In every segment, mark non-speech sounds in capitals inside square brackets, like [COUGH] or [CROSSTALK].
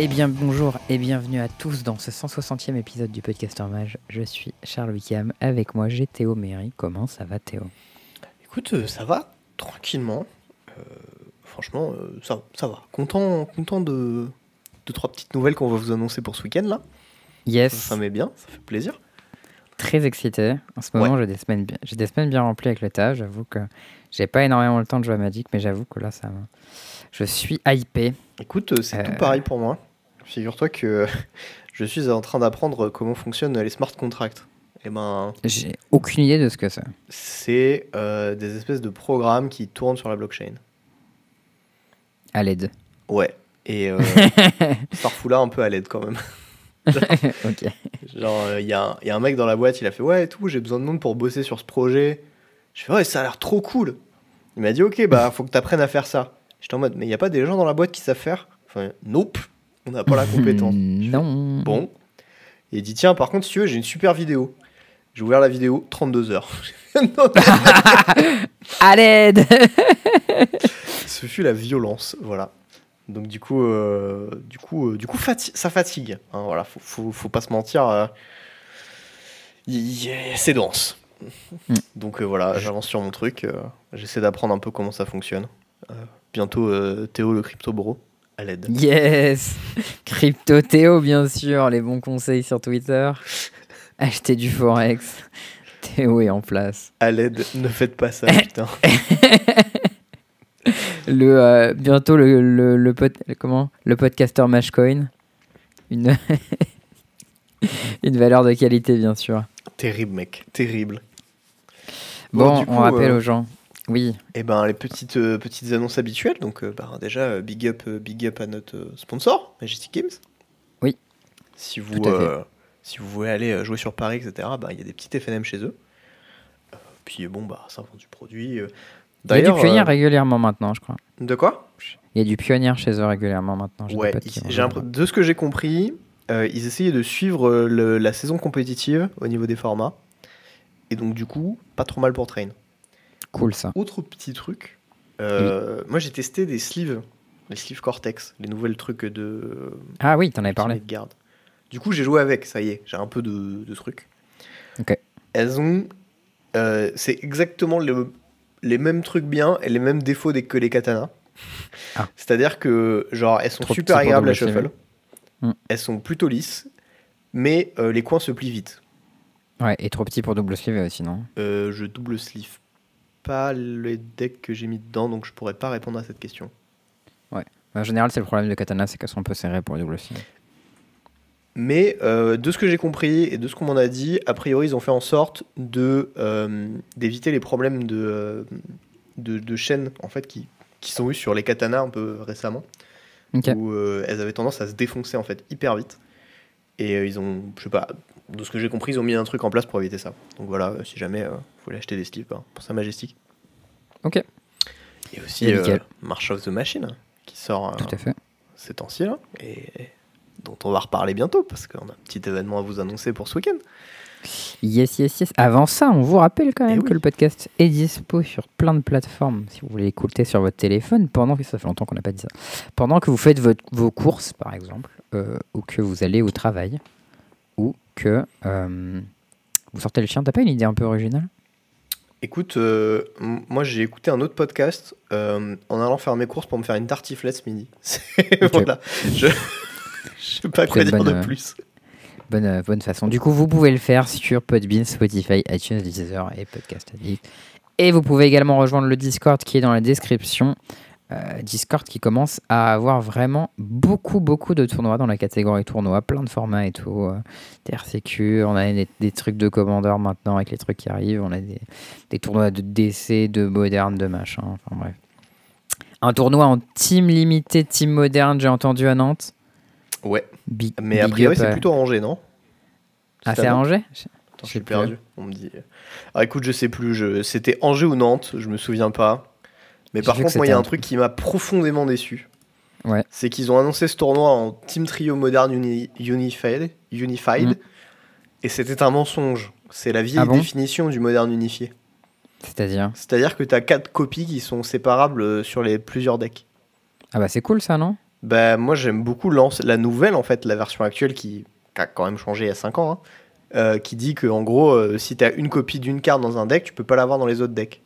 Eh bien bonjour et bienvenue à tous dans ce 160e épisode du Podcaster Mage. Je suis Charles Wickham, avec moi j'ai Théo Méry. Comment ça va Théo? Écoute, euh, ça va tranquillement. Euh, franchement, euh, ça, ça va. Content, content de, de trois petites nouvelles qu'on va vous annoncer pour ce week-end là. Yes, Ça, ça met bien, ça fait plaisir. très excité. En ce moment j'ai des, semaines bien- j'ai des semaines bien remplies avec le tas. J'avoue que j'ai pas énormément le temps de jouer à Magic, mais j'avoue que là ça. Je suis hypé. Écoute, c'est Euh. tout pareil pour moi. Figure-toi que [LAUGHS] je suis en train d'apprendre comment fonctionnent les smart contracts. Et ben, J'ai aucune idée de ce que c'est. c'est euh, des espèces de programmes qui tournent sur la blockchain. À l'aide. Ouais. Et euh, [LAUGHS] là un peu à l'aide quand même. [LAUGHS] ok. Genre, il y, a un- y a un mec dans la boîte, il a fait Ouais, et tout, j'ai besoin de monde pour bosser sur ce projet. Je fais Ouais, ça a l'air trop cool. Il m'a dit Ok, bah, faut que tu apprennes à faire ça. J'étais en mode Mais il n'y a pas des gens dans la boîte qui savent faire? Enfin, nope, on n'a pas la compétence. [LAUGHS] non. Bon. Et il dit Tiens, par contre, si tu veux, j'ai une super vidéo. J'ai ouvert la vidéo, 32 heures. [LAUGHS] [LAUGHS] À l'aide ce fut la violence, voilà. Donc du coup, euh, du coup, euh, du coup, fati- ça fatigue. hein, voilà, faut, faut, faut pas se mentir. euh, c'est dense. Mm. Donc euh, voilà, j'avance sur mon truc. euh, J'essaie d'apprendre un peu comment ça fonctionne. Euh, bientôt, euh, Théo le crypto bro à l'aide. Yes Crypto Théo, bien sûr, les bons conseils sur Twitter. Acheter du Forex. Théo est en place. À l'aide, ne faites pas ça, [LAUGHS] putain. Le, euh, bientôt le, le, le, pod- le- comment? Le podcaster Mashcoin. Une, [LAUGHS] une valeur de qualité, bien sûr. Terrible, mec, terrible. Bon, on coup, rappelle euh, aux gens. Oui, Et ben les petites euh, petites annonces habituelles. Donc euh, bah, déjà euh, big up big up à notre sponsor Majestic Games. Oui. Si vous si vous voulez aller jouer sur Paris etc. bah, il y a des petites FNM chez eux. Puis bon bah ça vend du produit. il y a du pionnier régulièrement maintenant, je crois. de quoi? Il y a du pionnier chez eux régulièrement maintenant. Ouais. j'ai de ce que j'ai compris, ils essayaient de suivre le- la saison compétitive au niveau des formats. Et donc du coup pas trop mal pour Train. Cool ça. Autre petit truc, euh, moi j'ai testé des sleeves, les sleeves Cortex, les nouvelles trucs de Ah oui, t'en avais parlé. Guard. Du coup j'ai joué avec, ça y est, j'ai un peu de, de trucs. Ok. Elles ont, euh, c'est exactement le- les mêmes trucs bien et les mêmes défauts que les katanas. Ah. C'est-à-dire que genre elles sont Trop super agréables à shuffle, Hmm. elles sont plutôt lisses, mais euh, les coins se plient vite. Ouais, et trop petit pour double sleeve aussi, non Euh, je double sleeve pas les decks que j'ai mis dedans, donc je pourrais pas répondre à cette question. En général, c'est le problème de katana, c'est qu'elles sont un peu serrées pour les double sleeve. Mais euh, de ce que j'ai compris et de ce qu'on m'en a dit, a priori, ils ont fait en sorte de euh, d'éviter les problèmes de, euh, de, de chaînes en fait qui, qui sont eus sur les katanas un peu récemment, où euh, elles avaient tendance à se défoncer en fait hyper vite. Et ils ont, je sais pas, de ce que j'ai compris, ils ont mis un truc en place pour éviter ça. Donc voilà, euh, si jamais euh, vous voulez acheter des sleeves hein, pour sa majestique. Ok, Et aussi euh. March of the Machine qui sort tout à fait. ces temps-ci là, et dont on va reparler bientôt parce qu'on a un petit événement à vous annoncer pour ce week-end. Yes, yes, yes. Avant ça, on vous rappelle quand Eh même oui. que le podcast est dispo sur plein de plateformes si vous voulez l'écouter sur votre téléphone pendant que ça fait longtemps qu'on n'a pas dit ça. Pendant que vous faites votre- vos courses, par exemple, euh, ou que vous allez au travail, ou que euh, vous sortez le chien. T'as pas une idée un peu originale? Écoute, euh, moi j'ai écouté un autre podcast euh, en allant faire mes courses pour me faire une tartiflette ce midi. [LAUGHS] Voilà, je je sais pas quoi dire bonne, de plus. Bonne, bonne façon. Du coup, vous pouvez le faire sur Podbean, Spotify, iTunes, Deezer et Podcast Addict. Et vous pouvez également rejoindre le Discord qui est dans la description. Euh, Discord qui commence à avoir vraiment beaucoup, beaucoup de tournois dans la catégorie tournoi, plein de formats et tout. euh, TRCQ, on a des, des trucs de commandeur maintenant avec les trucs qui arrivent. On a des, des tournois de DC, de moderne, de machin. Enfin bref. Un tournoi en team limité, team moderne, j'ai entendu à Nantes. Ouais, Big, mais a priori c'est euh, plutôt rangé, non? Ah, C'est à à Angers? Attends, Je suis perdu. On me dit. Ah écoute, je sais plus. Je... C'était Angers ou Nantes, je me souviens pas. Mais par contre, moi, il y a un truc qui m'a profondément déçu. Ouais. C'est qu'ils ont annoncé ce tournoi en Team Trio Modern Uni- Unified, Unified Mhm. et c'était un mensonge. C'est la vieille Ah bon définition du Modern Unifié. C'est-à-dire C'est-à-dire que tu as quatre copies qui sont séparables euh, sur les plusieurs decks. Ah bah c'est cool ça, non? Bah, moi, j'aime beaucoup la nouvelle, en fait, la version actuelle qui, qui a quand même changé il y a 5 ans, hein, euh, qui dit que en gros, euh, si tu as une copie d'une carte dans un deck, tu peux pas l'avoir dans les autres decks.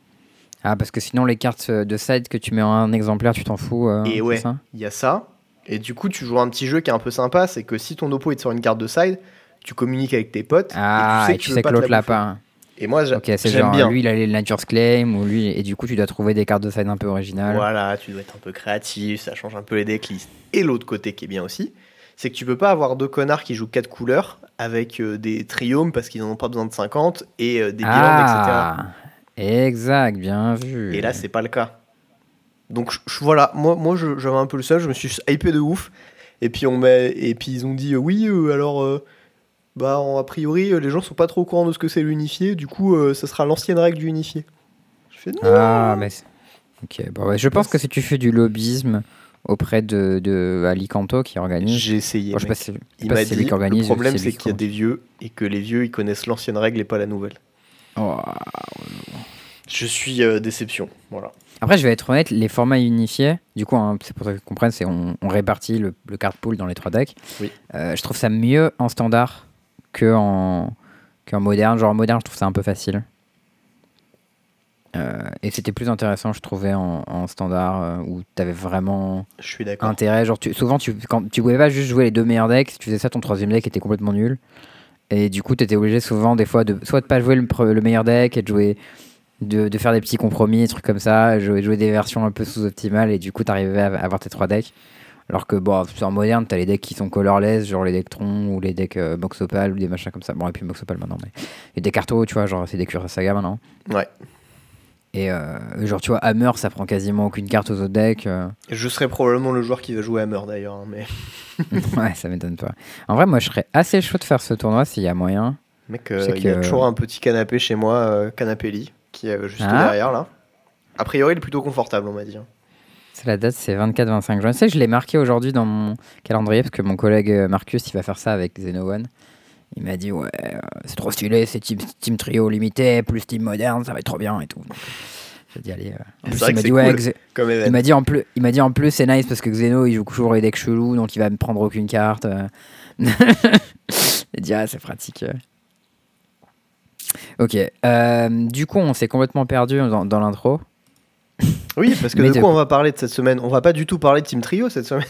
Ah, parce que sinon, les cartes euh, de side que tu mets en un exemplaire, tu t'en fous. euh, Et ouais, il y a ça. Et du coup, tu joues un petit jeu qui est un peu sympa, c'est que si ton oppo est sur une carte de side, tu communiques avec tes potes Ah, et tu sais que, tu l'autre la pas. Et moi, j'a- Ok, c'est j'aime genre, bien. lui, il a les Nature's Claim, ou lui, et du coup, tu dois trouver des cartes de side un peu originales. Voilà, tu dois être un peu créatif, ça change un peu les decklists. Et l'autre côté qui est bien aussi, c'est que tu peux pas avoir deux connards qui jouent quatre couleurs avec euh, des triomes parce qu'ils en ont pas besoin de 50 et euh, des guirlandes, ah, exact, bien vu. Et là, c'est pas le cas. Donc je- je- voilà, moi, moi j'avais un peu le seul, je me suis hypé de ouf. Et puis, on met, et puis ils ont dit euh, oui, euh, alors euh, bah en- a priori euh, les gens sont pas trop au courant de ce que c'est l'unifié, du coup ça sera l'ancienne règle du unifié. Je fais non. Ah, mais. Ok, bon, ouais, je pense que si tu fais du lobbyisme auprès de, de Alicanto qui organise. J'ai essayé. Bon, je sais pas si- Il m'a si dit, organise. le problème c'est qu'il y a des vieux et que les vieux ils connaissent l'ancienne règle et pas la nouvelle. Oh. Je suis euh, déception, voilà. Après, je vais être honnête, les formats unifiés, du coup, hein, c'est pour ça que comprenez, c'est on, on répartit le, le card pool dans les trois decks. Oui. Euh, je trouve ça mieux en standard que en, qu'en moderne. Genre en moderne, je trouve ça un peu facile. Euh, et c'était plus intéressant, je trouvais, en, en standard, euh, où tu avais vraiment Je suis d'accord. intérêt. Genre, tu, souvent, tu, quand, tu pouvais pas juste jouer les deux meilleurs decks. Si tu faisais ça, ton troisième deck était complètement nul. Et du coup, tu étais obligé souvent, des fois, de soit de pas jouer le, meilleur deck et de jouer. De, faire des petits compromis, des trucs comme ça, jouer, des versions un peu sous-optimales et du coup t'arrivais à avoir tes trois decks. Alors que bon, en moderne, t'as les decks qui sont colorless, genre les decks Tron ou les decks euh, Mox Opal ou des machins comme ça. Bon, et puis Mox Opal maintenant, mais et des cartos, tu vois, genre c'est des Cura Saga maintenant. Ouais. Et euh, genre, tu vois, Hammer, ça prend quasiment aucune carte aux autres decks. euh. Je serais probablement le joueur qui va jouer Hammer d'ailleurs, hein, mais [LAUGHS] ouais, ça m'étonne pas. En vrai, moi, je serais assez chaud de faire ce tournoi s'il y a moyen. mec, euh, il y a toujours un petit canapé chez moi, euh, canapé lit, qui est juste Ah. derrière là. A priori, il est plutôt confortable, on m'a dit. hein. C'est la date, c'est 24-25 juin. Tu sais, je l'ai marqué aujourd'hui dans mon calendrier parce que mon collègue euh, Marcus, il va faire ça avec Zeno One. Il m'a dit, ouais, euh, c'est trop stylé, c'est team, team trio limité, plus team moderne, ça va être trop bien et tout. J'ai dit, allez. euh. En plus, il m'a dit, ouais, cool. Il m'a dit en plus, il m'a dit en plus c'est nice parce que Xeno il joue toujours les decks chelous donc il va me prendre aucune carte. euh. [LAUGHS] J'ai dit ah c'est pratique. Ok, euh, du coup on s'est complètement perdu dans, dans l'intro. [LAUGHS] Oui, parce que Mais de quoi on va parler de cette semaine On va pas du tout parler de Team Trio cette semaine.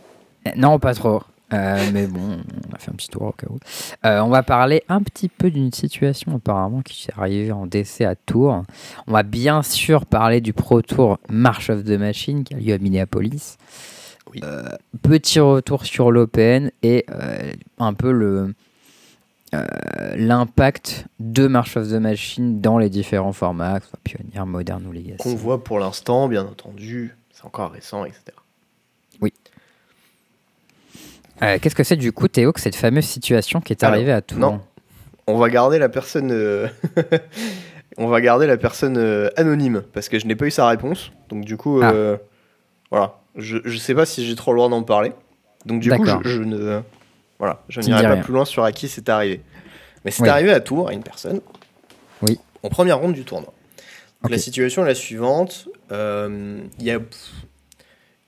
[LAUGHS] Non pas trop, Euh, mais bon on a fait un petit tour au cas où. Euh, on va parler un petit peu d'une situation apparemment qui s'est arrivée en décès à Tours. On va bien sûr parler du Pro Tour March of the Machine qui a lieu à Minneapolis. Oui. Euh, petit retour sur l'Open et un peu le l'impact de March of the Machine dans les différents formats, que ce soit pionnière, moderne ou legacy. Qu'on voit pour l'instant, bien entendu. C'est encore récent, etc. Euh, Qu'est-ce que c'est du coup, Théo, que cette fameuse situation qui est Alors, arrivée à Tours non. On va garder la personne. euh, [LAUGHS] on va garder la personne euh, anonyme parce que je n'ai pas eu sa réponse. Donc du coup, Ah. voilà. Je, je sais pas si j'ai trop le droit d'en parler. Donc du coup, je, ne. Voilà, je n'irai pas rien. plus loin sur à qui c'est arrivé. Mais c'est Oui. arrivé à Tours, à une personne. Oui. En première ronde du tournoi. La situation est la suivante. Il y a.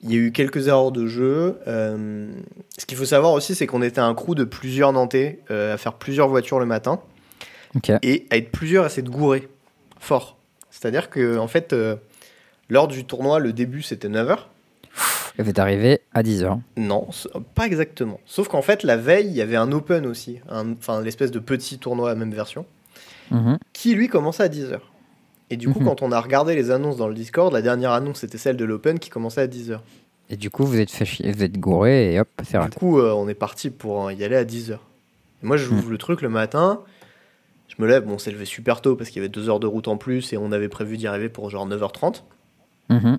Il y a eu quelques erreurs de jeu. Euh, ce qu'il faut savoir aussi, c'est qu'on était un crew de plusieurs Nantais euh, à faire plusieurs voitures le matin et à être plusieurs à s'être gourés fort. C'est-à-dire que en fait, euh, lors du tournoi, le début c'était 9h. Elle est arrivée à 10h. Non, pas exactement. Sauf qu'en fait, la veille, il y avait un open aussi, enfin l'espèce de petit tournoi à même version, Mhm. qui lui commençait à 10h. Et du coup, Mhm. quand on a regardé les annonces dans le Discord, la dernière annonce c'était celle de l'open qui commençait à 10h. Et du coup, vous êtes fait chier, vous êtes gouré et hop, c'est Du raté. coup, euh, on est parti pour y aller à 10h. Et moi, j'ouvre le truc le matin. Je me lève, bon, on s'est levé super tôt parce qu'il y avait deux heures de route en plus et on avait prévu d'y arriver pour genre 9h30. Mhm.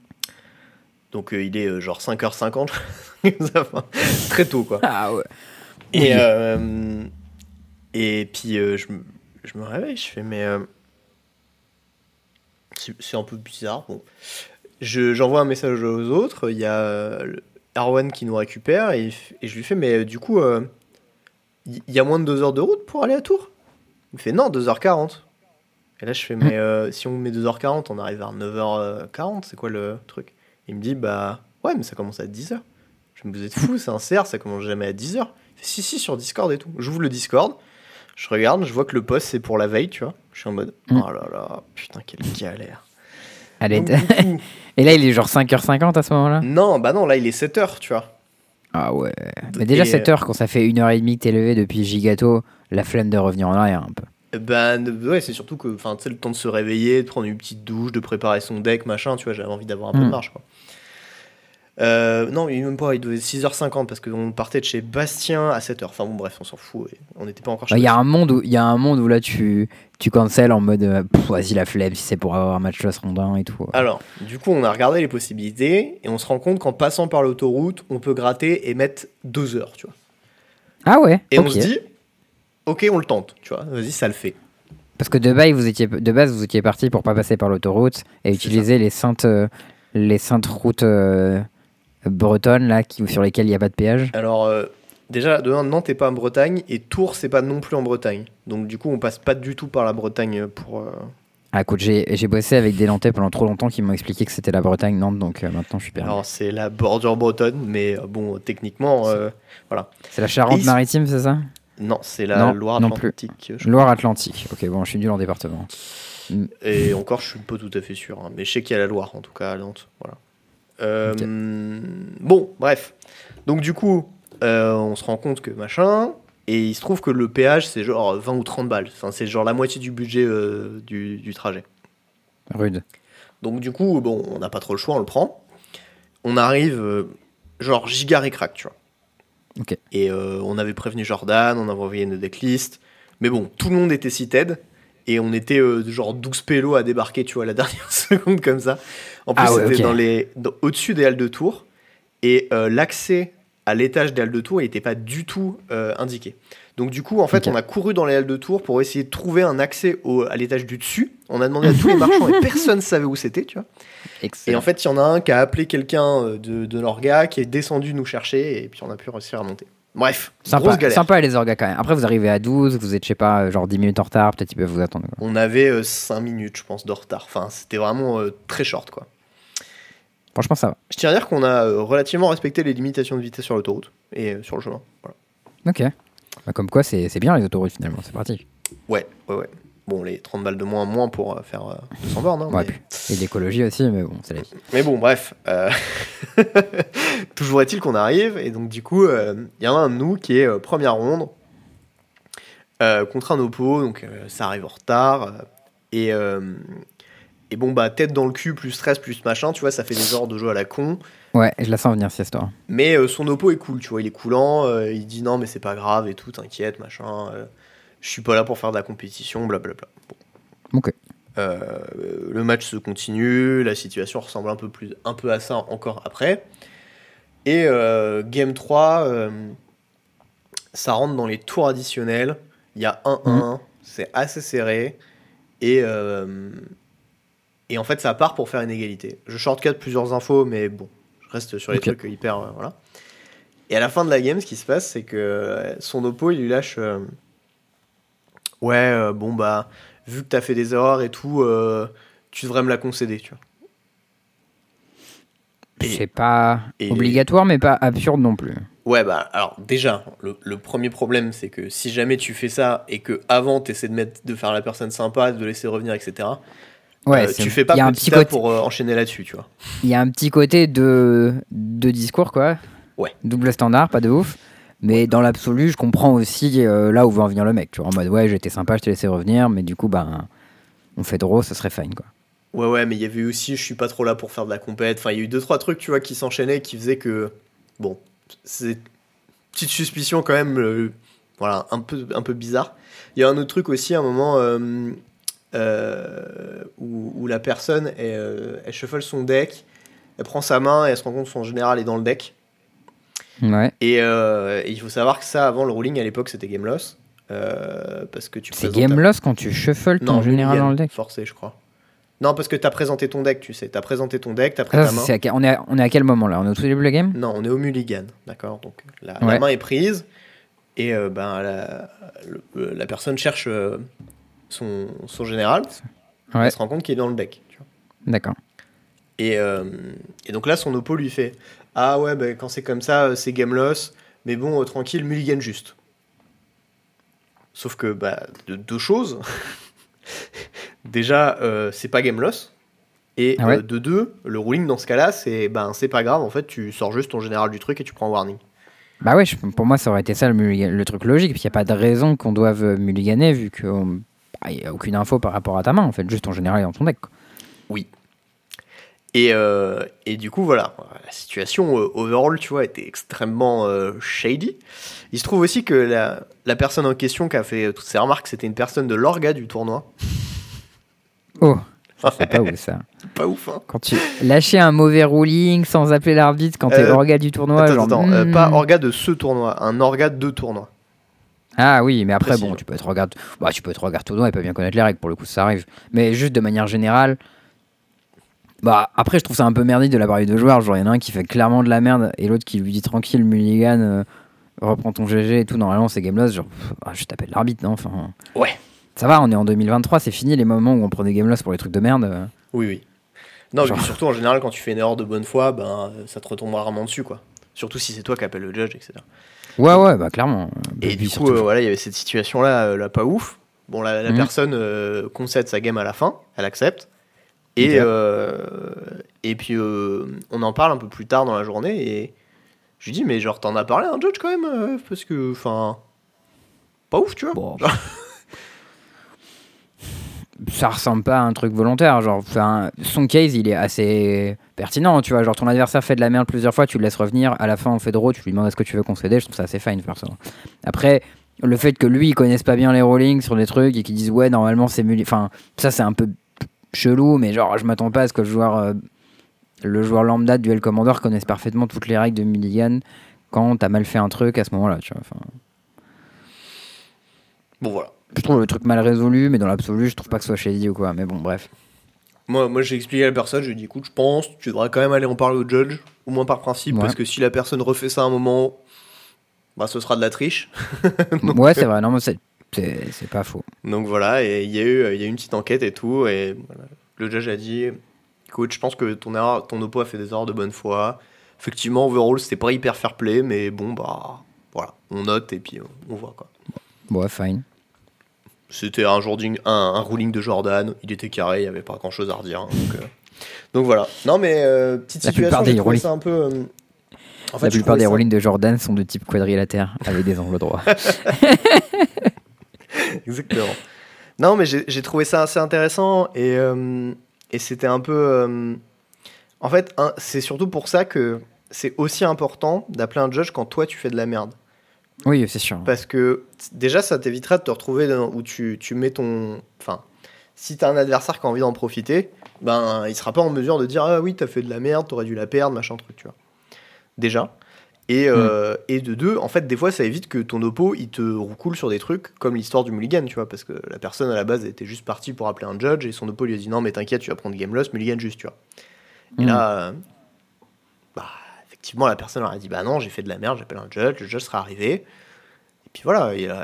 Donc euh, il est euh, genre 5h50, [LAUGHS] comme ça, enfin, très tôt quoi. Ah ouais. Et, et puis je, je me réveille, je fais mais... euh, c'est un peu bizarre, bon. Je- J'envoie un message aux autres, il y a euh, Arwan qui nous récupère et, et je lui fais mais euh, du coup, euh, il il y a moins de 2 heures de route pour aller à Tours? Il me fait non, 2h40. Et là je fais mais euh, si on met 2h40, on arrive vers 9h40, c'est quoi le truc? Il me dit bah ouais mais ça commence à 10h. Je me vous êtes fou, c'est un CR, ça commence jamais à 10h. Si, si, sur Discord et tout. J'ouvre le Discord, je regarde, je vois que le post c'est pour la veille, tu vois. Je suis en mode, Mm. oh là là, putain, quelle galère. Allez, Donc, du coup, [LAUGHS] Et là, il est genre 5h50 à ce moment-là? Non, bah non, là il est 7h, tu vois. Ah ouais. Mais déjà, Et, 7h, quand ça fait 1h30 que t'es levé depuis Gigato, la flemme de revenir en arrière un peu. Bah ne- ouais, c'est surtout que, enfin, tu sais, le temps de se réveiller, de prendre une petite douche, de préparer son deck, machin, tu vois, j'avais envie d'avoir un peu de Mm. marge, quoi. Euh, non, il même pas, il devait être 6h50 parce qu'on partait de chez Bastien à 7h. Enfin bon, bref, on s'en fout. et on n'était pas encore chez Bah, Il y, a un monde où- y a un monde où là, tu, tu cancel en mode euh, vas-y, la flemme, si c'est pour avoir un match Lost Rondin et tout. Alors, du coup, on a regardé les possibilités et on se rend compte qu'en passant par l'autoroute, on peut gratter et mettre 2 heures, tu vois. Ah ouais Et on se dit, ok, on le tente, tu vois, vas-y, ça le fait. Parce que de base, vous étiez, de base, vous étiez parti pour pas passer par l'autoroute et utiliser les saintes, euh, les saintes routes euh, bretonnes là, qui, sur lesquelles il n'y a pas de péage. Alors, euh, déjà, de Nantes n'est pas en Bretagne et Tours, c'est pas non plus en Bretagne. Donc, du coup, on passe pas du tout par la Bretagne pour. euh, Ah, écoute, j'ai bossé avec des Nantais pendant trop longtemps qui m'ont expliqué que c'était la Bretagne, Nantes, donc euh, maintenant je suis perdu. Alors, c'est la bordure bretonne, mais euh, bon, techniquement, euh, C'est la Charente-Maritime, c'est ça? Non, c'est la Non, Loire non plus. Atlantique. je Loire-Atlantique. Ok, bon, je suis nul en département. Et encore, je suis pas tout à fait sûr. hein, mais je sais qu'il y a la Loire, en tout cas, à Nantes. Voilà. Euh, Bon, bref. Donc, du coup, euh, on se rend compte que machin. Et il se trouve que le péage, c'est genre 20 ou 30 balles. Enfin, c'est genre la moitié du budget euh, du, du trajet. Rude. Donc, du coup, bon, on n'a pas trop le choix, on le prend. On arrive, euh, genre, giga récrac, tu vois. Et euh, on avait prévenu Jordan, on avait envoyé nos decklists. Mais bon, tout le monde était seated. Et on était genre 12 pélos à débarquer, tu vois, la [LAUGHS] dernière seconde comme ça. En plus, Ah ouais, c'était ok. dans les, dans- au-dessus des halles de tour. Et euh, l'accès à l'étage des halles de tour, n'était pas du tout euh, indiqué. Donc du coup, en fait, on a couru dans les halles de tour pour essayer de trouver un accès au- à l'étage du dessus. On a demandé à tous les marchands et [LAUGHS] personne ne savait où c'était, tu vois. Et en fait, il y en a un qui a appelé quelqu'un euh, de, de l'orga, qui est descendu nous chercher, et puis on a pu réussir à monter. Bref, Sympa, grosse galère. sympa les orgas quand même. Après, vous arrivez à 12, vous êtes, je sais pas, genre 10 minutes en retard, peut-être ils peuvent vous attendre. quoi. On avait 5 minutes, je pense, de retard. Enfin, c'était vraiment euh, très short, quoi. Franchement, ça va. Je tiens à dire qu'on a euh, relativement respecté les limitations de vitesse sur l'autoroute et euh, sur le chemin. Voilà. Ok. Bah, comme quoi, c'est bien les autoroutes finalement, c'est pratique. Ouais, ouais, ouais. Bon, les 30 balles de moins, moins pour euh, faire euh, 200 bornes. hein, Ouais, mais... Et l'écologie aussi, mais bon, c'est la vie. mais bon, bref. euh, [LAUGHS] Toujours est-il qu'on arrive, et donc du coup, il y en a un de nous qui est première ronde contre un oppo, donc ça arrive en retard. et, et bon, bah, tête dans le cul, plus stress, plus machin, tu vois, ça fait des heures de jeu à la con. Ouais, je la sens venir cette histoire. Mais euh, son oppo est cool, tu vois, il est coulant, euh, il dit non mais c'est pas grave et tout, t'inquiète, machin, euh, je suis pas là pour faire de la compétition, blablabla. Bon. Ok. Le match se continue, la situation ressemble un peu, plus, un peu à ça encore après. Et Game 3, euh, ça rentre dans les tours additionnels, il y a 1-1, c'est assez serré, et, euh, et en fait ça part pour faire une égalité. Je shortcut plusieurs infos, mais bon, je reste sur les trucs hyper... euh, voilà. Et à la fin de la game, ce qui se passe, c'est que euh, son oppo, il lui lâche... euh, ouais, euh, bon bah, vu que t'as fait des erreurs et tout, tu devrais me la concéder, tu vois. C'est pas et- obligatoire, mais pas absurde non plus. Ouais, bah alors déjà, le, le premier problème, c'est que si jamais tu fais ça et que avant t'essaies de mettre, de faire la personne sympa, de laisser revenir, etc. Ouais, euh, tu fais pas y a un petit côté, pour euh, enchaîner là-dessus, tu vois. il y a un petit côté de, de discours quoi. Ouais. Double standard, pas de ouf. Mais dans l'absolu, je comprends aussi euh, là où veut en venir le mec. Tu vois, en mode ouais, j'étais sympa, je t'ai laissé revenir, mais du coup, ben, on fait draw, ça serait fine quoi. Ouais, ouais, mais il y avait eu aussi, je suis pas trop là pour faire de la compète. Enfin, il y a eu deux, trois trucs, tu vois, qui s'enchaînaient, qui faisaient que, bon, c'est petite suspicion quand même, voilà, un peu, un peu bizarre. Il y a un autre truc aussi, à un moment euh, où, où la personne, elle, euh, elle shuffle son deck, elle prend sa main et elle se rend compte que son général est dans le deck. Ouais. Et, euh, et il faut savoir que ça, avant le ruling, à l'époque, c'était game loss. euh, parce que tu C'est game ta- loss quand tu shuffles ton non, général dans le deck. Forcé, je crois. Non, parce que t'as présenté ton deck, tu sais. T'as présenté ton deck, t'as pris Ah, ta main. à on, est à, on est à quel moment là? On est au tout début de la game? Non, on est au mulligan, d'accord? Donc la, main est prise et euh, ben, la, personne cherche euh, son, son général. Ouais. Elle se rend compte qu'il est dans le deck. D'accord. Et, euh, et donc là, son oppo lui fait Ah ouais, bah, quand c'est comme ça, euh, c'est game loss. Mais bon, euh, tranquille, mulligan juste. Sauf que, bah, de deux choses. [LAUGHS] Déjà, euh, c'est pas game loss. Et Ah ouais de deux, le ruling dans ce cas-là, c'est ben, c'est pas grave. En fait, tu sors juste ton général du truc et tu prends un warning. Bah ouais, je- pour moi, ça aurait été ça le, truc logique. Puis il n'y a pas de raison qu'on doive mulliganer vu qu'il n'y a aucune info par rapport à ta main. En fait, juste ton général dans ton deck. quoi. Et, euh, et du coup, voilà, la situation euh, overall, tu vois, était extrêmement euh, shady. Il se trouve aussi que la, la personne en question qui a fait toutes ces remarques, c'était une personne de l'orga du tournoi. [LAUGHS] Oh, c'est pas ouf ça. [LAUGHS] Pas ouf, hein Quand tu lâchais un mauvais ruling sans appeler l'arbitre quand t'es orga du tournoi. Attends, genre, attends, euh, hmm. pas orga de ce tournoi, un orga de tournoi. Ah oui, mais après, bon, tu peux être orga, bah, tu peux être orga tournoi et pas bien connaître les règles, pour le coup, ça arrive. Mais juste de manière générale, bah, après, je trouve ça un peu merdique de la part des deux joueurs. Genre, il y en a un qui fait clairement de la merde et l'autre qui lui dit tranquille, Mulligan, euh, reprends ton GG et tout. Normalement, c'est game loss. Genre, pff, ah, je t'appelle l'arbitre, non enfin, Ouais. Ça va, on est en 2023, c'est fini les moments où on prend des game loss pour les trucs de merde. euh. Oui, oui. Non, Genre- mais surtout en général, quand tu fais une erreur de bonne foi, ben, ça te retombe rarement dessus, quoi. Surtout si c'est toi qui appelle le judge, etc. Ouais, ouais, bah clairement. Et Puis du coup, euh, voilà, il y avait cette situation-là, euh, là, pas ouf. Bon, la, la Mhm. personne euh, concède sa game à la fin, elle accepte. Et, et puis, on en parle un peu plus tard dans la journée. Et je lui dis, mais genre, t'en as parlé à un judge quand même Parce que, enfin. Pas ouf, tu vois. Bon. [LAUGHS] Ça ressemble pas à un truc volontaire. Genre, son case, il est assez pertinent, tu vois. Genre, ton adversaire fait de la merde plusieurs fois, tu le laisses revenir. À la fin, on fait draw, tu lui demandes est-ce que tu veux concéder. Je trouve ça assez fine, perso. Après, le fait que lui, il connaisse pas bien les rollings sur des trucs et qu'il dise ouais, normalement, c'est muli. Enfin, ça, c'est un peu chelou, mais genre, je m'attends pas à ce que le joueur, euh, le joueur lambda de Duel Commander connaisse parfaitement toutes les règles de Mulligan quand t'as mal fait un truc à ce moment-là, tu vois. Bon, voilà. Je trouve le truc mal résolu, mais dans l'absolu, je trouve pas que ce soit shady ou quoi. Mais bon, bref. Moi, moi j'ai expliqué à la personne, je lui ai dit, écoute, je pense, tu devrais quand même aller en parler au judge, au moins par principe, Ouais. parce que si la personne refait ça à un moment, bah, ce sera de la triche. [LAUGHS] ouais, c'est vrai, non, mais c'est, c'est, c'est pas faux. Donc voilà, et il y, a eu- y a eu une petite enquête et tout, et voilà. le judge a dit écoute, je pense que ton, erreur, ton oppo a fait des erreurs de bonne foi. Effectivement, overall, c'était pas hyper fair play, mais bon, bah voilà, on note et puis on voit quoi. Ouais, fine. C'était un, un, un ruling de Jordan, il était carré, il n'y avait pas grand chose à redire. hein, donc, euh, donc voilà. Non, mais euh, petite La plupart situation, des rulings- ça un peu. euh, en fait, La je plupart des ça- rollings de Jordan sont de type quadrilatère, avec des angles droits. [LAUGHS] Exactement. Non, mais j'ai trouvé ça assez intéressant et, euh, et c'était un peu. en fait, c'est surtout pour ça que c'est aussi important d'appeler un judge quand toi tu fais de la merde. Oui, c'est sûr. Parce que déjà, ça t'évitera de te retrouver dans- où tu, tu mets ton. Enfin, si t'as un adversaire qui a envie d'en profiter, ben il sera pas en mesure de dire Ah oui, t'as fait de la merde, t'aurais dû la perdre, machin truc, tu vois. Déjà. Et, euh, et de deux, en fait, des fois, ça évite que ton oppo, il te roucoule sur des trucs comme l'histoire du mulligan, tu vois, parce que la personne à la base était juste partie pour appeler un judge et son oppo lui a dit non, mais t'inquiète, tu vas prendre game loss, mulligan juste, tu vois. Et Mm. là, euh, bah, effectivement, la personne leur a dit bah non, j'ai fait de la merde, j'appelle un judge, le judge sera arrivé. Et puis voilà, il,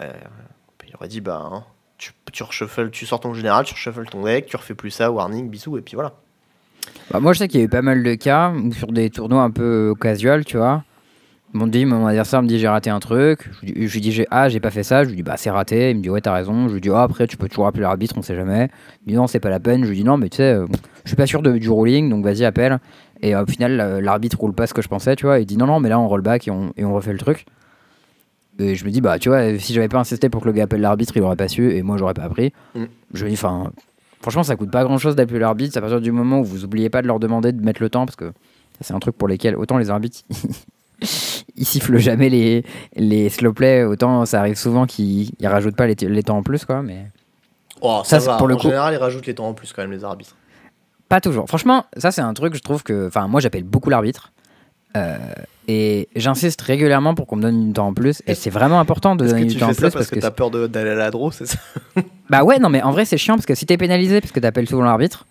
il aurait dit bah hein, tu, tu, tu sors ton général, tu reshuffles ton deck, tu refais plus ça, warning, bisous, et puis voilà. Bah, moi, je sais qu'il y a eu pas mal de cas sur des tournois un peu casual, tu vois. Mon, dit, mon adversaire me dit j'ai raté un truc. Je lui dis, je lui dis j'ai ah j'ai pas fait ça. Je lui dis bah c'est raté. Il me dit ouais t'as raison. Je lui dis ah après tu peux toujours appeler l'arbitre on sait jamais. Il me dit non c'est pas la peine. Je lui dis non mais tu sais euh, je suis pas sûr de- du ruling donc vas-y appelle. Et euh, au final euh, l'arbitre roule pas ce que je pensais tu vois. Il dit non non mais là on roll back et on, et on refait le truc. Et je me dis bah tu vois si j'avais pas insisté pour que le gars appelle l'arbitre il aurait pas su et moi j'aurais pas appris. Mm. Je lui dis enfin franchement ça coûte pas grand chose d'appeler l'arbitre. C'est à partir du moment où vous oubliez pas de leur demander de mettre le temps parce que ça, c'est un truc pour lesquels autant les arbitres [LAUGHS] ils sifflent jamais les, les slow play, autant ça arrive souvent qu'ils ils rajoutent pas les, les temps en plus, quoi. Mais Oh, Ça, ça, c'est va, pour le en coup. général, ils rajoutent les temps en plus quand même, les arbitres. pas toujours. Franchement, ça c'est un truc, je trouve que. Enfin, moi j'appelle beaucoup l'arbitre. Euh, et j'insiste régulièrement pour qu'on me donne du temps en plus. Et c'est vraiment important de donner que du tu temps en ça plus parce que, t'as peur d'aller à la draw, c'est ça? [LAUGHS] Bah ouais, non, mais en vrai, c'est chiant parce que si t'es pénalisé parce que t'appelles souvent l'arbitre,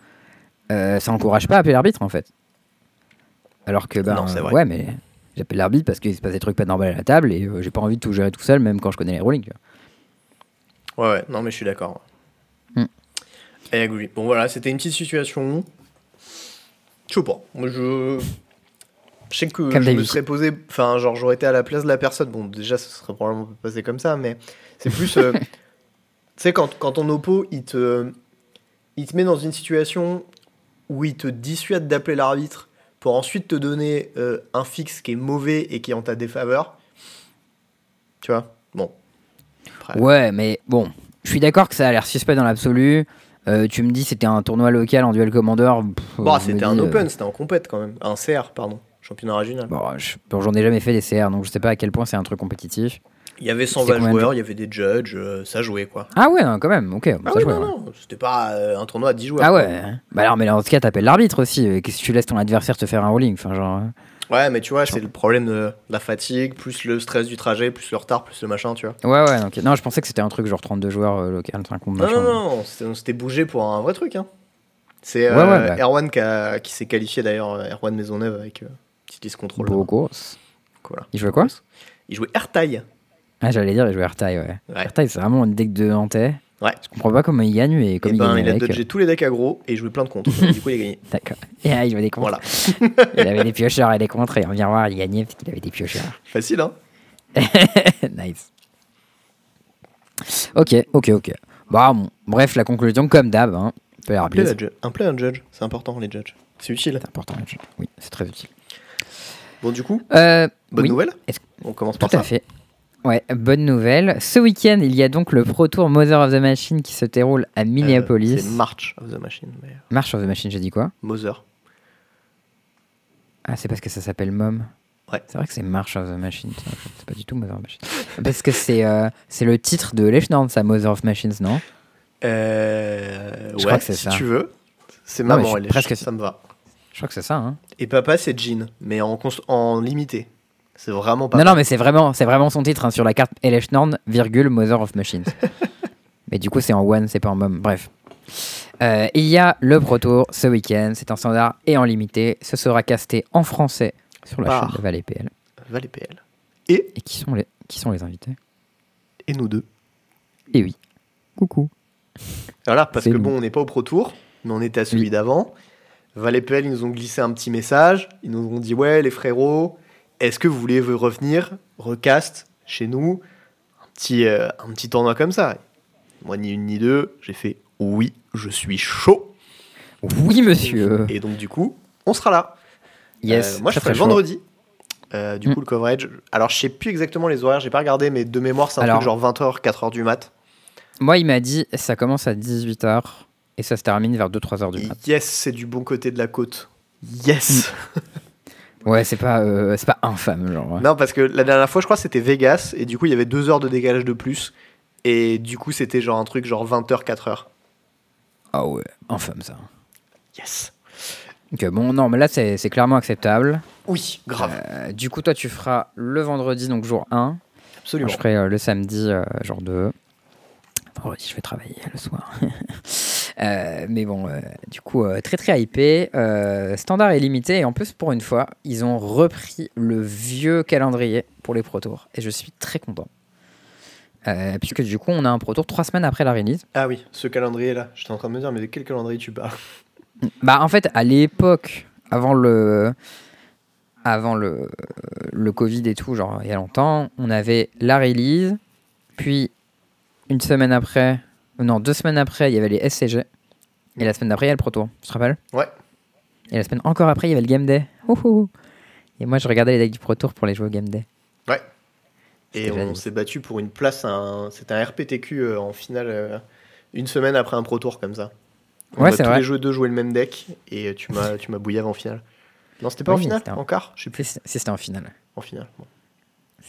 euh, ça encourage pas à appeler l'arbitre en fait. Alors que, ben, Non, ouais, mais j'appelle l'arbitre parce qu'il se passe des trucs pas normaux à la table et euh, j'ai pas envie de tout gérer tout seul, même quand je connais les rulings. Ouais, ouais, non, mais je suis d'accord. Hmm. Et. Bon, voilà, c'était une petite situation. Je sais pas. Moi, je. Je sais que Comme je me serais posé, enfin, genre j'aurais été à la place de la personne. Bon, déjà, ça serait probablement pas passé comme ça, mais c'est plus. euh, [LAUGHS] tu sais, quand, quand ton oppo, il te, il te met dans une situation où il te dissuade d'appeler l'arbitre pour ensuite te donner euh, un fixe qui est mauvais et qui est en ta défaveur. Tu vois? Bon. Après, Ouais, mais bon, je suis d'accord que ça a l'air suspect dans l'absolu. Euh, tu me dis c'était un tournoi local en duel commandeur. Bon, me c'était un euh, open, c'était en compète quand même. Un CR, pardon. Championnat régional. Bon, je- bon, j'en ai jamais fait des CR, donc je sais pas à quel point c'est un truc compétitif. Il y avait C'était 120 combien de joueurs, il y avait des judges, euh, ça jouait quoi. Ah ouais, non, quand même, ok. Ah ça oui, joue, non, ouais. non, c'était pas euh, un tournoi à 10 joueurs. Ah quoi. ouais. Bah alors, mais dans ce cas, t'appelles l'arbitre aussi. euh, Qu'est-ce que tu laisses ton adversaire te faire un rolling Enfin, genre. euh, Ouais, mais tu vois, c'est le problème de la fatigue, plus le stress du trajet, plus le retard, plus le machin, tu vois. Ouais, ouais, ok. Non, je pensais que c'était un truc genre 32 joueurs euh, local, un compte Non, non, non, c'était- on s'était bougé pour un vrai truc. Hein. C'est euh, Ouais, ouais, bah. Erwan qui, s'est qualifié d'ailleurs, euh, Erwan Maisonneuve avec euh, petit list contrôle. Beau course. Voilà. Il jouait quoi? Il jouait Airtail. Ah, j'allais dire, il jouait Airtail, ouais. Ouais. C'est vraiment une deck de Nantais. Ouais. Je comprends pas comment il gagne, mais Et comme il ben, gagne il a avec, euh, dodgé tous les decks aggro et jouait plein de contre. [LAUGHS] du coup, il a gagné. D'accord. Et il jouait des contres. Voilà. [LAUGHS] Il avait des piocheurs et des contres, et en miroir, il gagnait parce qu'il avait des piocheurs. Facile, hein [LAUGHS] nice. Ok, ok, ok. Bah, bon, bref, la conclusion, comme d'hab, hein. Un play, un play, judge. C'est important, les judges. C'est utile. C'est important, le jeu. Oui, c'est très utile. Bon, du coup, Euh, bonne oui, nouvelle On commence Tout par ça. à fait. Ouais, bonne nouvelle. Ce week-end, il y a donc le Pro Tour Mother of the Machine qui se déroule à Euh, Minneapolis. c'est March of the Machine. Mais... March of the Machine, j'ai dit quoi? Mother. Ah, c'est parce que ça s'appelle Mom. Ouais. C'est vrai que c'est March of the Machine. C'est pas du tout Mother of the Machine. [LAUGHS] Parce que c'est euh, c'est le titre de Lechland, ça, Mother of Machines, non? Euh, Je ouais, crois que c'est si ça. tu veux. C'est Non, mais je maman, suis elle est presque- ça me va. Je crois que c'est ça, hein. Et papa, c'est Jean, mais en, en limité. C'est vraiment pas. Non, non, mais c'est vraiment, c'est vraiment son titre hein, sur la carte Elechnorn, virgule Mother of Machines. [LAUGHS] mais du coup, c'est en one, c'est pas en mom. Bref. Euh, il y a le Pro Tour ce week-end. C'est en standard et en limité. Ce sera casté en français sur la Par. chaîne de Valais PL. Valet PL. Et, Et qui sont les, qui sont les invités? Et nous deux. Et oui. Coucou. Voilà, parce que nous. bon, on n'est pas au Pro Tour, mais on était à celui Oui. d'avant. Valet PL, ils nous ont glissé un petit message. Ils nous ont dit Ouais, les frérots, est-ce que vous voulez revenir, recast chez nous un petit, euh, un petit tournoi comme ça? Moi, ni une ni deux, j'ai fait Oui, je suis chaud. Oui, monsieur. Et donc, du coup, on sera là. Yes. Euh, moi, je ferai vendredi. Euh, du Mm. coup, le coverage. Alors, je sais plus exactement les horaires, j'ai pas regardé, mais de mémoire, c'est un Alors- truc genre 20h, 4h du mat. Moi, il m'a dit ça commence à 18h et ça se termine vers 2-3h du mat. yes, c'est du bon côté de la côte. Yes! [LAUGHS] Ouais, c'est pas, euh, c'est pas infâme, genre. ouais. Non, parce que la dernière fois, je crois, c'était Vegas, et du coup, il y avait deux heures de décalage de plus. Et du coup, c'était genre un truc genre 20h, 4h. Ah ouais, infâme ça. Yes! Ok, bon, non, mais là, c'est c'est clairement acceptable. Oui, grave. Euh, du coup, toi, tu feras le vendredi, donc jour 1. Moi, Absolument. je ferai euh, le samedi, euh, jour 2. Vendredi, je vais travailler le soir. [LAUGHS] Euh, mais bon, euh, du coup, euh, très très hypé. Standard est limité. Et en plus, pour une fois, ils ont repris le vieux calendrier pour les Pro Tours. Et je suis très content. Euh, puisque du coup, on a un Pro Tour trois semaines après la release. Ah oui, ce calendrier-là. J'étais en train de me dire, mais de quel calendrier tu parles? [LAUGHS] Bah, en fait, à l'époque, avant le, avant le, le Covid et tout, genre il y a longtemps, on avait la release, puis une semaine après, non, deux semaines après, il y avait les SCG, et la semaine d'après, il y a le Pro Tour, tu te rappelles Ouais. Et la semaine encore après, il y avait le Game Day. Ouhou. Et moi, je regardais les decks du Pro Tour pour les jouer au Game Day. Ouais. Et on s'est battu pour une place. un- C'était un RPTQ euh, en finale euh, une semaine après un Pro Tour comme ça. On Ouais, c'est tous vrai. les jeux deux jouer le même deck et tu m'as tu m'as bouillave en finale. Non, c'était pas en finale? un- encore? Je sais plus. Si c'était en finale. En finale. bon.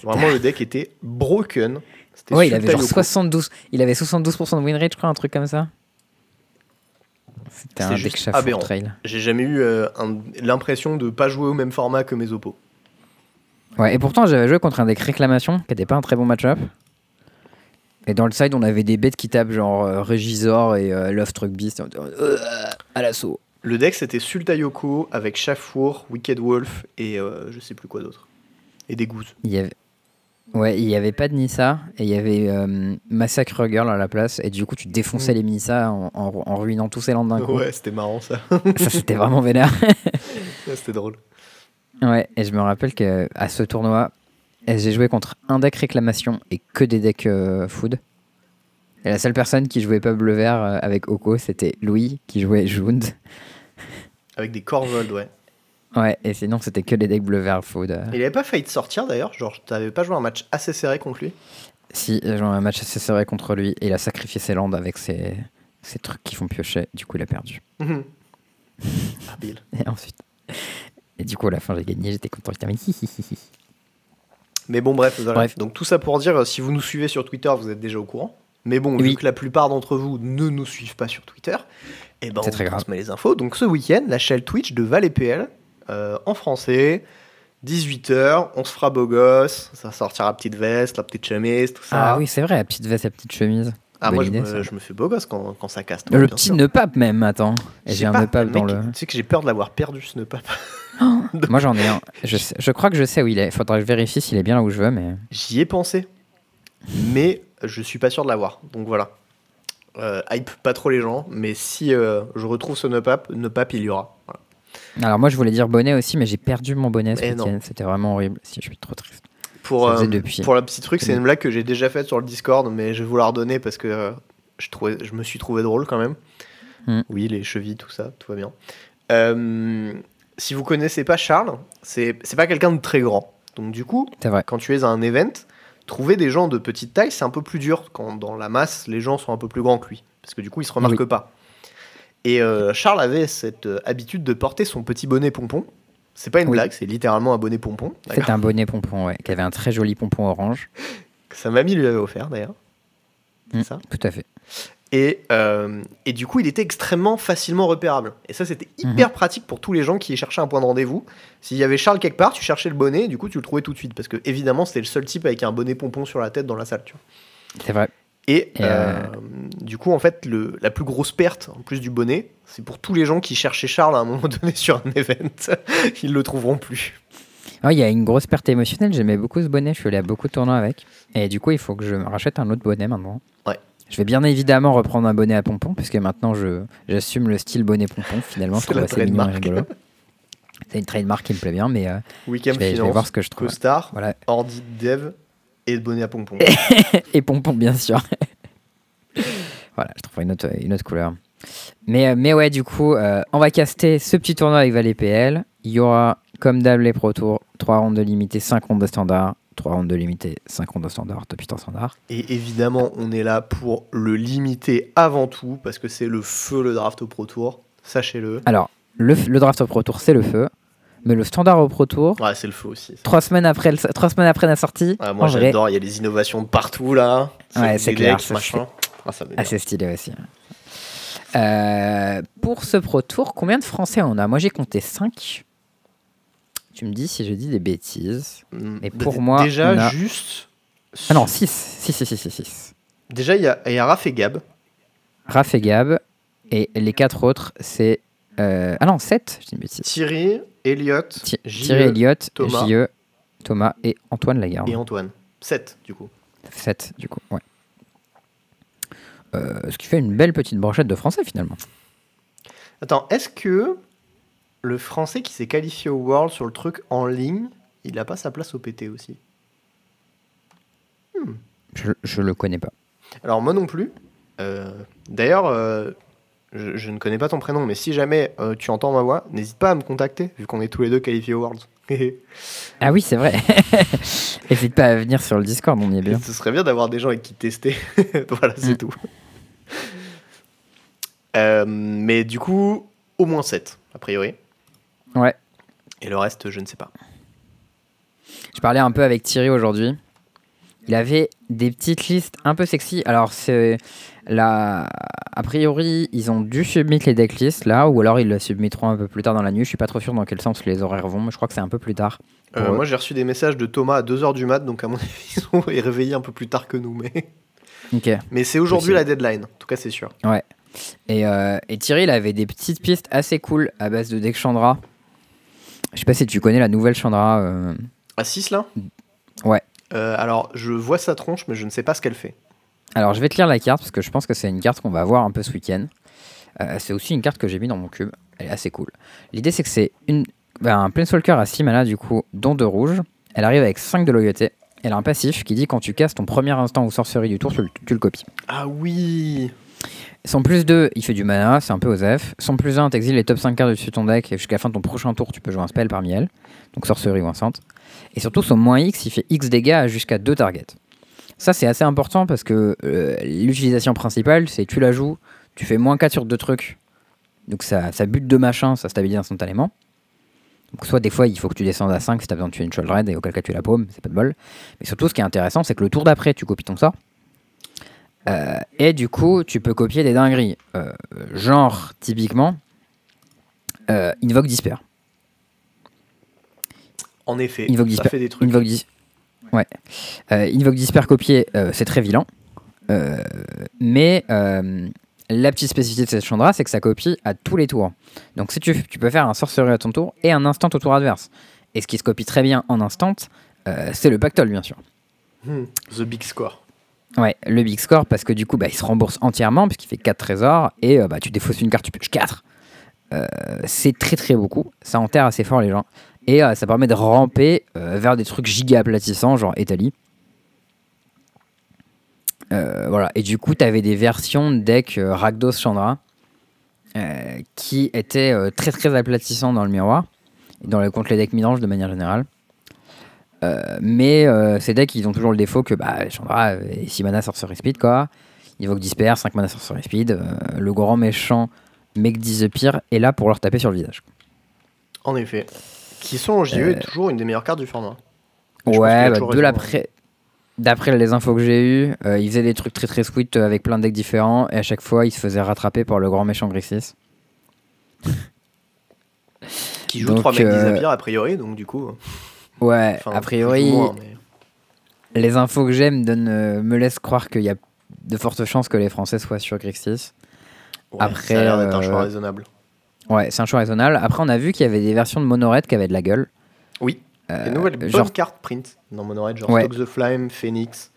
Vraiment, le deck était broken. C'était Ouais, il avait genre Sultai Yoko. 72, il avait 72% de win rate, je crois, un truc comme ça. C'était un deck aberrant. trail. J'ai jamais eu euh, l'impression de pas jouer au même format que mes oppos. Ouais, et pourtant j'avais joué contre un deck réclamation qui était pas un très bon match-up. Et dans le side, on avait des bêtes qui tapent genre euh, Regisor et euh, Love Truck Beast. était Euh, à l'assaut. Le deck c'était Sultai Yoko avec Chafour, Wicked Wolf et je sais plus quoi d'autre. Et des gousses. Il y avait... Ouais, il y avait pas de Nissa et il y avait euh, Massacre Girl à la place. Et du coup, tu défonçais Mm. les Nissa en, en- en ruinant tous ces landes d'un coup. Ouais, c'était marrant ça. Ça, c'était vraiment vénère. [LAUGHS] Ouais, c'était drôle. Ouais, et je me rappelle que à ce tournoi, j'ai joué contre un deck réclamation et que des decks euh, food. Et la seule personne qui jouait pas bleu vert euh, avec Oko, c'était Louis qui jouait Jund. Avec des Corvold, ouais. Ouais, et sinon c'était que des decks bleu vert food. euh. Il avait pas failli te sortir d'ailleurs, genre t'avais pas joué un match assez serré contre lui. Si, j'ai joué un match assez serré contre lui et il a sacrifié ses landes avec ses, ses trucs qui font piocher. Du coup, il a perdu. Mhm. [LAUGHS] Habile. Et ensuite. Et du coup, à la fin, j'ai gagné, j'étais content. J'étais. [LAUGHS] Mais bon, bref, voilà. Bref. Donc tout ça pour dire, euh, si vous nous suivez sur Twitter, vous êtes déjà au courant. Mais bon, vu que la plupart d'entre vous ne nous suivent pas sur Twitter, et ben C'est on très vous grave. transmet les infos. Donc ce week-end, la chaîne Twitch de Val PL euh, en français, 18h, on se fera beau gosse, ça sortira la petite veste, la petite chemise, tout ça. Ah oui, c'est vrai, la petite veste, la petite chemise. Ah, moi je me, ça. je me fais beau gosse quand, quand ça casse. le petit nœud pape même, attends. J'ai un nœud pape dans le. Tu sais que j'ai peur de l'avoir perdu ce nœud pape. [GASPS] [LAUGHS] Moi j'en ai un. Je, sais- je crois que je sais où il est. Faudra que je vérifie s'il est bien là où je veux, mais. J'y ai pensé, mais je suis pas sûr de l'avoir. Donc voilà. Euh, hype pas trop les gens, mais si euh, je retrouve ce nœud pape, nœud pape il y aura. Alors moi je voulais dire bonnet aussi, mais j'ai perdu mon bonnet ce Eh week-end. C'était vraiment horrible. Si je suis trop triste. Pour, euh, depuis. pour la petite truc, c'est une blague que j'ai déjà faite sur le Discord, mais je vais vous la redonner parce que euh, je, trouvais, je me suis trouvé drôle quand même. Hmm. Oui, les chevilles, tout ça, tout va bien. Euh, si vous connaissez pas Charles, c'est pas quelqu'un de très grand. Donc du coup, vrai. quand tu es à un event, trouver des gens de petite taille, c'est un peu plus dur quand dans la masse, les gens sont un peu plus grands que lui. Parce que du coup, il se remarque Oui. pas. Et euh, Charles avait cette euh, habitude de porter son petit bonnet pompon. C'est pas une Oui. blague, c'est littéralement un bonnet pompon. C'était un bonnet pompon, ouais, qui avait un très joli pompon orange. Que sa mamie lui avait offert d'ailleurs. C'est Mm, ça. Tout à fait. Et, euh, et du coup, il était extrêmement facilement repérable. Et ça, c'était hyper pratique pour tous les gens qui cherchaient un point de rendez-vous. S'il y avait Charles quelque part, tu cherchais le bonnet, et du coup, tu le trouvais tout de suite. Parce que, évidemment, c'était le seul type avec un bonnet pompon sur la tête dans la salle. Tu vois. C'est vrai. Et, Et, euh, euh, du coup, en fait, le, la plus grosse perte, en plus du bonnet, c'est pour tous les gens qui cherchaient Charles à un moment [LAUGHS] donné sur un event. [LAUGHS] Ils le trouveront plus. Il y a une grosse perte émotionnelle. J'aimais beaucoup ce bonnet. Je suis allé à beaucoup de tournois avec. Et du coup, il faut que je me rachète un autre bonnet maintenant. Ouais. Je vais bien évidemment reprendre un bonnet à pompon, puisque maintenant j'assume le style bonnet pompon. Finalement, [LAUGHS] je C'est trouve assez mignon et rigolo. C'est une trademark qui me plaît bien, mais euh, je, vais, je vais Finance, voir ce que je trouve. Costar, Voilà. Ordi Dev et bonnet à pompon. [LAUGHS] et pompon, bien sûr. [LAUGHS] voilà, je trouverai une autre, une autre couleur. Mais, euh, mais ouais, du coup, euh, on va caster ce petit tournoi avec Valet PL. Il y aura, comme d'hab, les Pro Tours, 3 rondes de limité, 5 rondes de standard. 3 rondes de limité, 5 rondes de standard, top 8 en standard. Et évidemment, on est là pour le limiter avant tout, parce que c'est le feu le draft au Pro Tour. Sachez-le. Alors, le, le draft au Pro Tour, c'est le feu. Mais le standard au Pro Tour, Ouais, c'est le feu aussi. 3 semaines après, le- trois semaines après la sortie, Ah, moi j'adore, il y a des innovations de partout là. Ouais, c'est clair, machin. Ah, ça m'énerve. assez stylé aussi. Euh, pour ce Pro Tour, combien de Français on a? Moi, j'ai compté 5. Tu me dis si je dis des bêtises. Mm, Mais d- pour moi, déjà on a- juste. Ah non, 6. 6, 6, 6, 6. Déjà, il y a, y a Raph et Gab. Raph et Gab. Et les 4 autres, c'est. euh, Ah non, 7, je dis une bêtise. Thierry, Elliot, Thi- JE Thierry Elliott, Thomas. JE, Thomas et Antoine Lagarde. et Antoine. 7 du coup. 7, du coup, ouais. Euh, ce qui fait une belle petite brochette de français finalement. Attends, est-ce que le français qui s'est qualifié au World sur le truc en ligne, il a pas sa place au PT aussi? Je, je le connais pas. Alors moi non plus. Euh, D'ailleurs, euh, je, je ne connais pas ton prénom, mais si jamais euh, tu entends ma voix, n'hésite pas à me contacter, vu qu'on est tous les deux qualifiés au Worlds. [LAUGHS] Ah oui, c'est vrai. [LAUGHS] N'hésite pas à venir sur le Discord, on y est bien. Ce serait bien d'avoir des gens avec qui tester. [LAUGHS] voilà, c'est Mm. tout. Euh, mais du coup, au moins 7, a priori. Ouais. Et le reste, je ne sais pas. Je parlais un peu avec Thierry aujourd'hui. Il avait des petites listes un peu sexy. Alors, c'est là, a priori, ils ont dû submit les decklists là, ou alors ils la submitteront un peu plus tard dans la nuit. Je suis pas trop sûr dans quel sens les horaires vont, mais je crois que c'est un peu plus tard. Euh, moi, j'ai reçu des messages de Thomas à 2h du mat, donc à mon [LAUGHS] avis, ils sont réveillés un peu plus tard que nous. Mais, [LAUGHS] Ok. mais c'est aujourd'hui la deadline, en tout cas, c'est sûr. Et, euh, et Thierry, il avait des petites pistes assez cool à base de deck Chandra. Je sais pas si tu connais la nouvelle Chandra. euh, À 6 là? Ouais. Euh, alors, je vois sa tronche, mais je ne sais pas ce qu'elle fait. Alors, je vais te lire la carte parce que je pense que c'est une carte qu'on va avoir un peu ce week-end. Euh, c'est aussi une carte que j'ai mis dans mon cube. Elle est assez cool. L'idée, c'est que c'est une. bah, un Planeswalker à 6 mana, du coup, dont 2 rouges. Elle arrive avec 5 de loyauté. Elle a un passif qui dit quand tu casses ton premier instant ou sorcerie du tour, tu, le- tu le copies. Ah oui Son plus 2, il fait du mana, c'est un peu Osef. Son plus 1, t'exiles les top 5 cartes dessus de ton deck et jusqu'à la fin de ton prochain tour, tu peux jouer un spell parmi elles. Donc sorcerie ou enceinte. Et surtout, son moins X, il fait X dégâts à jusqu'à 2 targets. Ça, c'est assez important parce que euh, l'utilisation principale, c'est tu la joues, tu fais moins 4 sur 2 trucs. Donc ça, ça bute 2 machins, ça stabilise instantanément. Donc soit des fois, il faut que tu descendes à 5 si t'as besoin de tuer une Shoal Red et auquel cas tu la paumes, c'est pas de bol. Mais surtout, ce qui est intéressant, c'est que le tour d'après, tu copies ton sort. Euh, et du coup, tu peux copier des dingueries. Euh, genre, typiquement, euh, Invoque Disper. En effet, Invoque ça Disper. fait des trucs. Invoque, dis- ouais. Euh, Invoque Disper copié, euh, c'est très vilain. Euh, mais euh, la petite spécificité de cette Chandra, c'est que ça copie à tous les tours. Donc si tu, tu peux faire un sorcerer à ton tour et un instant au tour adverse. Et ce qui se copie très bien en instant, euh, c'est le pactole, bien sûr. Hmm, The Big Score. Ouais, le big score, parce que du coup, bah, il se rembourse entièrement, puisqu'il fait 4 trésors, et euh, bah, tu défausses une carte, tu pioches 4. c'est très très beaucoup, ça enterre assez fort les gens, et euh, ça permet de ramper euh, vers des trucs giga aplatissants, genre Italie. Euh, voilà, et du coup, tu avais des versions de deck Rakdos Chandra qui étaient très très aplatissants dans le miroir, et dans le, contre les decks midrange de manière générale. Mais ces decks, ils ont toujours le défaut que bah, Chandra est 6 mana Sorcery Speed, quoi. Invoque Disper, 5 mana Sorcery Speed. le grand méchant mec 10 the Pire est là pour leur taper sur le visage. En effet. Qui sont en JE Euh, est toujours une des meilleures cartes du format. Je Ouais, bah, de l'après. D'après les infos que j'ai eues, euh, ils faisaient des trucs très très sweet euh, avec plein de decks différents et à chaque fois ils se faisaient rattraper par le grand méchant Grixis. Qui joue donc, 3 mecs euh, a priori, donc du coup. Ouais, enfin, a priori, ou moins, mais- les infos que j'ai me, donnent, euh, me laissent croire qu'il y a de fortes chances que les Français soient sur Grixis. Ouais, Après, ça a l'air d'être un euh, choix raisonnable. Ouais, c'est un choix raisonnable. Après, on a vu qu'il y avait des versions de Monored qui avaient de la gueule. Oui. Euh, Des nouvelles bonnes genre, cartes print dans Monored, genre Ouais. Stock the Flame, Phoenix.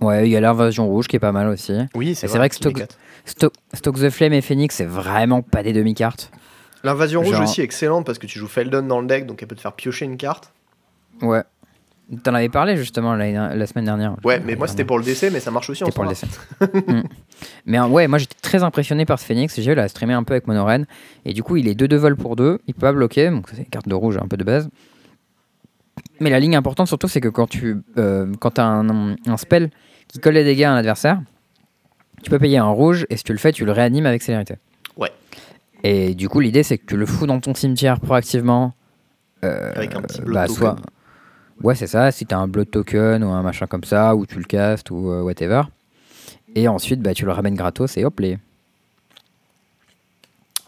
ouais, il y a l'invasion rouge qui est pas mal aussi. Oui, c'est c'est vrai que Stock Stock- Stock, the Flame et Phoenix, c'est vraiment pas des demi-cartes. L'invasion rouge Genre- aussi est excellente parce que tu joues Feldon dans le deck, donc elle peut te faire piocher une carte. Ouais. T'en avais parlé justement la, la semaine dernière. Ouais, mais moi c'était pour le décès, mais ça marche aussi en C'était pour le dessin. [LAUGHS] Mm. Mais euh, ouais, moi j'étais très impressionné par ce Phoenix. J'ai eu la streamer un peu avec Monoren. Et du coup, il est 2-2 vol pour 2. Il peut pas bloquer. Donc c'est une carte de rouge un peu de base. Mais la ligne importante surtout, c'est que quand tu euh, quand as un, un spell qui colle les dégâts à un adversaire, tu peux payer un rouge. Et si tu le fais, tu le réanimes avec célérité. Ouais. Et du coup, l'idée c'est que tu le fous dans ton cimetière proactivement. euh, Avec un petit bah, token. soit Ouais, c'est ça. Si t'as un blood token ou un machin comme ça, ou tu le castes ou euh, whatever. Et ensuite, bah, tu le ramènes gratos et hop, les.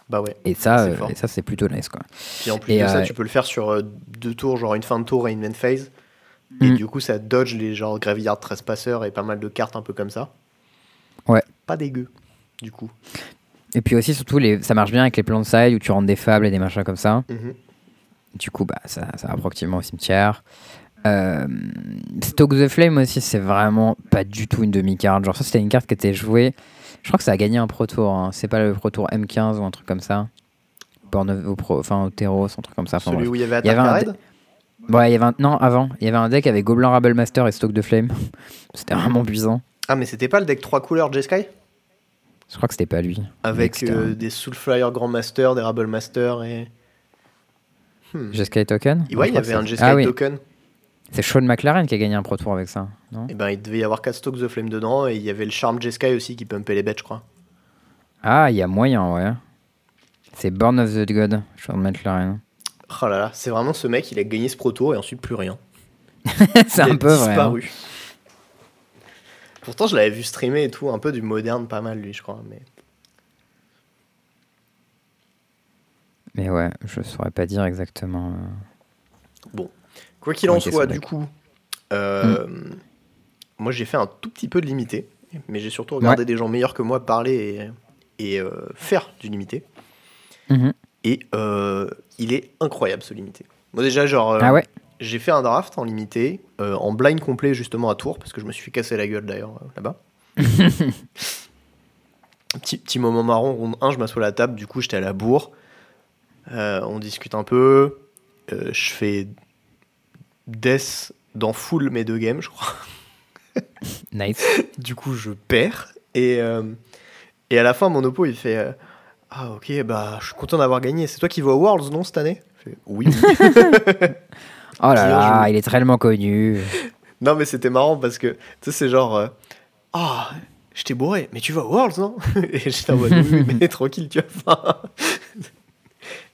Bah ouais. Et ça, C'est euh, fort. et ça c'est plutôt nice quoi. Puis en plus Et, de ça, euh, tu peux le faire sur deux tours, genre une fin de tour et une main phase. Et Mm. du coup, ça dodge les genre Graveyard Trespasser et pas mal de cartes un peu comme ça. Ouais. Pas dégueu, du coup. Et puis aussi, surtout, les... ça marche bien avec les plans de side où tu rentres des fables et des machins comme ça. Mhm. Du coup, bah, ça, ça va proactivement au cimetière. Euh, Stoke the Flame aussi, c'est vraiment pas du tout une demi-carte. Genre, ça, c'était une carte qui était jouée. Je crois que ça a gagné un Pro Tour. hein. C'est pas le Pro Tour M15 ou un truc comme ça. Born of- au pro... Enfin, au Teros, un truc comme ça. Enfin, Celui bref. où il y avait Il y avait un Ouais, il y avait un... Non, avant. Il y avait un deck avec Goblin Rabble Master et Stoke the Flame. [LAUGHS] c'était vraiment puissant. Ah, mais c'était pas le deck 3 couleurs J-Sky Je crois que c'était pas lui. Avec C'était euh, des Soulflyer Grand Master, des Rabble Master et. Hmm. Token Ouais, il y avait un J-Sky Ah oui, Token. c'est Sean McLaren qui a gagné un Pro Tour avec ça, non Et ben, il devait y avoir 4 Stock the Flame dedans. Et il y avait le Charm J-Sky aussi qui pumpait les bêtes, je crois. Ah, il y a moyen, ouais. C'est Born of the God, Sean McLaren. Oh là là, c'est vraiment ce mec, il a gagné ce Pro Tour et ensuite plus rien. [LAUGHS] c'est un peu vrai. hein. disparu. Pourtant, je l'avais vu streamer et tout, un peu du moderne, pas mal lui, je crois. Mais Mais ouais, je saurais pas dire exactement. euh. quoi qu'il en soit, du coup, euh, moi j'ai fait un tout petit peu de limité, mais j'ai surtout regardé des gens meilleurs que moi parler et, et, euh, faire du limité. Mhm. Et euh, il est incroyable ce limité. Moi déjà, genre, Ah ouais j'ai fait un draft en limité, en blind complet justement à Tours, parce que je me suis fait casser la gueule d'ailleurs là-bas. [LAUGHS] petit, petit moment marron, ronde 1, je m'assois à la table, du coup j'étais à la bourre. Euh, on discute un peu. Euh, je fais Death dans full mes deux games, je crois. [LAUGHS] Nice. Du coup, je perds. Et, euh, et à la fin, mon oppo, il fait euh, Ah, ok, bah, je suis content d'avoir gagné. C'est toi qui vas au Worlds, non, cette année? Je fais, Oui. [LAUGHS] Oh là là, il est tellement connu. [LAUGHS] non, mais c'était marrant parce que, tu sais, c'est genre euh, Ah, je t'ai bourré, mais tu vas au Worlds, non? Et j'étais en mode oui, mais tranquille, tu vas pas.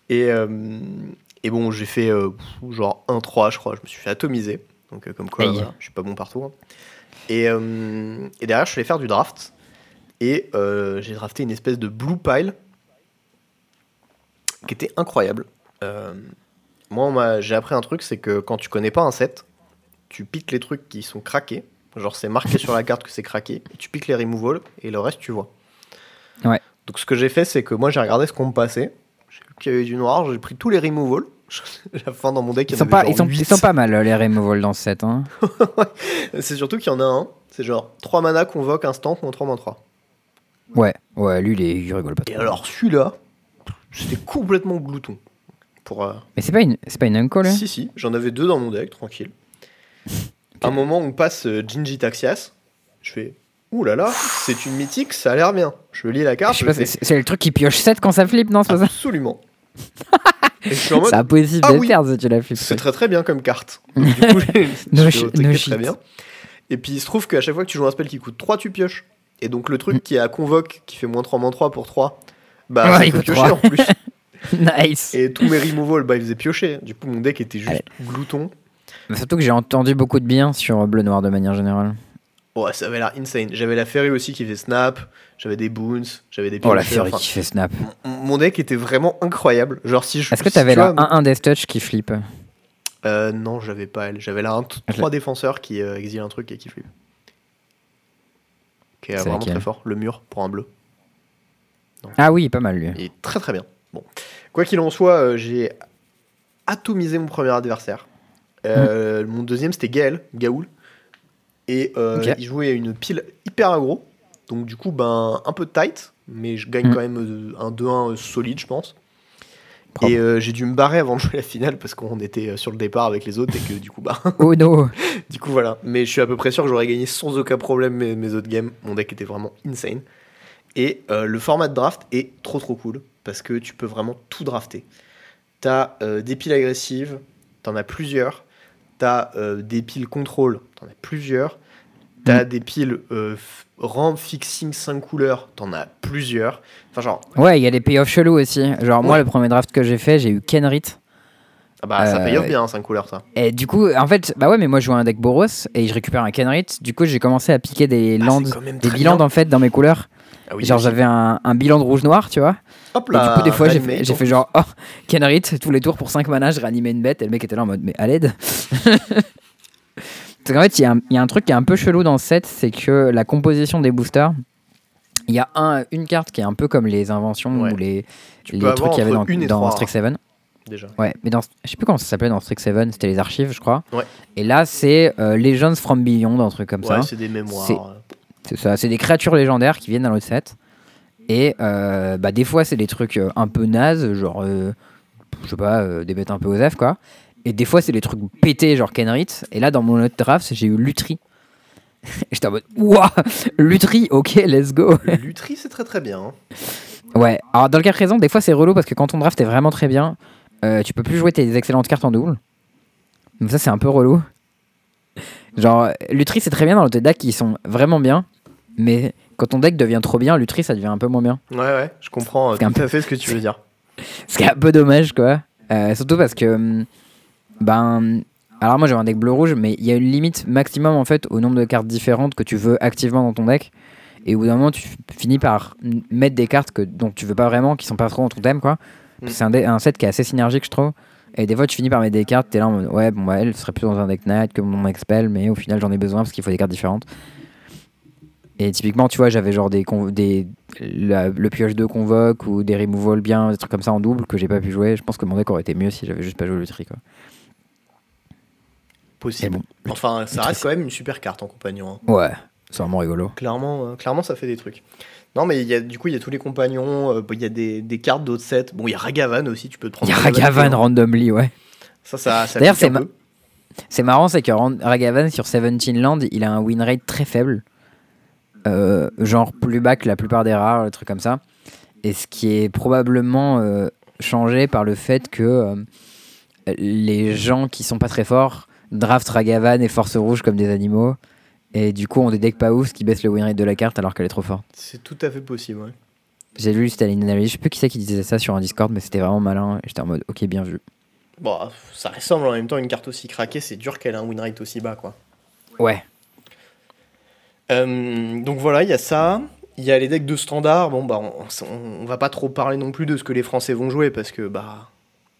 Et, euh, et bon, j'ai fait euh, genre 1-3, je crois. Je me suis fait atomiser. Donc, euh, comme quoi, Aïe. voilà, je suis pas bon partout. hein. Et, et derrière, je suis allé faire du draft. Et j'ai drafté une espèce de blue pile qui était incroyable. Euh, moi, j'ai appris un truc, c'est que quand tu connais pas un set, tu piques les trucs qui sont craqués. Genre, c'est marqué sur la carte que c'est craqué. Et tu piques les removals et le reste, tu vois. Ouais. Donc, ce que j'ai fait, c'est que moi, j'ai regardé ce qu'on me passait. Y avait du noir, j'ai pris tous les removals. [LAUGHS] La fin, dans mon deck, il Ils sont, pas, ils, sont, ils sont pas mal, euh, les removals dans ce set. Hein. [LAUGHS] C'est surtout qu'il y en a un. C'est genre 3 mana, convoque, instant, ou 3 3. Ouais, ouais, lui, il, est- il rigole pas Et trop. alors, celui-là, c'était complètement glouton. Pour, euh, Mais c'est pas une, c'est pas une uncle, hein Si, si, j'en avais deux dans mon deck, tranquille. [LAUGHS] À un moment, on passe euh, Jinji Taxias. Je fais Ouh là là, c'est une mythique, ça a l'air bien. Je lis la carte, c'est le truc qui pioche 7 quand ça flippe, non C'est pas ça? Absolument. C'est impossible Ah de oui. perdre si tu. C'est très très bien comme carte. Du coup, [LAUGHS] No no très bien. Et puis il se trouve qu'à chaque fois que tu joues un spell qui coûte 3, tu pioches. Et donc le Mm. truc qui est à convoque, qui fait moins 3, moins 3 pour 3, bah Ouais, il coûte piocher 3. en plus. [LAUGHS] nice. Et tous mes removals, bah ils faisaient piocher. Du coup, mon deck était juste Allez. glouton. Mais Surtout que j'ai entendu beaucoup de bien sur Bleu Noir de manière générale. Ouais, ça avait l'air insane. J'avais la Fairy aussi qui fait snap, j'avais des boons, j'avais des Oh la enfin, qui fait snap. mon- deck était vraiment incroyable. Genre si je. Est-ce que si t'avais tu la vois- 1-1 Death Touch qui flippe? Euh, Non, j'avais pas elle. J'avais 1 Je 3 défenseurs qui euh, exilent un truc et qui flippe. Qui est, vraiment très fort. Le mur pour un bleu. Ah oui, pas mal lui. Il est très très bien. Bon. Quoi qu'il en soit, euh, j'ai atomisé mon premier adversaire. Euh, Mon deuxième c'était Gaël, Gaoul. Et euh, il jouait une pile hyper aggro. Donc du coup, ben, un peu tight. Mais je gagne Mm. quand même euh, un 2-1 solide, je pense. Propre. Et euh, j'ai dû me barrer avant de jouer la finale parce qu'on était euh, sur le départ avec les autres et que du coup, bah, Oh no [LAUGHS] du coup voilà. Mais je suis à peu près sûr que j'aurais gagné sans aucun problème mes, mes autres games. Mon deck était vraiment insane. Et euh, le format de draft est trop trop cool parce que tu peux vraiment tout drafter. T'as euh, des piles agressives, t'en as plusieurs. T'as euh, des piles contrôle, t'en as plusieurs. T'as des piles euh, fixing 5 couleurs, t'en as plusieurs. Enfin genre, Ouais, il y a des payoffs chelous aussi. Genre, moi, le premier draft que j'ai fait, j'ai eu Kenrit. ah bah ça Euh, paye off bien 5 couleurs ça. Et du coup, en fait, bah ouais, mais moi, je joue un deck Boros et je récupère un Kenrit. Du coup, j'ai commencé à piquer des Ah, lands, c'est quand même des bien. en fait dans mes couleurs. Ah oui, genre, j'avais un, un bilan de rouge-noir, tu vois. Hop Et du là, coup, des fois, j'ai fait, genre, oh, Kenrit, tous les tours pour 5 mana, je réanimais une bête. Et le mec était là en mode, mais à l'aide. [LAUGHS] Parce qu'en fait, il y, a un- il y a un truc qui est un peu chelou dans ce set, c'est que la composition des boosters, il y a un, une carte qui est un peu comme les inventions Ouais. ou les, Tu les peux trucs qu'il y avait dans, dans trois, Strixhaven. déjà. Ouais, mais dans, je sais plus comment ça s'appelait dans Strixhaven, c'était les archives, je crois. Ouais. Et là, c'est euh, Legends from Beyond, un truc comme ça. Ouais, c'est des mémoires. C'est ça, c'est des créatures légendaires qui viennent dans l'autre set. Et euh, bah, des fois, c'est des trucs euh, un peu nazes, genre, euh, je sais pas, euh, des bêtes un peu osef, quoi. Et des fois, c'est des trucs pétés, genre Kenrit. Et là, dans mon autre draft, j'ai eu Lutri. [LAUGHS] J'étais en mode, ouah, Lutri, ok, let's go. Lutri, c'est très très bien. hein. Ouais, alors dans le cas présent, des fois c'est relou parce que quand ton draft est vraiment très bien, euh, tu peux plus jouer tes excellentes cartes en double. Donc ça c'est un peu relou. Genre, Lutri c'est très bien dans le deck qui sont vraiment bien, mais quand ton deck devient trop bien, Lutri ça devient un peu moins bien. Ouais, ouais, je comprends tout à fait ce que tu veux dire. [LAUGHS] Ce qui est un peu dommage quoi. Euh, surtout parce que, hum, ben, alors moi j'avais un deck bleu-rouge, mais il y a une limite maximum en fait au nombre de cartes différentes que tu veux activement dans ton deck. Et au bout d'un moment, tu finis par mettre des cartes que, dont tu veux pas vraiment, qui sont pas trop dans ton thème, quoi. Mm. C'est un, set qui est assez synergique, je trouve. Et des fois, tu finis par mettre des cartes, t'es là en mode, ouais, bon, bah, elle serait plutôt dans un deck Knight que mon deck Spell, mais au final, j'en ai besoin parce qu'il faut des cartes différentes. Et typiquement, tu vois, j'avais genre des, con- des la- le pioche 2 convoque ou des removal bien, des trucs comme ça en double que j'ai pas pu jouer. Je pense que mon deck aurait été mieux si j'avais juste pas joué le tri, quoi. Possible. bon, Enfin, ça reste quand même une super carte en compagnon. hein. ouais, C'est vraiment rigolo. Clairement, euh, clairement, ça fait des trucs. Non, mais il y a, du coup, il y a tous les compagnons, euh, il y a des, des cartes d'autres sets. Bon, il y a Ragavan aussi, tu peux te Il prendre. y a Ragavan randomly, ouais. Ça, ça, ça D'ailleurs, c'est ma- marrant, c'est que Ragavan sur 17 Land, il a un win rate très faible. Euh, genre plus bas que la plupart des rares, des trucs comme ça. Et ce qui est probablement euh, changé par le fait que euh, les gens qui sont pas très forts draft Ragavan et Force Rouge comme des animaux. Et du coup, on des decks pas ouf qui baisse le win rate de la carte alors qu'elle est trop forte. C'est tout à fait possible, ouais. J'ai lu, c'était une analyse, je sais plus qui c'est qui disait ça sur un Discord, mais c'était vraiment malin. Et j'étais en mode, ok, bien vu. Bon, ça ressemble en même temps à une carte aussi craquée, c'est dur qu'elle ait un win rate aussi bas, quoi. Ouais. Euh, donc voilà, il y a ça. Il y a les decks de standard. Bon, bah, on, on- on va pas trop parler non plus de ce que les Français vont jouer parce que, bah,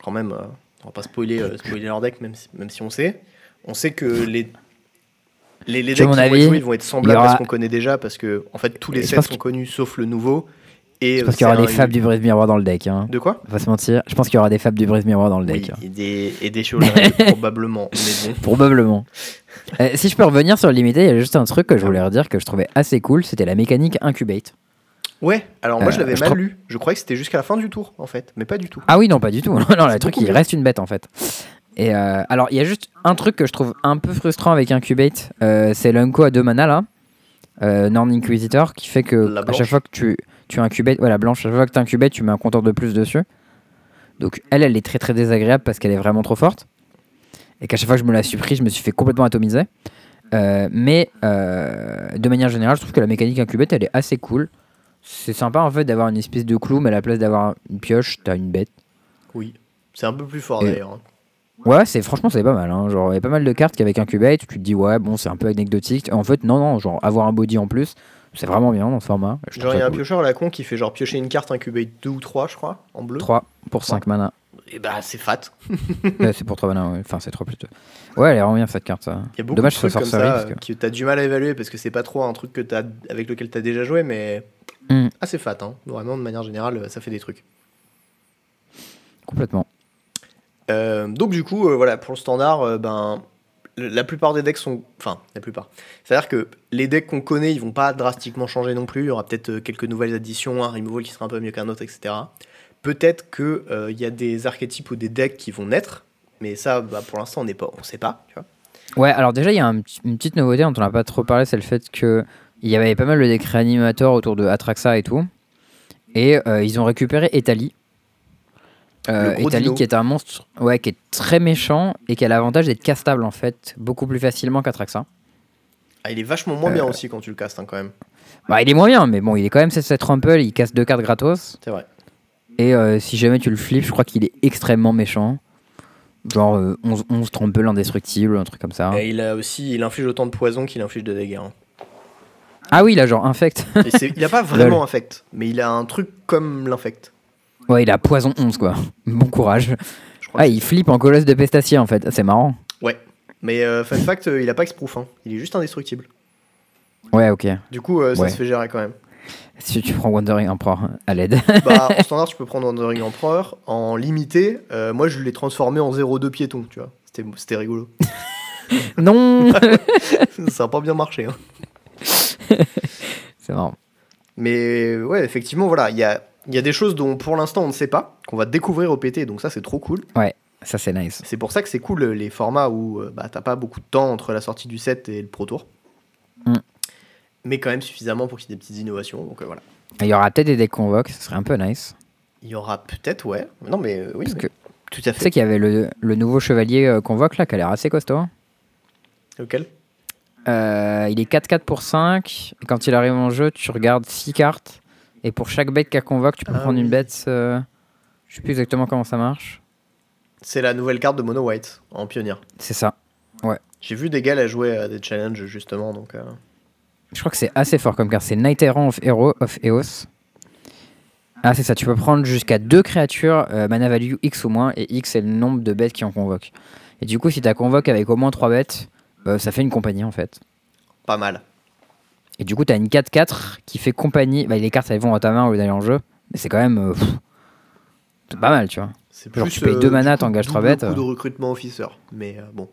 quand même, euh, on va pas spoiler, euh, spoiler leur deck, même si, même si on sait. On sait que les. Les, les decks qui vont être joués, vont être semblables à ce qu'on connaît déjà parce que, en fait, tous les sets sont connus sauf le nouveau. Et Je euh, pense qu'il y aura c'est des fables du brise miroir dans le deck. Hein. De quoi? On va se mentir. Je pense qu'il y aura des fables du brise miroir dans le deck. Oui, hein. et des, et des chevaleries, [LAUGHS] probablement. Mais bon. Probablement. Euh, si je peux revenir sur le limité, il y a juste un truc que je voulais redire que je trouvais assez cool, c'était la mécanique incubate. Ouais, alors moi je Euh, l'avais je mal trouve- lu. Je croyais que c'était jusqu'à la fin du tour, en fait, mais pas du tout. Ah oui, non, pas du tout. [LAUGHS] non, le truc, il reste une bête en fait. Et euh, alors, il y a juste un truc que je trouve un peu frustrant avec Incubate, euh, c'est l'Unco à deux mana là, euh, Norn Inquisitor, qui fait que à chaque fois que tu, tu incubates, la blanche, à chaque fois que tu incubates, tu mets un compteur de plus dessus. Donc elle, elle est très très désagréable parce qu'elle est vraiment trop forte. Et qu'à chaque fois que je me la suis pris, je me suis fait complètement atomiser. Euh, mais euh, de manière générale, je trouve que la mécanique incubate, elle est assez cool. C'est sympa en fait d'avoir une espèce de clou, mais à la place d'avoir une pioche, t'as une bête. Oui, c'est un peu plus fort Et- d'ailleurs. hein. Ouais, c'est franchement c'est pas mal. Hein. Genre il y a pas mal de cartes qu'avec Incubate, tu te dis ouais bon c'est un peu anecdotique. En fait non non, genre avoir un body en plus, c'est vraiment bien dans ce format. Je Genre, il y a un cool. piocheur à la con qui fait genre piocher une carte incubate 2 ou 3, je crois, en bleu. 3 pour 5 mana. Et bah, c'est fat. [LAUGHS] Ouais, c'est pour 3 mana, ouais. enfin c'est 3 plus 2. Ouais, elle est vraiment bien cette carte. Ça. Il y a beaucoup Dommage de que ce trucs soit comme ça parce que- que t'as du mal à évaluer parce que c'est pas trop un truc que t'as, avec lequel t'as déjà joué, mais Mm. assez fat. Hein. Vraiment, de manière générale, ça fait des trucs. Complètement. Euh, donc du coup, euh, voilà, pour le standard, euh, ben, la plupart des decks sont... Enfin, la plupart. C'est-à-dire que les decks qu'on connaît, ils vont pas drastiquement changer non plus. Il y aura peut-être euh, quelques nouvelles additions, un removal qui sera un peu mieux qu'un autre, etc. Peut-être qu'il y a des archétypes ou des decks qui vont naître, mais ça, bah, pour l'instant, on n'est pas, on sait pas. Ouais, alors déjà il y a une petite nouveauté dont on n'a pas trop parlé, c'est le fait que il y avait pas mal de decks réanimateurs autour de Atraxa et tout. Et euh, ils ont récupéré Etali. Euh, Etali qui est un monstre ouais, qui est très méchant et qui a l'avantage d'être castable en fait, beaucoup plus facilement qu'Atraxa. Ah, il est vachement moins bien aussi quand tu le castes, hein, quand même. Bah, il est moins bien, mais bon, il est quand même 7-7 Rumple, il casse deux cartes gratos. C'est vrai. Et euh, si jamais tu le flippes, je crois qu'il est extrêmement méchant. Genre euh, 11, 11 Trample indestructible, un truc comme ça. Et il a aussi, il inflige autant de poison qu'il inflige de dégâts. hein. Ah oui, il a genre infect. Il a pas [LAUGHS] vraiment infect, mais il a un truc comme l'infect. Ouais, il a poison 11 quoi. Bon courage. Ah, il flippe en colosse de pestacier en fait. C'est marrant. Ouais. Mais euh, fun fact, euh, il a pas exproof, hein. il est juste indestructible. Ouais, ok. Du coup, euh, ça Ouais. se fait gérer quand même. Si tu prends Wandering Emperor à l'aide. Bah, en [LAUGHS] standard, tu peux prendre Wandering Emperor. En limité, euh, moi, je l'ai transformé en 0-2 piéton, tu vois. C'était, c'était rigolo. [LAUGHS] non [LAUGHS] ça a pas bien marché. Hein. C'est marrant. Mais ouais, effectivement, voilà, il y a, il y a des choses dont pour l'instant on ne sait pas, qu'on va découvrir au PT, donc ça c'est trop cool. Ça, c'est nice. C'est pour ça que c'est cool les formats où euh, bah, t'as pas beaucoup de temps entre la sortie du set et le Pro Tour. Mm. Mais quand même suffisamment pour qu'il y ait des petites innovations, donc euh, voilà. Il y aura peut-être des decks convoques, ce serait un peu nice. Il y aura peut-être, ouais. Non, mais euh, oui, Parce mais- que tout à tu sais fait. qu'il y avait le, le nouveau chevalier euh, convoque là, qui a l'air assez costaud. hein. Lequel? Il est 4-4 pour 5. Et quand il arrive en jeu, tu regardes 6 cartes. Et pour chaque bête qu'elle convoque, tu peux Ah prendre une bête. euh, Je sais plus exactement comment ça marche. C'est la nouvelle carte de Mono White en pionnière. C'est ça. J'ai vu des gars la jouer à des challenges justement, donc euh, Je crois que c'est assez fort comme carte. C'est Night Errant of, Hero, of Eos. Ah, c'est ça. Tu peux prendre jusqu'à deux créatures, euh, mana value X ou moins. Et X, c'est le nombre de bêtes qui en convoquent. Et du coup, si tu as convoques avec au moins 3 bêtes, ça fait une compagnie en fait. pas mal. Et du coup, tu as une 4-4 qui fait compagnie. Bah, les cartes, elles vont à ta main au lieu d'aller en jeu. Mais c'est quand même. euh, pff, pas mal, tu vois. Genre, tu payes euh, deux mana, du coup, t'engages trois double bêtes, coup de euh. recrutement officer, mais euh, bon.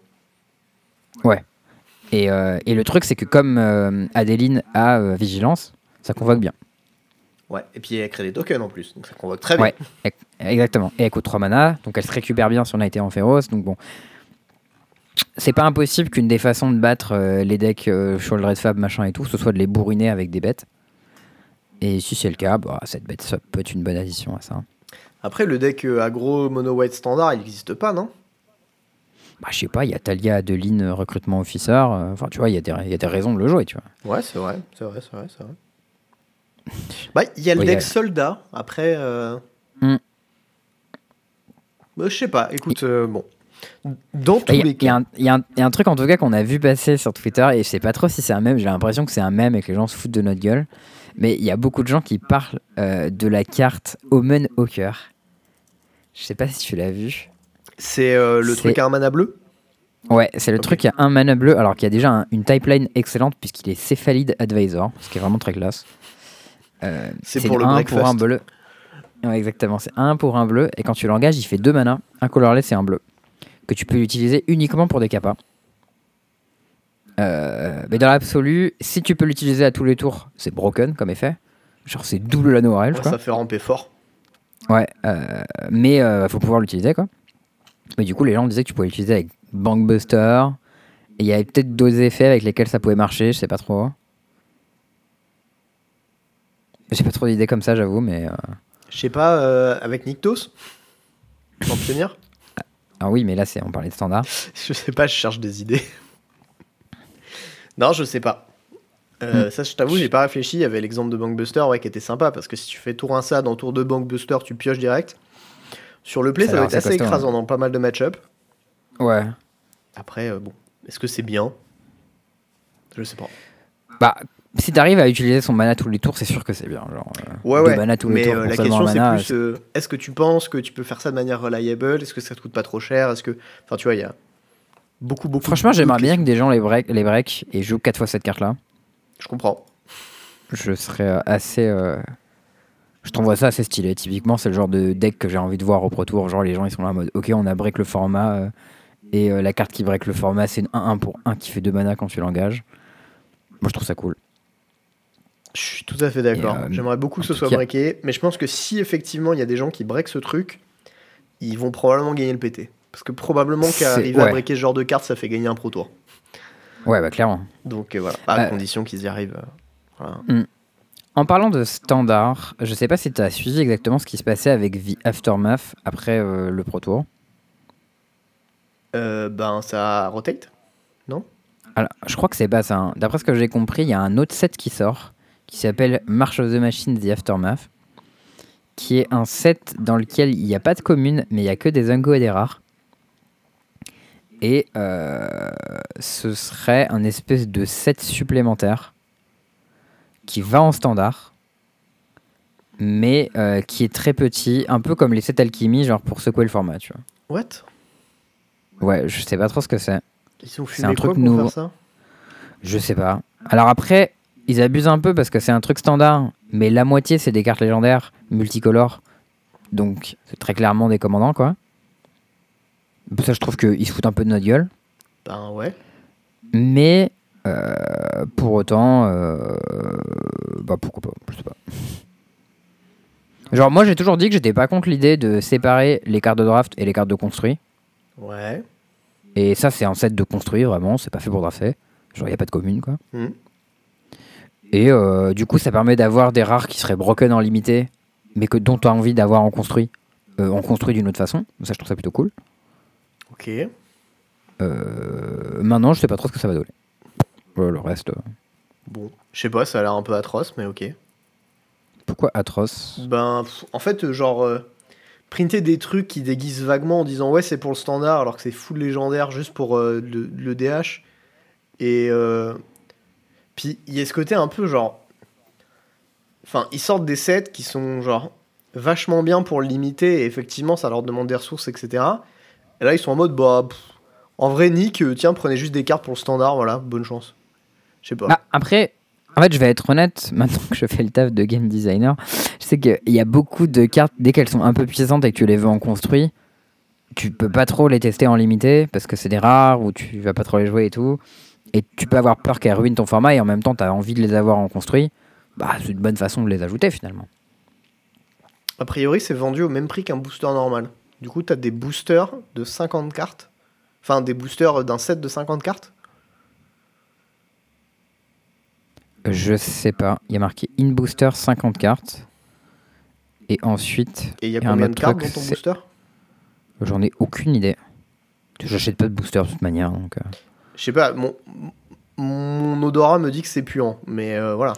Et, euh, et le truc, c'est que comme euh, Adeline a euh, vigilance, ça convoque bien. Ouais, et puis elle crée des tokens en plus, donc ça convoque très bien. Ouais, exactement. Et elle coûte 3 mana, donc elle se récupère bien si on a été en féroce. Donc bon, c'est pas impossible qu'une des façons de battre euh, les decks euh, Fab, machin et tout, ce soit de les bourriner avec des bêtes. Et si c'est le cas, bah, cette bête, ça peut être une bonne addition à ça. Après, le deck euh, aggro mono white standard, il n'existe pas, non? Bah, je sais pas, il y a Talia, Adeline, recrutement officer. euh, Enfin, tu vois, il y, a des- il y a des raisons de le jouer, tu vois. Ouais, c'est vrai, c'est vrai, c'est vrai, c'est vrai. [LAUGHS] Bah, il y a le Ouais, deck a- soldat, après. Bah, je sais pas, écoute, bon. Dans tous Il y, a- les cas. un- il y a un- il y a un truc en tout cas qu'on a vu passer sur Twitter et je sais pas trop si c'est un mème, j'ai l'impression que c'est un mème et que les gens se foutent de notre gueule. Mais il y a beaucoup de gens qui parlent euh, de la carte Omen Hawker. Je sais pas si tu l'as vu. C'est euh, le truc à un mana bleu? Ouais, c'est le truc, il y a un mana bleu, alors qu'il y a déjà un- une pipeline excellente puisqu'il est Cephalid Advisor, ce qui est vraiment très classe. Euh, C'est pour le un breakfast. pour un bleu. Ouais, exactement, c'est un pour un bleu, et quand tu l'engages, il fait deux mana, un colorless et un bleu, que tu peux utiliser uniquement pour des capas. Euh, mais dans l'absolu, si tu peux l'utiliser à tous les tours, c'est broken comme effet. Genre c'est double l'anneau orel, Ouais. Ça fait ramper fort. Ouais, euh, mais euh, faut pouvoir l'utiliser quoi. Mais du coup, les gens disaient que tu pouvais l'utiliser avec Bankbuster. Il y avait peut-être d'autres effets avec lesquels ça pouvait marcher, je sais pas trop. J'ai pas trop d'idées comme ça, j'avoue, mais. Je sais pas, avec Nyctos En pionnière Ah oui, mais là, c'est on parlait de standard. [LAUGHS] Je sais pas, je cherche des idées. non, je sais pas. Euh, Hmm. Ça, je t'avoue, j'ai pas réfléchi. Il y avait l'exemple de Bankbuster ouais, qui était sympa parce que si tu fais tour 1 ça dans tour 2 Bankbuster, tu pioches direct. Sur le play, Ça ça, va être assez costaud, écrasant dans pas mal de match-up. Ouais. Après, euh, bon, est-ce que c'est bien? Je sais pas. Bah, si t'arrives à utiliser son mana tous les tours, c'est sûr que c'est bien. Genre, euh, Ouais, ouais. mana tous les Mais tours euh, la question, c'est plus euh, est-ce que tu penses que tu peux faire ça de manière reliable? Est-ce que ça te coûte pas trop cher? Est-ce que. Enfin, tu vois, il y a beaucoup, beaucoup. Franchement, j'aimerais bien que des gens les break, les break et jouent 4 fois cette carte-là. Je comprends. Je serais euh, assez. euh, Je t'envoie ça assez stylé. Typiquement, c'est le genre de deck que j'ai envie de voir au Pro Tour. Genre, les gens ils sont là en mode Ok, on a break le format. et la carte qui break le format, c'est une 1-1 pour 1 qui fait 2 mana quand tu l'engages. Moi, je trouve ça cool. Je suis tout à fait d'accord. Euh, J'aimerais beaucoup que ce soit breaké, mais je pense que si effectivement il y a des gens qui break ce truc, ils vont probablement gagner le PT. Parce que probablement qu'arriver à ouais. breaker ce genre de carte, ça fait gagner un pro tour. Ouais, bah clairement. Donc euh, voilà, à Euh, condition qu'ils y arrivent. euh, voilà. En parlant de standard, je sais pas si tu as suivi exactement ce qui se passait avec The Aftermath après le Pro Tour. Ben ça rotate. Alors, je crois que c'est pas ça. hein. D'après ce que j'ai compris, il y a un autre set qui sort qui s'appelle March of the Machine The Aftermath, qui est un set dans lequel il n'y a pas de commune, mais il y a que des ungo et des rares. Et euh, ce serait un espèce de set supplémentaire qui va en standard, mais euh, qui est très petit, un peu comme les sets alchimie, genre pour secouer le format, tu vois. What? Ouais, je sais pas trop ce que c'est. Ils C'est un truc nouveau. ça? Je sais pas. Alors après, ils abusent un peu parce que c'est un truc standard, mais la moitié c'est des cartes légendaires multicolores. Donc c'est très clairement des commandants quoi. Ça je trouve qu'ils se foutent un peu de notre gueule. Ben ouais. Mais euh, pour autant, euh, bah pourquoi pas, je sais pas. Genre moi j'ai toujours dit que j'étais pas contre l'idée de séparer les cartes de draft et les cartes de construit. Ouais. Et ça c'est un set de construit vraiment, c'est pas fait pour drafter. Genre il y a pas de commune quoi. Hmm. Et euh, du coup, ça permet d'avoir des rares qui seraient broken en limité, mais que dont tu as envie d'avoir en construit, euh, en construit d'une autre façon. Ça, je trouve ça plutôt cool. Ok. Euh, maintenant, je sais pas trop ce que ça va donner. Le reste, Bon. Je sais pas, ça a l'air un peu atroce, mais ok. pourquoi atroce? Ben, pff, en fait, genre, euh, printer des trucs qui déguisent vaguement en disant ouais, c'est pour le standard, alors que c'est full légendaire juste pour euh, le, le DH. Et puis, il y a ce côté un peu genre. Enfin, ils sortent des sets qui sont genre vachement bien pour limiter, et effectivement, ça leur demande des ressources, etc. Et là, ils sont en mode bah, en vrai, Nick, euh, tiens, prenez juste des cartes pour le standard, voilà, bonne chance. Je sais pas. Bah, Après, en fait, je vais être honnête, [LAUGHS] maintenant que je fais le taf de game designer, je sais qu'il y a beaucoup de cartes, dès qu'elles sont un peu puissantes et que tu les veux en construit, tu peux pas trop les tester en limité parce que c'est des rares ou tu vas pas trop les jouer et tout. Et tu peux avoir peur qu'elles ruinent ton format et en même temps tu as envie de les avoir en construit, bah, c'est une bonne façon de les ajouter finalement. A priori, c'est vendu au même prix qu'un booster normal. Du coup, tu as des boosters de 50 cartes. Enfin, des boosters d'un set de 50 cartes. Je sais pas. Il y a marqué In Booster 50 cartes. Et ensuite. Et il y a un combien de cartes dans ton booster? J'en ai aucune idée. J'achète pas de booster de toute manière. Donc, euh. Je sais pas, mon, mon odorat me dit que c'est puant, mais euh, voilà.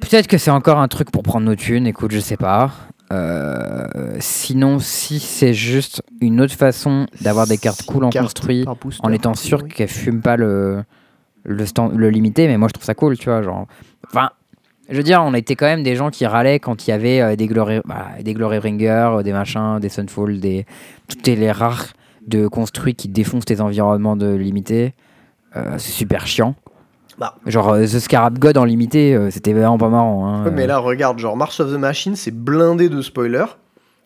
Peut-être que c'est encore un truc pour prendre nos thunes. Écoute, je sais pas. Euh, sinon, si c'est juste une autre façon d'avoir des cartes cool en cartes construit, booster, en étant sûr priori. qu'elles fument pas le, le, stand- le limité, mais moi je trouve ça cool, tu vois. Genre, enfin, je veux dire, on était quand même des gens qui râlaient quand il y avait euh, des Glory, bah, des Glory Bringer, euh, des machins, des Sunfall, des toutes les rares de construits qui défoncent tes environnements de limité. Euh, c'est super chiant. Bah. Genre euh, The Scarab God en limité, euh, c'était vraiment pas marrant. hein. Ouais, mais là, regarde, genre March of the Machine, c'est blindé de spoilers.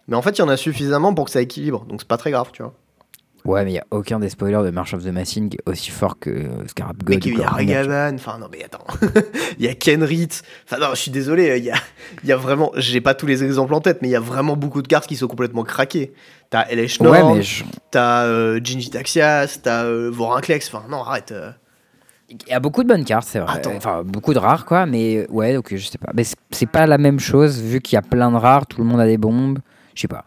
Mais en fait, il y en a suffisamment pour que ça équilibre. Donc, c'est pas très grave, tu vois. Ouais, mais il y a aucun des spoilers de March of the Machine qui est aussi fort que euh, Scarab God. Il y a. Ragavan, enfin non mais attends, il [LAUGHS] y a Kenrit, enfin non je suis désolé, il y a, y a vraiment, j'ai pas tous les exemples en tête, mais il y a vraiment beaucoup de cartes qui sont complètement craquées. T'as LH Ouais, Nord, mais je- t'as euh, Gingy Taxias, t'as euh, Vorinclex, enfin non arrête. euh. Il y a beaucoup de bonnes cartes, c'est vrai. Attends. Enfin, beaucoup de rares, quoi. Mais euh, ouais, ok, je sais pas. Mais c'est pas la même chose, vu qu'il y a plein de rares, tout le monde a des bombes. Je sais pas.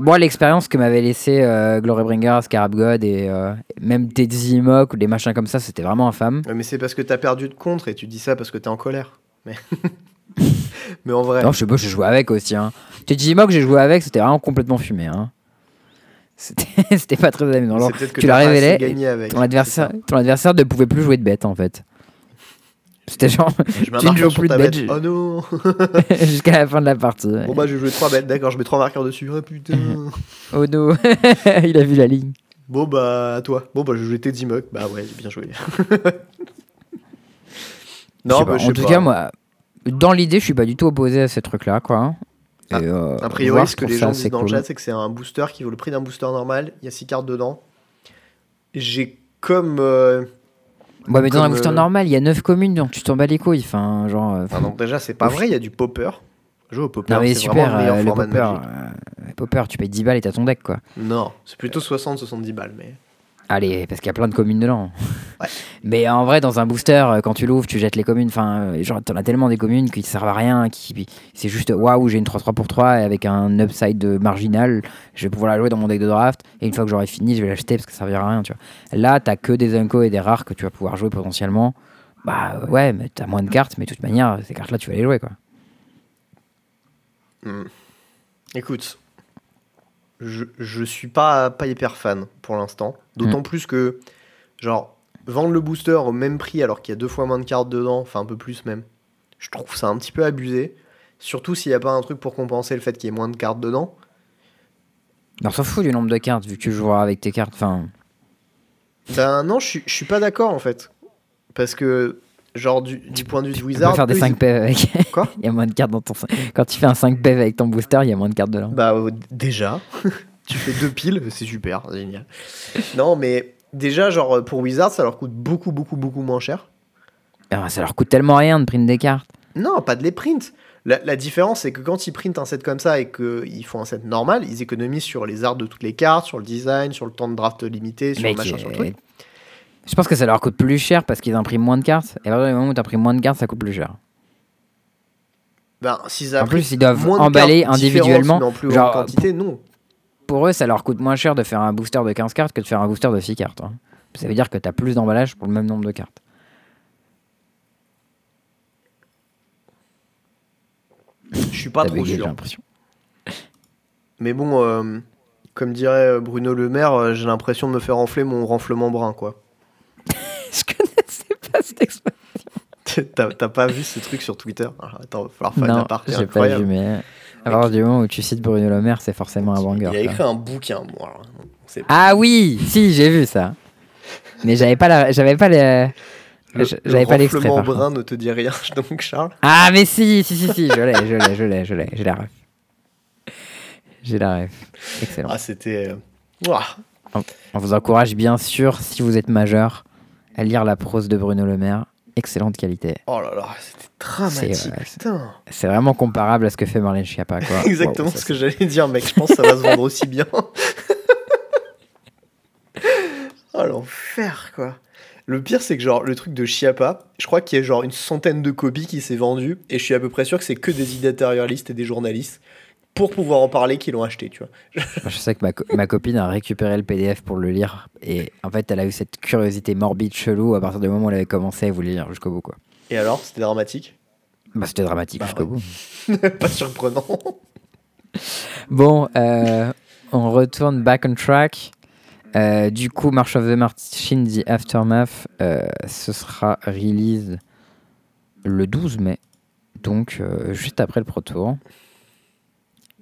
Moi, l'expérience que m'avait laissé euh, Glorybringer, Scarab God et euh, même Teddy Mock ou des machins comme ça, c'était vraiment infâme. Ouais, mais c'est parce que t'as perdu de contre et tu dis ça parce que t'es en colère. Mais, [LAUGHS] mais en vrai, Non, je sais pas, j'ai joué avec aussi. Hein. Teddy Mock, j'ai joué avec, c'était vraiment complètement fumé. Hein. C'était [LAUGHS] pas très amusant. Alors, tu t'as la pas assez révélais gagné avec. ton adversaire, ton adversaire ne pouvait plus jouer de bête en fait. C'était genre Je mets [LAUGHS] un tu ne marqueur joues sur plus ta de bête. bête. Oh non [LAUGHS] jusqu'à la fin de la partie. Bon bah je vais jouer 3 bêtes, d'accord, je mets 3 marqueurs dessus. Ah putain [LAUGHS] Oh no, il a vu la ligne. Bon bah à toi. Bon bah je vais jouer Teddy Muck. Bah ouais, j'ai bien joué. Pas. bah, en tout pas. cas, moi, dans l'idée, je suis pas du tout opposé à ces trucs-là, quoi. Et, Ah, euh, A priori, ce que les gens disent dans le chat, c'est que c'est un booster qui vaut le prix d'un booster normal. Il y a 6 cartes dedans. J'ai comme. euh, Ouais, mais dans un booster euh, normal, il y a 9 communes, donc tu t'en bats les couilles. Enfin, genre. euh, Enfin, non, déjà, c'est pas vrai, il y a du popper. Jouer au popper, non, mais c'est vraiment super, le meilleur euh, le format de popper, Magic. euh, popper, tu payes 10 balles et t'as ton deck, quoi. Non, c'est plutôt 60-70 balles. Mais... Allez, parce qu'il y a plein de communes dedans. Ouais. [LAUGHS] Mais en vrai, dans un booster, euh, quand tu l'ouvres, tu jettes les communes. Enfin, euh, genre, t'en as tellement des communes qui servent à rien. Qui, c'est juste, waouh, j'ai une 3-3 pour 3 et avec un upside marginal, je vais pouvoir la jouer dans mon deck de draft. Et une fois que j'aurai fini, je vais l'acheter parce que ça servira à rien, tu vois. Là, t'as que des Unco et des rares que tu vas pouvoir jouer potentiellement. Bah ouais, mais t'as moins de cartes, mais de toute manière, ces cartes-là, tu vas les jouer, quoi. Hmm. Écoute, je, je suis pas, pas hyper fan pour l'instant. D'autant Hmm. plus que, genre, vendre le booster au même prix alors qu'il y a deux fois moins de cartes dedans, enfin un peu plus même, je trouve ça un petit peu abusé. Surtout s'il n'y a pas un truc pour compenser le fait qu'il y ait moins de cartes dedans. On s'en fout du nombre de cartes, vu que tu joueras avec tes cartes. Enfin, Ben non, je je suis pas d'accord en fait. Parce que, genre, du, du point de vue du tu Wizard. peux faire des eux, 5 ils- PV avec. Quoi [LAUGHS] Il y a moins de cartes dans ton. Quand tu fais un 5 PV avec ton booster, il y a moins de cartes dedans. Bah euh, déjà, [LAUGHS] tu fais deux piles, c'est super, génial. Non mais déjà genre euh, pour Wizard ça leur coûte beaucoup beaucoup beaucoup moins cher. Ah, ça leur coûte tellement rien de print des cartes. Non, pas de les print. La, la différence c'est que quand ils printent un set comme ça et qu'ils font un set normal, ils économisent sur les arts de toutes les cartes, sur le design, sur le temps de draft limité, sur Mec, le machin, sur le truc. Je pense que ça leur coûte plus cher parce qu'ils impriment moins de cartes. Et à partir du moment où tu imprimes moins de cartes, ça coûte plus cher. Ben, s'ils En plus, ils doivent emballer individuellement. plus Genre, quantité, non. Pour eux, ça leur coûte moins cher de faire un booster de 15 cartes que de faire un booster de 6 cartes. hein. Ça veut dire que tu as plus d'emballage pour le même nombre de cartes. Je suis pas trop sûr. l'impression. Mais bon, euh, comme dirait Bruno Le Maire, euh, j'ai l'impression de me faire enfler mon renflement brun, quoi. Je connaissais pas cette expression. [LAUGHS] T'as pas vu ce truc sur Twitter? Ah, Attends, va falloir faire une Non, aparté j'ai pas vu, mais à partir du moment où tu cites Bruno Le Maire, c'est forcément un banger. Il a quoi. écrit un bouquin, moi. alors, Ah oui, si, j'ai vu ça. Mais j'avais pas la, j'avais pas le, Le, j'avais le pas l'extrait. contre. brun ne te dit rien, [LAUGHS] donc Charles. Ah mais si, si, si, si, je l'ai, je l'ai, je l'ai, je l'ai, j'ai la ref. J'ai la ref. Excellent. Ah, c'était. euh. On vous encourage bien sûr, si vous êtes majeur, à lire la prose de Bruno Le Maire. Excellente qualité. Oh là là, c'était dramatique, putain. C'est vraiment comparable à ce que fait Marlène Schiappa. Quoi. [LAUGHS] Exactement Wow, ça, ce que j'allais dire, mec. Je pense que ça va se vendre aussi bien. [LAUGHS] oh l'enfer, quoi. Le pire, c'est que genre le truc de Chiappa, je crois qu'il y a genre une centaine de copies qui s'est vendu et je suis à peu près sûr que c'est que des éditorialistes et des journalistes pour pouvoir en parler qui l'ont acheté, tu vois. Moi, Je sais que ma, co- ma copine a récupéré le PDF pour le lire et en fait elle a eu cette curiosité morbide chelou à partir du moment où elle avait commencé elle voulait lire jusqu'au bout quoi. Et alors, c'était dramatique? Bah c'était dramatique Bah jusqu'au ouais. bout. [LAUGHS] Pas surprenant. Bon, euh, on retourne back on track. Euh, du coup, March of the Machine, The Aftermath, euh, ce sera release le 12 mai, donc euh, juste après le Pro Tour.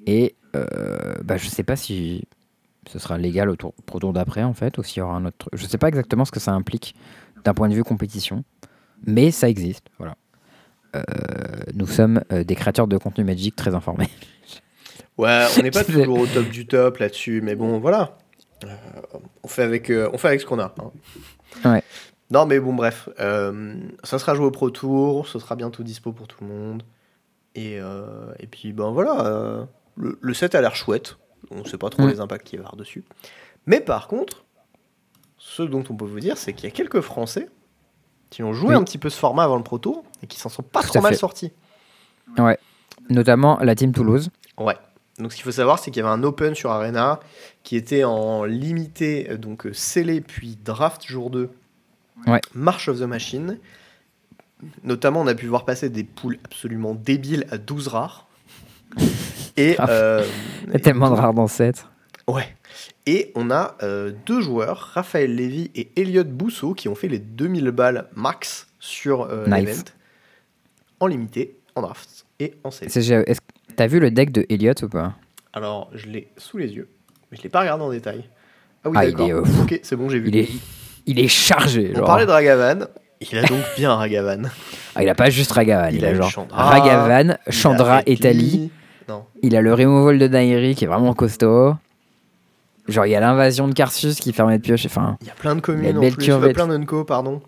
Et euh, bah, je sais pas si ce sera légal au tour, Pro Tour d'après en fait, ou s'il y aura un autre. truc. Je sais pas exactement ce que ça implique d'un point de vue compétition, mais ça existe. Voilà. Euh, nous sommes euh, des créateurs de contenu Magic très informés. [LAUGHS] Ouais, on n'est pas [LAUGHS] toujours au top du top là-dessus, mais bon, voilà. Euh, on, fait avec, on fait avec ce qu'on a. hein. Ouais. Non, mais bon, bref. ça sera joué au Pro Tour, ce sera bientôt dispo pour tout le monde. Et, et puis, ben voilà. Le, le set a l'air chouette. On sait pas trop les impacts qu'il va y avoir dessus. Mais par contre, ce dont on peut vous dire, c'est qu'il y a quelques Français qui ont joué Oui. un petit peu ce format avant le Pro Tour et qui s'en sont pas Tout trop mal fait. sortis. Ouais. Notamment la team Toulouse. Ouais. Donc ce qu'il faut savoir, c'est qu'il y avait un open sur Arena qui était en limité, euh, donc euh, scellé puis draft jour 2. Ouais. March of the Machine. Notamment, on a pu voir passer des poules absolument débiles à 12 rares. Et, euh, [LAUGHS] Il y a tellement de rares dans cette. Ouais. Et on a euh, deux joueurs, Raphaël Lévy et Elliot Bousseau, qui ont fait les 2000 balles max sur euh, l'event. En limité, en draft et en que T'as vu le deck de Elliott ou pas? Alors, je l'ai sous les yeux, mais je l'ai pas regardé en détail. Ah oui, Ah, d'accord. euh, ok, c'est bon, j'ai vu. il est, il est chargé. On genre. parlait de Ragavan. Il a donc bien Ragavan. Ah, il a pas juste Ragavan, il, Il a genre Chandra, Ragavan, Chandra et Tali. Il a le removal de Nairi qui est vraiment costaud. Genre, il y a l'invasion de Carsus qui permet de piocher. Enfin, Il y a plein de Il a communes en plus. curvette. Euh, plein d'unco, pardon.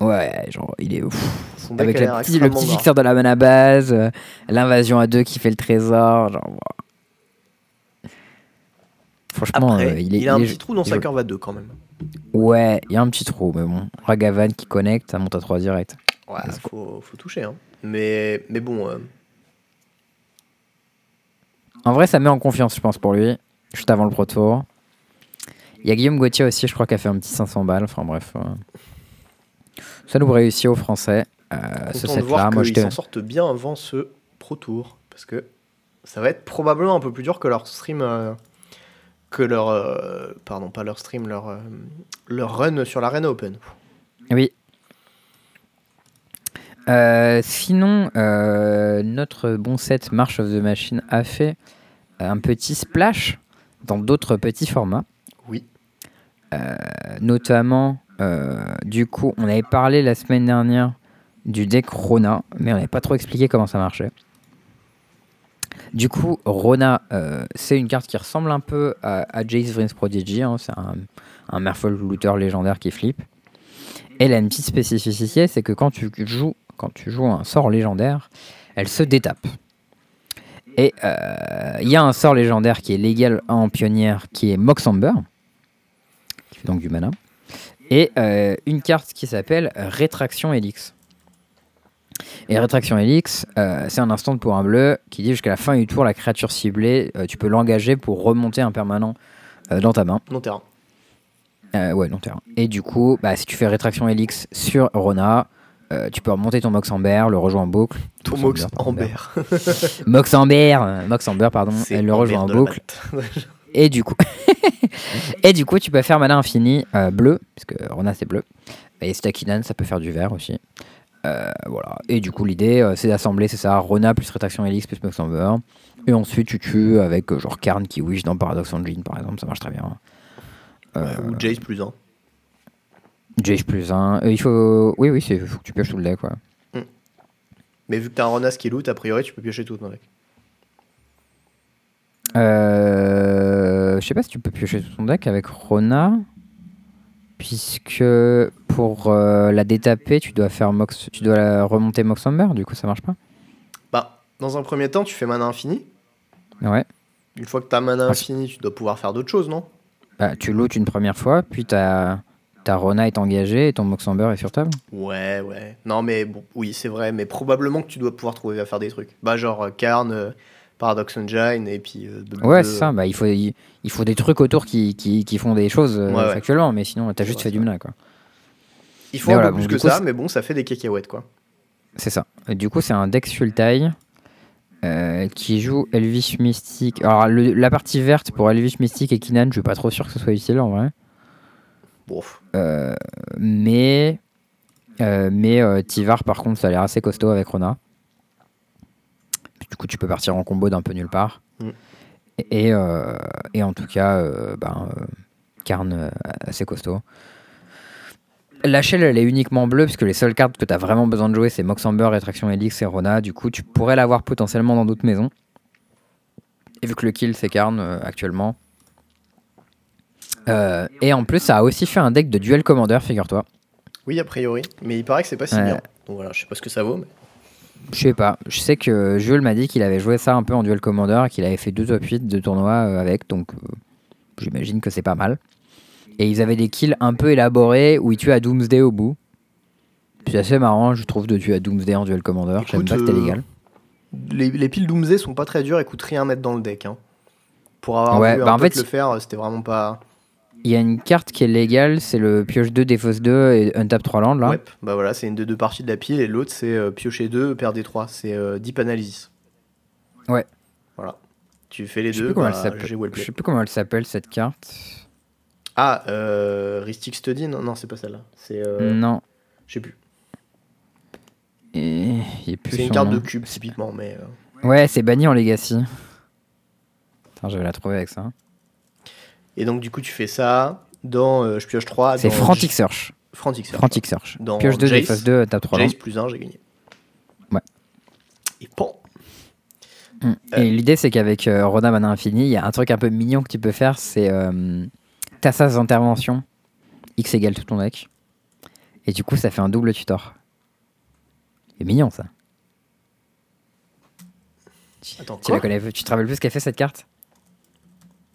ouais, genre, il est ouf. Son Avec a la petit- le petit. Victor de la mana base, euh, l'invasion à deux qui fait le trésor. Genre, wow. Franchement, Après, euh, il, il est. a un il est- petit trou dans il sa curve à 2 quand même. Ouais, il y a un petit trou, mais bon. Ragavan qui connecte, ça monte à 3 direct. Ouais, faut, faut toucher. Hein. Mais, mais bon, euh, En vrai, ça met en confiance, je pense, pour lui, juste avant le Pro Tour. Il y a Guillaume Gauthier aussi, je crois, qui a fait un petit 500 balles. Enfin bref. euh. Ça nous réussit aux Français. Euh, ce set-là, moi s'en sortent bien avant ce Pro Tour. Parce que ça va être probablement un peu plus dur que leur stream. euh, que leur. euh, pardon, pas leur stream, leur, leur run sur l'Arena Open. Oui. Sinon, notre bon set March of the Machine a fait un petit splash dans d'autres petits formats. Oui. Euh, notamment, euh, du coup, on avait parlé la semaine dernière du deck Rona, mais on n'avait pas trop expliqué comment ça marchait. Du coup, Rona, euh, c'est une carte qui ressemble un peu à, à Jace Vryn's Prodigy. hein, c'est un, un Merfolk looter légendaire qui flippe. Elle a une petite spécificité, c'est que quand tu joues, quand tu joues un sort légendaire, elle se détape. Et euh, il y a un sort légendaire qui est légal en pionnière, qui est Moxamber, qui fait donc du mana, et euh, une carte qui s'appelle Rétraction Helix. Et Rétraction Helix, euh, c'est un instant pour un bleu qui dit jusqu'à la fin du tour, la créature ciblée, tu peux l'engager pour remonter un permanent dans ta main. Non terrain. Ouais, long terrain. Et du coup, bah, si tu fais rétraction Helix sur Rona, euh, tu peux remonter ton Mox Amber, le rejoint en boucle. Ton Mox Mox Amber, Amber. [LAUGHS] Mox Amber, euh, Mox Amber, pardon, elle le rejoint en boucle. [LAUGHS] Et du coup, [LAUGHS] et du coup, tu peux faire mana infini euh, bleu, parce que Rona c'est bleu. Et Stakinan, ça peut faire du vert aussi. Euh, voilà. Et du coup, l'idée, euh, c'est d'assembler, c'est ça, Rona plus rétraction Helix plus Mox Amber. Et ensuite, tu tues avec euh, genre Karn qui wish dans Paradox Engine, par exemple, ça marche très bien. Euh, Ou Jace plus 1. Jace plus 1. il faut. Oui, oui, il faut que tu pioches tout le deck, ouais. Mais vu que t'as un Ronas qui loot, a priori tu peux piocher tout ton deck. Euh, je sais pas si tu peux piocher tout ton deck avec Rona. Puisque pour euh, la détaper, tu dois faire Mox, tu dois la remonter Mox Amber, du coup ça marche pas Bah, dans un premier temps, tu fais mana infini. Ouais. Une fois que t'as mana Ah, infini, tu dois pouvoir faire d'autres choses, non? Bah, tu lootes une première fois, puis ta, ta Rona est engagée et ton Mox Amber est sur table. Ouais, ouais. Non, mais bon, oui, c'est vrai, mais probablement que tu dois pouvoir trouver à faire des trucs. Bah, genre euh, Karn, euh, Paradox Engine, et puis. euh, de- Ouais, de- c'est ça. Bah, il, faut, il, il faut des trucs autour qui, qui, qui font des choses euh, Ouais, ouais. factuellement, mais sinon, t'as juste fait du mana, quoi. Il faut Mais un voilà, peu plus que coup, ça, c'est- mais bon, ça fait des cacahuètes, quoi. C'est ça. Et du coup, c'est un deck Sultai euh, qui joue Elvish Mystique. Alors, le- la partie verte pour Elvish Mystique et Kinan, je suis pas trop sûr que ce soit utile en vrai. Bon, Euh, mais euh, mais euh, Tivar, par contre, ça a l'air assez costaud avec Rona. Du coup, tu peux partir en combo d'un peu nulle part. Mm. Et, et en tout cas, ben, Karn assez costaud. La shell, elle est uniquement bleue, parce que les seules cartes que tu as vraiment besoin de jouer, c'est Mox Amber, Rétraction Helix et Rona. Du coup, tu pourrais l'avoir potentiellement dans d'autres maisons. Et vu que le kill, c'est Karn euh, actuellement. Euh, et en plus, ça a aussi fait un deck de Duel Commander, figure-toi. oui, a priori, mais il paraît que c'est pas si Ouais. bien. Donc voilà, je sais pas ce que ça vaut, mais. Je sais pas. Je sais que Jules m'a dit qu'il avait joué ça un peu en Duel Commander et qu'il avait fait deux top 8 de tournoi euh, avec, donc euh, j'imagine que c'est pas mal. Et ils avaient des kills un peu élaborés où ils tuent à Doomsday au bout. C'est assez marrant, je trouve, de tuer à Doomsday en Duel Commander. J'aime Écoute, pas que c'était légal. Les, les piles Doomsday sont pas très dures et coûtent rien à mettre dans le deck. Hein. Pour avoir Ouais, vu bah un en fait, le faire, c'était vraiment pas. Il y a une carte qui est légale, c'est le pioche 2, défausse 2 et untap 3 landes là. Ouais, bah voilà, c'est une des deux parties de la pile et l'autre c'est euh, piocher 2, perdre 3. C'est euh, Deep Analysis. Ouais. Voilà. Tu fais les deux, bah, Je sais plus comment elle s'appelle cette carte. Ah, euh, Ristic Study Non, non c'est pas celle-là. C'est. euh, Non. Je sais plus. Et... C'est une carte nom. de cube typiquement, mais. euh, Ouais, c'est banni en Legacy. Attends, je vais la trouver avec ça. Et donc du coup tu fais ça dans euh, je pioche 3. C'est Frantic Search. Frantic Search. Frantic Search. Dans Pioche 2, Jace. défausse 2, tape 3 Jace plus 1, j'ai gagné. Ouais. Et pan Mm. Euh. Et l'idée, c'est qu'avec euh, Roda Mana Infini, il y a un truc un peu mignon que tu peux faire c'est euh, Tassas Intervention, X égale tout ton deck. Et du coup, ça fait un double tutor. C'est mignon ça. Attends, Tu la connais Tu te rappelles plus ce qu'a fait cette carte?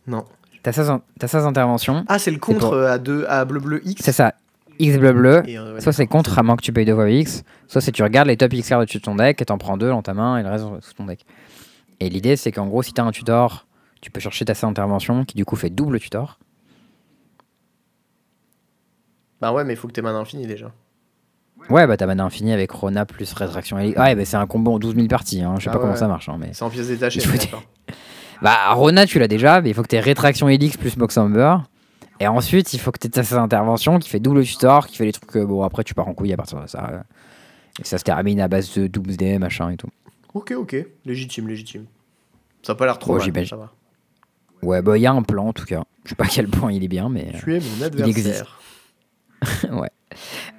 Non. Tassas, Tassas Intervention, Ah, c'est le contre pour- à, deux, à bleu bleu X. c'est ça. X bleu bleu. Euh, ouais, Soit c'est contre à moins que tu payes deux fois X, soit c'est tu regardes les top X cards au-dessus de ton deck et t'en prends deux dans ta main et le reste sous ton deck. Et l'idée c'est qu'en gros si t'as un tutor, tu peux chercher ta intervention qui du coup fait double tutor. Bah ouais, mais il faut que t'aies mana infini déjà. Ouais bah t'as mana infini avec Rona plus rétraction. Ouais bah c'est un combo en 12 000 parties, hein. je sais Ah pas comment ça marche. hein, mais... C'est en pièces détachées. [LAUGHS] Il. Bah Rona tu l'as déjà, mais il faut que t'aies rétraction Helix plus Mox Amber. Et ensuite il faut que t'aies ta intervention qui fait double tutor, qui fait les trucs que bon après tu pars en couille à partir de ça. euh. Et ça se termine à base de Doomsday machin et tout. Ok, ok. Légitime, légitime. Ça a pas l'air trop Ouais, mal, ça va. Ouais, bah il y a un plan en tout cas. Je sais pas à quel point il est bien, mais. Tu es mon existe. adversaire. [LAUGHS] ouais.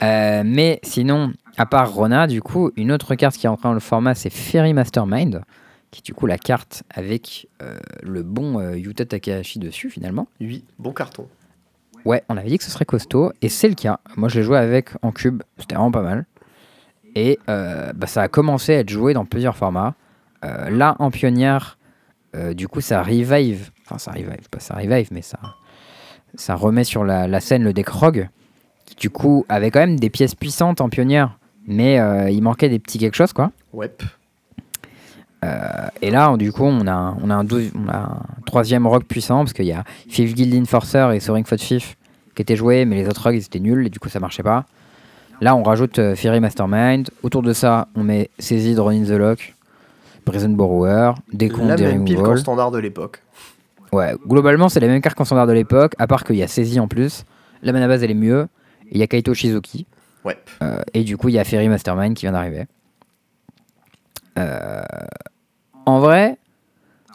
Euh, mais sinon, à part Rona, du coup, une autre carte qui est entrée dans le format, c'est Fairy Mastermind, qui est du coup la carte avec euh, le bon euh, Yuta Takahashi dessus finalement. Oui, bon carton. Ouais, on avait dit que ce serait costaud, et c'est le cas. Moi, je l'ai joué avec en cube, c'était vraiment pas mal. Et euh, bah, ça a commencé à être joué dans plusieurs formats. Là, en pionnière, du coup, ça revive. Enfin, ça revive, pas ça revive, mais ça, ça remet sur la, la scène le deck Rogue, qui du coup avait quand même des pièces puissantes en pionnière, mais il manquait des petits quelque chose, quoi. Ouais. Euh, et là, du coup, on a, un- on a, un, douze- on a un troisième rogue puissant parce qu'il y a Fifth Guild Enforcer et Soaring Fot Fifth qui étaient joués, mais les autres ils étaient nuls et du coup ça marchait pas. Là, on rajoute euh, Fairy Mastermind. Autour de ça, on met Saisie de Ronin the Lock, Prison Borrower, Décompte La même pile qu'en standard de l'époque. Ouais, globalement, c'est les mêmes cartes qu'en standard de l'époque, à part qu'il y a Saisie en plus. La mana base elle est mieux. Il y a Kaito Shizuki. Ouais. Euh, et du coup, il y a Fairy Mastermind qui vient d'arriver. Euh, en vrai,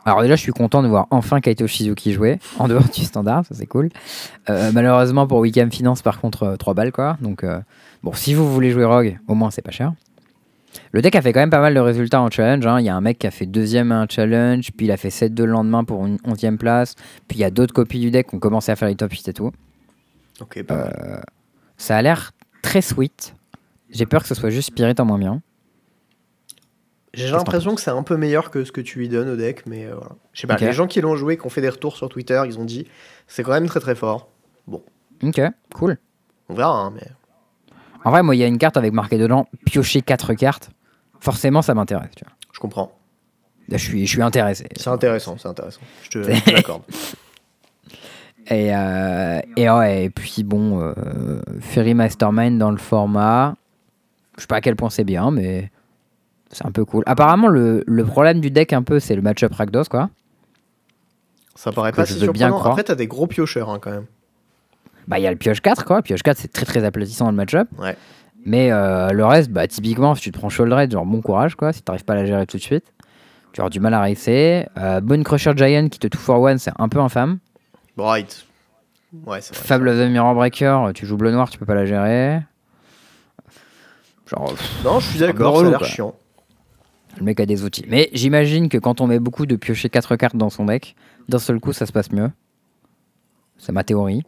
alors déjà, je suis content de voir enfin Kaito Shizuki jouer, en dehors du standard, ça c'est cool. Euh, malheureusement, pour Wickham Finance, par contre, euh, 3 balles quoi. Donc, euh, bon, si vous voulez jouer Rogue, au moins c'est pas cher. Le deck a fait quand même pas mal de résultats en challenge. hein. Il y a un mec qui a fait deuxième à un challenge, puis il a fait 7-2 le lendemain pour une onzième place. Puis il y a d'autres copies du deck qui ont commencé à faire les top 8 et tout. Ok, pas mal. Euh, ça a l'air très sweet. J'ai peur que ce soit juste Spirit en moins bien. J'ai l'impression que c'est un peu meilleur que ce que tu lui donnes au deck, mais euh, voilà. Je sais pas, les gens qui l'ont joué, qui ont fait des retours sur Twitter, ils ont dit c'est quand même très très fort. Ok, cool. On verra, hein, mais. En vrai, moi, il y a une carte avec marqué dedans piocher 4 cartes. Forcément, ça m'intéresse. tu vois. Je comprends. Là, je suis, je suis intéressé. C'est intéressant, c'est intéressant. Je te, je [LAUGHS] te l'accorde. Et, euh, et, ouais, et puis bon, euh, Ferry Mastermind dans le format. Je sais pas à quel point c'est bien, mais c'est un peu cool. Apparemment, le, le problème du deck, un peu, c'est le match-up Rakdos, quoi. Ça paraît pas si bien surprenant. croire. Après, t'as des gros piocheurs hein, quand même. Bah, il y a le pioche 4, quoi. Pioche 4, c'est très très aplatissant dans le match-up. Ouais. Mais euh, le reste, bah, typiquement, si tu te prends Shoulder genre bon courage, quoi. Si t'arrives pas à la gérer tout de suite, tu auras du mal à racer. Euh, Bone Crusher Giant qui te 2 for 1, c'est un peu infâme. Bright. Ouais, c'est vrai. Fable of the Mirror Breaker, tu joues bleu noir, tu peux pas la gérer. Genre, pff, Non, je suis d'accord, ça a l'air chiant. Le mec a des outils. Mais j'imagine que quand on met beaucoup de piocher 4 cartes dans son deck, d'un seul coup, ça se passe mieux. C'est ma théorie.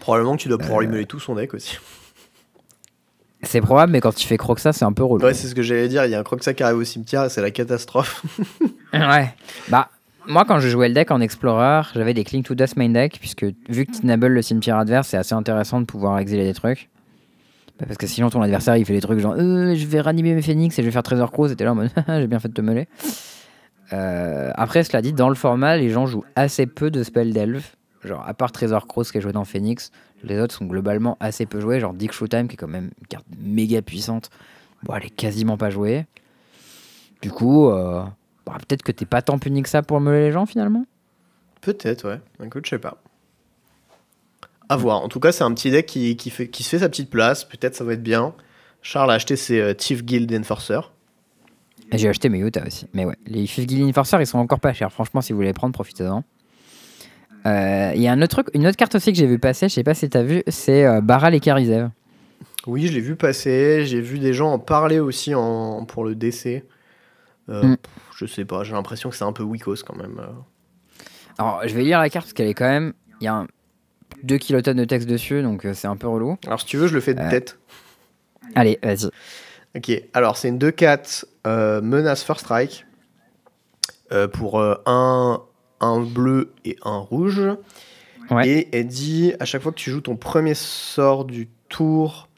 Probablement que tu dois Euh. pouvoir lui mêler tout son deck aussi. [LAUGHS] C'est probable, mais quand tu fais Croxa, c'est un peu relou. Ouais, c'est ce que j'allais dire. Il y a un Croxa qui arrive au cimetière et c'est la catastrophe. [LAUGHS] Ouais. Bah, moi, quand je jouais le deck en Explorer, j'avais des Cling to Dust main deck, puisque vu que tu enables le cimetière adverse, c'est assez intéressant de pouvoir exiler des trucs. Bah, Parce que sinon, ton adversaire, il fait des trucs genre euh, je vais ranimer mes phoenix et je vais faire Trésor Crow. C'était là en mode [LAUGHS] j'ai bien fait de te mêler. Euh, après, cela dit, dans le format, les gens jouent assez peu de spells d'elfe. Genre, à part Trésor Cross qui est joué dans Phoenix, les autres sont globalement assez peu joués. Genre, Dick Showtime qui est quand même une carte méga puissante. Bon, elle est quasiment pas jouée. Du coup, euh, bah, peut-être que t'es pas tant puni que ça pour meuler les gens finalement? Peut-être, ouais. Écoute, je sais pas. À voir. En tout cas, c'est un petit deck qui, qui, fait, qui se fait sa petite place. Peut-être ça va être bien. Charles a acheté ses euh, Thief Guild Enforcer. J'ai acheté mes Utah aussi. Mais ouais, les Fifth Guild Enforcer ils sont encore pas chers. Franchement, si vous voulez les prendre, profitez-en. Euh, Il y a un autre truc, une autre carte aussi que j'ai vu passer, je sais pas si t'as vu, c'est euh, Baral et Karizev. Oui, je l'ai vu passer. J'ai vu des gens en parler aussi en, pour le DC. Euh, Mm. Je sais pas, j'ai l'impression que c'est un peu weakos quand même. euh. Alors, je vais lire la carte parce qu'elle est quand même. Il y a 2 kilotonnes de texte dessus, donc euh, c'est un peu relou. Alors, si tu veux, je le fais de Euh. tête. Allez, vas-y. Ok, alors c'est une 2-4 euh, menace First Strike euh, pour un, un bleu et un rouge. Ouais. Et elle dit à chaque fois que tu joues ton premier sort du tour,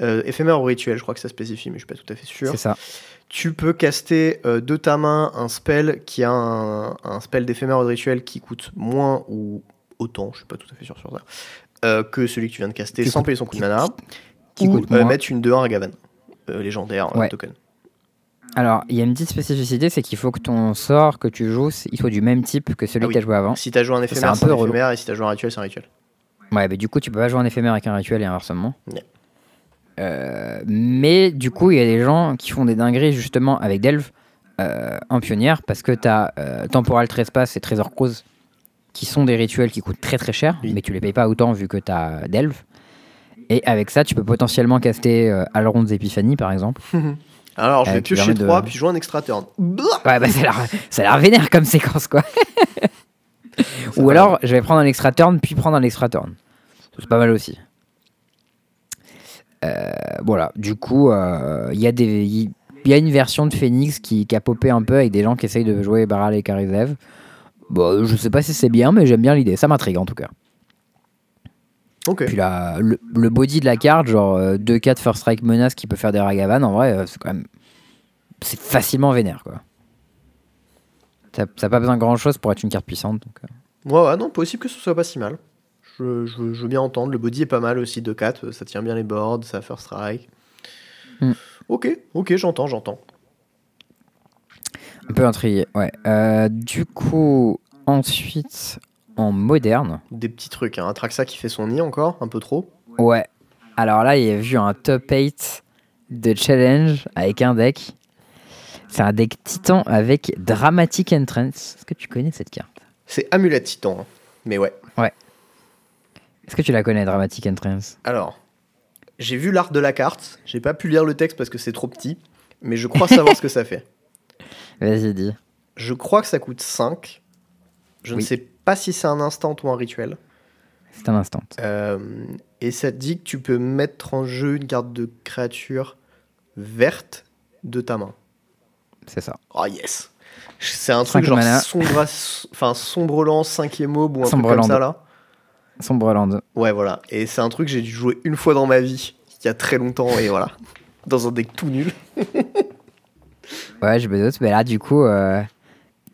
éphémère ou rituel, je crois que ça spécifie, mais je suis pas tout à fait sûr. C'est ça. Tu peux caster euh, de ta main un spell qui a un, un spell d'éphémère ou de rituel qui coûte moins ou autant, je suis pas tout à fait sûr sur ça, euh, que celui que tu viens de caster Qui sans coûte- payer son coup de mana. Qui ou coûte euh, mettre une 2-1 à Gavan, euh, légendaire euh, Ouais. token. Alors, il y a une petite spécificité, c'est qu'il faut que ton sort que tu joues, il soit du même type que celui Ah oui. que tu as joué avant. Si t'as joué un éphémère, un c'est un, peu relou. éphémère, et si t'as joué un rituel, c'est un rituel. Ouais, mais du coup, tu peux pas jouer un éphémère avec un rituel et inversement. Euh, mais du coup, il y a des gens qui font des dingueries justement avec Delve euh, en pionnière parce que tu as Temporal Trespass et Trésor Cross qui sont des rituels qui coûtent très très cher, Oui. mais tu les payes pas autant vu que tu as Delve. Et avec ça, tu peux potentiellement caster euh, Alron's Epiphany par exemple. [LAUGHS] Alors, je Euh, vais qui piocher permet de- 3, puis jouer un extra turn. Ouais, bah ça a l'air- vénère comme séquence quoi. [LAUGHS] Ou alors, je vais prendre un extra turn, puis prendre un extra turn. C'est pas mal aussi. Euh, voilà, du coup, euh, il y, a des- il y a une version de Phoenix qui, qui a popé un peu avec des gens qui essayent de jouer Baral et Karizev. Bon, je sais pas si c'est bien, mais j'aime bien l'idée. Ça m'intrigue en tout cas. Ok. Puis là, le, le body de la carte, genre 2-4 First Strike menace qui peut faire des Ragavan, en vrai, euh, c'est quand même. C'est facilement vénère quoi. Ça n'a pas besoin de grand chose pour être une carte puissante. Donc, euh. Ouais, ouais, non, possible que ce soit pas si mal. Je, je- je veux bien entendre. Le body est pas mal aussi, 2-4. Ça tient bien les boards, ça first strike. Hmm. Ok, ok, j'entends, j'entends. Un peu intrigué, ouais. Euh, du coup, ensuite, en moderne, Des petits trucs, hein. Atraxa qui fait son nid encore, un peu trop. ouais. Alors là, il y a vu un top 8 de challenge avec un deck. C'est un deck titan avec Dramatic Entrance. Est-ce que tu connais cette carte? C'est Amulet Titan, hein. mais ouais. Est-ce que tu la connais, Dramatic Entrance? Alors, j'ai vu l'art de la carte. J'ai pas pu lire le texte parce que c'est trop petit, mais je crois savoir [LAUGHS] ce que ça fait. Vas-y, dis. Je crois que ça coûte 5. Je Oui. ne sais pas si c'est un instant ou un rituel. C'est un instant. Euh, et ça te dit que tu peux mettre en jeu une carte de créature verte de ta main. C'est ça. Oh yes C'est un truc genre mana. sombre, enfin, Sombreland 5ème aube ou un truc Sombreland. comme ça là. Sombreland. Ouais, voilà. Et c'est un truc que j'ai dû jouer une fois dans ma vie, il y a très longtemps, et voilà. Dans un deck tout nul. [LAUGHS] Ouais, je me doute. Mais là, du coup, euh,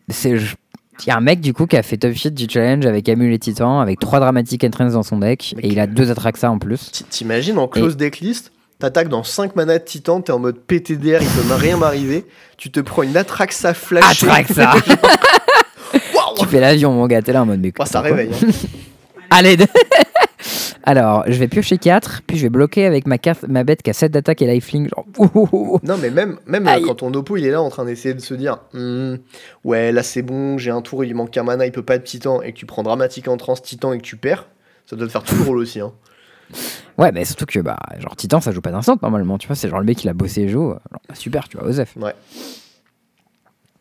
c'est. Il y a un mec du coup qui a fait top shit du challenge avec Amul et Titan, avec trois dramatic entrance dans son deck, Mec, et il a deux Atraxa en plus. T'imagines en close decklist, t'attaques dans 5 manas de titan, t'es en mode PTDR, il peut rien m'arriver. Tu te prends une Atraxa flashée. Atraxa [LAUGHS] [LAUGHS] Waouh Tu fais l'avion, mon gars, t'es là en mode mais. Oh, ça réveille. hein. [LAUGHS] Allez Alors, je vais piocher 4, puis je vais bloquer avec ma, carte, ma bête qui a 7 d'attaque et lifelink. Genre. [LAUGHS] Non, mais même, même euh, Aïe. quand ton oppo il est là en train d'essayer de se dire Hmm, Ouais, là c'est bon, j'ai un tour, il lui manque un mana, il peut pas être titan, et que tu prends dramatique en trans titan et que tu perds, ça doit te faire tout le rôle aussi. Hein. Ouais, mais surtout que, bah, genre, Titan, ça joue pas d'instant normalement, tu vois. C'est genre le mec, il a bossé et joue. Bah, super, tu vois, Osef.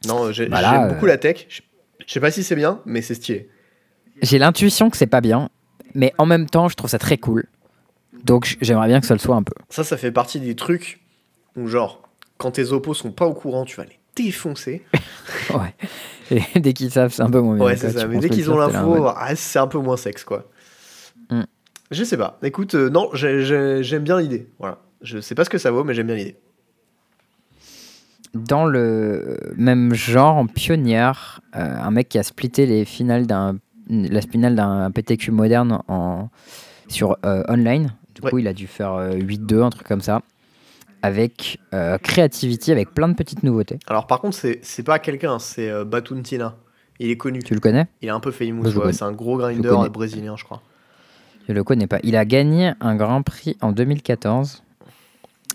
Non, j'ai- Bah j'aime euh, beaucoup la tech. Je je sais pas si c'est bien, mais c'est stylé. J'ai l'intuition que c'est pas bien, mais en même temps, je trouve ça très cool. Donc, j'aimerais bien que ça le soit un peu. Ça, ça fait partie des trucs où, genre, quand tes oppos sont pas au courant, tu vas les défoncer. [LAUGHS] Ouais. Et dès qu'ils savent, c'est un peu moins. Ouais, c'est ça. Mais dès qu'ils ont l'info, ah, c'est un peu moins sexe, quoi. Mm. Je sais pas. Écoute, euh, non, j'ai- j'ai- j'aime bien l'idée. Voilà. Je sais pas ce que ça vaut, mais j'aime bien l'idée. Dans le même genre, en pionnière, euh, un mec qui a splitté les finales d'un, la finale d'un PTQ moderne en, sur euh, online. Du coup, il a dû faire euh, 8-2, un truc comme ça. Avec euh, Creativity, avec plein de petites nouveautés. Alors, par contre, c'est pas quelqu'un, c'est euh, Batuntina. Il est connu. Tu le connais? Il est un peu famous. Ouais. C'est un gros grinder brésilien, je crois. Je le connais pas. Il a gagné un Grand Prix en 2014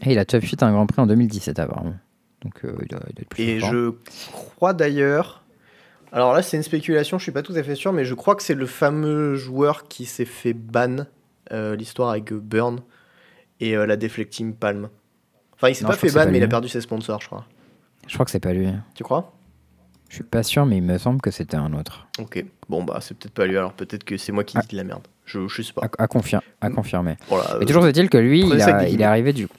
et il a top 8 un Grand Prix en 2017 apparemment. Donc euh, il, doit, il doit être plus Et fort. je crois d'ailleurs. Alors là, c'est une spéculation, je suis pas tout à fait sûr, mais je crois que c'est le fameux joueur qui s'est fait ban euh, l'histoire avec Burn et euh, la Deflecting Palm. Enfin, il s'est Non, pas je crois fait que c'est ban, pas mais il a lui. perdu ses sponsors, je crois. Je crois que c'est pas lui. Tu crois? Je suis pas sûr, mais il me semble que c'était un autre. Ok. Bon, bah, c'est peut-être pas lui, alors peut-être que c'est moi qui Ah. dis de la merde. Je, je sais pas. À, à, confir- à confirmer. Voilà, Mais euh, toujours est-il que lui, prenez il, ça avec a- des il est guillemets. arrivé du coup.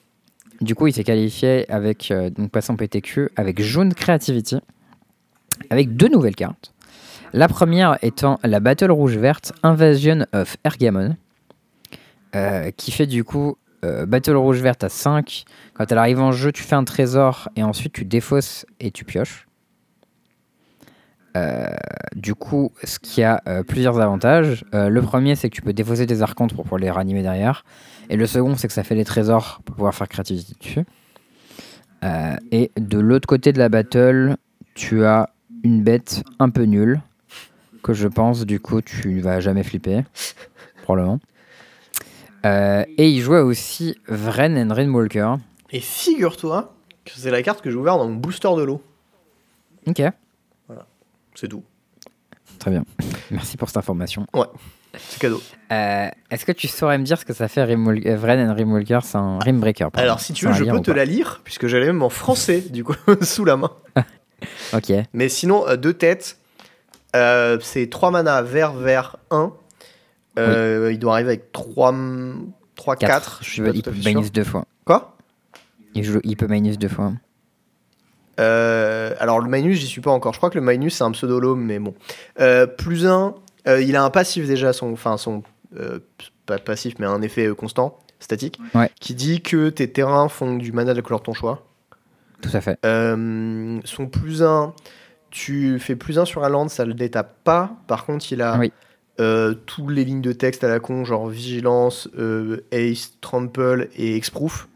Du coup, il s'est qualifié avec euh, donc passant PTQ avec Jaune Creativity avec deux nouvelles cartes. La première étant la Battle Rouge Verte Invasion of Ergamon euh, qui fait du coup euh, Battle Rouge Verte à 5. Quand elle arrive en jeu, tu fais un trésor et ensuite tu défausses et tu pioches. Euh, du coup, ce qui a plusieurs avantages. Le premier, c'est que tu peux défausser des archontes pour pouvoir les ranimer derrière. Et le second, c'est que ça fait des trésors pour pouvoir faire créativité dessus. Et de l'autre côté de la battle, tu as une bête un peu nulle que je pense, du coup, tu ne vas jamais flipper. probablement. Euh, et il jouait aussi Vren and Rainwalker. Et figure-toi que c'est la carte que j'ai ouverte dans mon booster de l'eau. Ok, C'est tout. très bien. [LAUGHS] Merci pour cette information. C'est cadeau. Euh, Est-ce que tu saurais me dire ce que ça fait Rimwal- euh, Vren and Rimwalker C'est un Rimbreaker. Alors, si tu veux, je peux te la lire, puisque j'allais même en français, du coup, [LAUGHS] sous la main. [LAUGHS] Ok. Mais sinon, euh, deux têtes. Euh, c'est 3 mana vert, vert, 1. Euh, Il doit arriver avec 3, 3 4. Quatre. Je suis Il pas peut- il tout à peut fait sûr. minus deux fois. Quoi? Il, joue, il peut minus deux fois. Euh, Alors, le Minus, j'y suis pas encore. Je crois que le Minus, c'est un pseudolome, mais bon. Euh, plus 1, il a un passif déjà, son, enfin, son. euh, pas passif, mais un effet euh, constant, statique, Ouais. qui dit que tes terrains font du mana de la couleur de ton choix. Tout à fait. Euh, son plus 1, tu fais plus 1 sur un land, ça le détape pas. Par contre, il a Oui. euh, tous les lignes de texte à la con, genre vigilance, euh, ace, trample et exproof.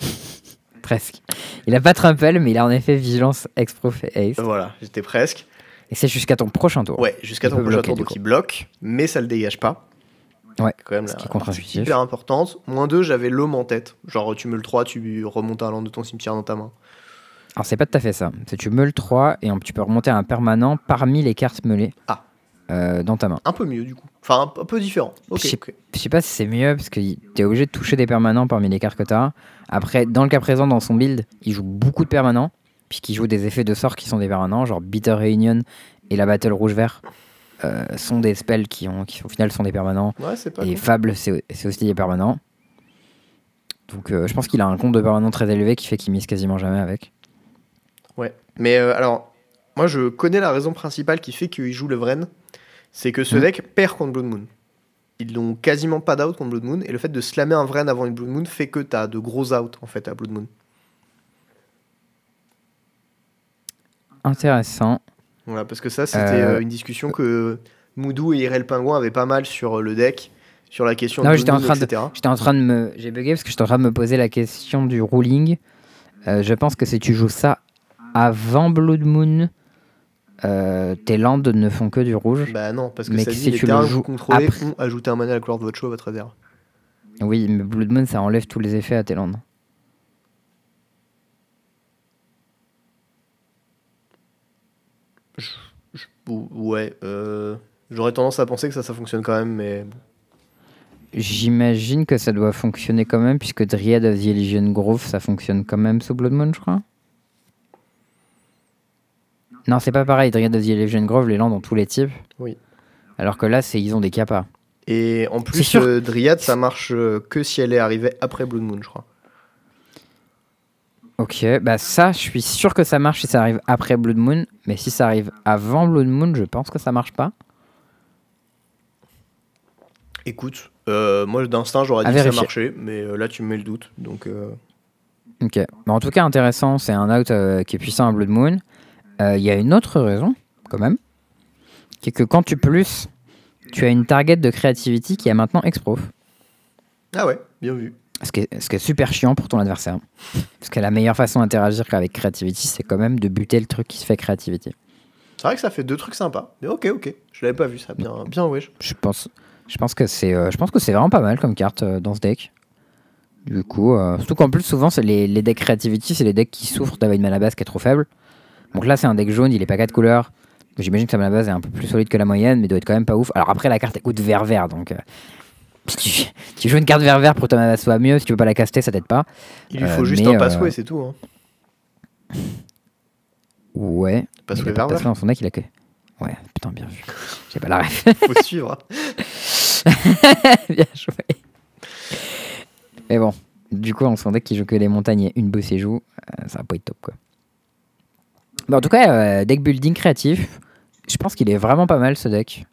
[LAUGHS] Presque. Il a pas trample, mais il a en effet vigilance, exproof et ace. Euh, Voilà, j'étais presque. Et c'est jusqu'à ton prochain tour. Ouais, jusqu'à ton prochain bloquer, tour, donc coup. il bloque, mais ça le dégage pas. Ouais, quand même ce qui contre-intuitif. hyper importante. Moins 2, j'avais l'homme en tête. Genre, tu me le 3, tu remontes un land de ton cimetière dans ta main. Alors, c'est pas tout à fait ça. C'est tu meules 3 et on- tu peux remonter un permanent parmi les cartes meulées Ah. euh, dans ta main. Un peu mieux, du coup. Enfin, un, un peu différent. Ok, Je sais- ok. Je sais pas si c'est mieux parce que tu es obligé de toucher des permanents parmi les cartes que tu as. Après, dans le cas présent, dans son build, il joue beaucoup de permanents, puisqu'il joue des effets de sort qui sont des permanents, genre Bitter Reunion et la Battle Rouge-Vert. euh, sont des spells qui, ont, qui au final sont des permanents. Ouais, c'est pas Et con. Fable, c'est c'est aussi des permanents. Donc euh, je pense qu'il a un compte de permanents très élevé qui fait qu'il mise quasiment jamais avec. Ouais. Mais euh, alors, moi je connais la raison principale qui fait qu'il joue le Vren. C'est que ce Mhm. deck perd contre Blood Moon. Ils n'ont quasiment pas d'out contre Blood Moon. Et le fait de slammer un Vren avant une Blood Moon fait que t'as de gros outs en fait à Blood Moon. Intéressant. Voilà, parce que ça c'était Euh, euh, une discussion que Moudou et Irel Pingouin avaient pas mal sur euh, le deck, sur la question Non, de j'étais Blood en Moon, train de- etc. J'étais en train de me. J'ai bugué parce que j'étais en train de me poser la question du ruling. Euh, je pense que si tu joues ça avant Blood Moon, euh, tes landes ne font que du rouge. Bah non, parce que Mais ça que dit si les tu le joues vous contrôlez après- ont ajouté un mana à la couleur de votre choix à votre réserve. Oui, mais Blood Moon, ça enlève tous les effets à tes landes. Ou- Ouais, euh, j'aurais tendance à penser que ça, ça fonctionne quand même, mais. J'imagine que ça doit fonctionner quand même, puisque Dryad of the Elysian Grove, ça fonctionne quand même sous Blood Moon, je crois. Non, c'est pas pareil. Dryad of the Elysian Grove, les landes ont tous les types. Oui. Alors que là, c'est ils ont des capas. Et en plus, euh, Dryad, ça marche euh, que si elle est arrivée après Blood Moon, je crois. Ok, bah ça, je suis sûr que ça marche si ça arrive après Blood Moon, mais si ça arrive avant Blood Moon, je pense que ça marche pas. Écoute, euh, moi d'instinct, j'aurais dit que ça marchait, mais euh, là, tu me mets le doute. Donc, Ok, mais en tout cas intéressant, c'est un out qui est puissant à Blood Moon. Euh, Il y a une autre raison, quand même, qui est que quand tu plus, tu as une target de creativity qui a maintenant Exprof. Ah ouais, bien vu. Ce qui, est, ce qui est super chiant pour ton adversaire. [LAUGHS] Parce que la meilleure façon d'interagir avec Creativity, c'est quand même de buter le truc qui se fait Creativity. C'est vrai que ça fait deux trucs sympas. Mais ok, ok. Je l'avais pas vu ça. Bien, bien ouais. Je pense, je pense que c'est, euh, vraiment pas mal comme carte euh, dans ce deck. Du coup, euh, surtout qu'en plus souvent les, les decks Creativity, c'est les decks qui souffrent d'avoir une mana base qui est trop faible. Donc là c'est un deck jaune, il est pas 4 couleurs. J'imagine que sa mana base est un peu plus solide que la moyenne, mais doit être quand même pas ouf. Alors après la carte elle coûte vert vert, donc euh, [LAUGHS] si tu, tu joues une carte vert vert pour que ta mana soit mieux, si tu veux pas la caster, ça t'aide pas. Il lui Euh, faut juste un passway, euh, c'est tout. Hein. Ouais. Passway a pas dans son deck, il a que. Ouais, putain bien vu. J'ai pas la ref. [LAUGHS] Faut suivre. [LAUGHS] Bien joué. Mais bon, du coup, on se deck qui joue que les montagnes et une bosse et joue, euh, ça va pas être top quoi. Mais en tout cas, euh, deck building créatif, je pense qu'il est vraiment pas mal ce deck.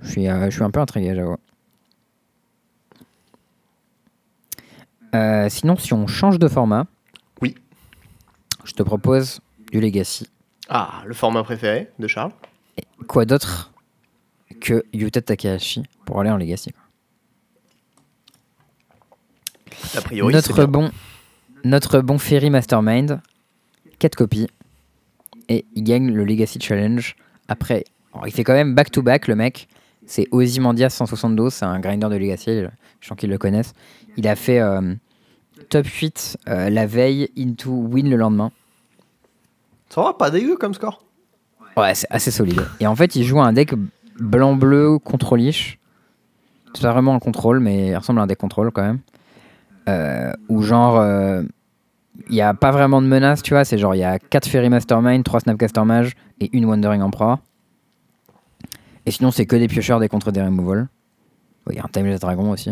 Je suis, euh, je suis un peu intrigué, j'avoue. Euh, sinon, si on change de format, Oui. je te propose du Legacy. Ah, le format préféré de Charles? Quoi d'autre que Yuta Takahashi pour aller en Legacy. A priori, c'est notre bien. bon, notre bon Ferry Mastermind, 4 copies. Et il gagne le Legacy Challenge. Après, alors, il fait quand même back-to-back, le mec. C'est Ozymandias 172, c'est un grinder de Legacy, je sens qu'ils le connaissent. Il a fait euh, top 8 euh, la veille, into win le lendemain. Ça va, pas dégueu comme score. Ouais, c'est assez solide. Et en fait, il joue un deck blanc-bleu contrôlish. C'est pas vraiment un contrôle, mais il ressemble à un deck contrôle quand même. Euh, où genre, euh, il n'y a pas vraiment de menace, tu vois. C'est genre, il y a 4 Fairy Mastermind, 3 Snapcaster Mage et une Wandering Emperor. Et sinon, c'est que des piocheurs, des contre, des removal. Il y a un Timeless Dragon aussi.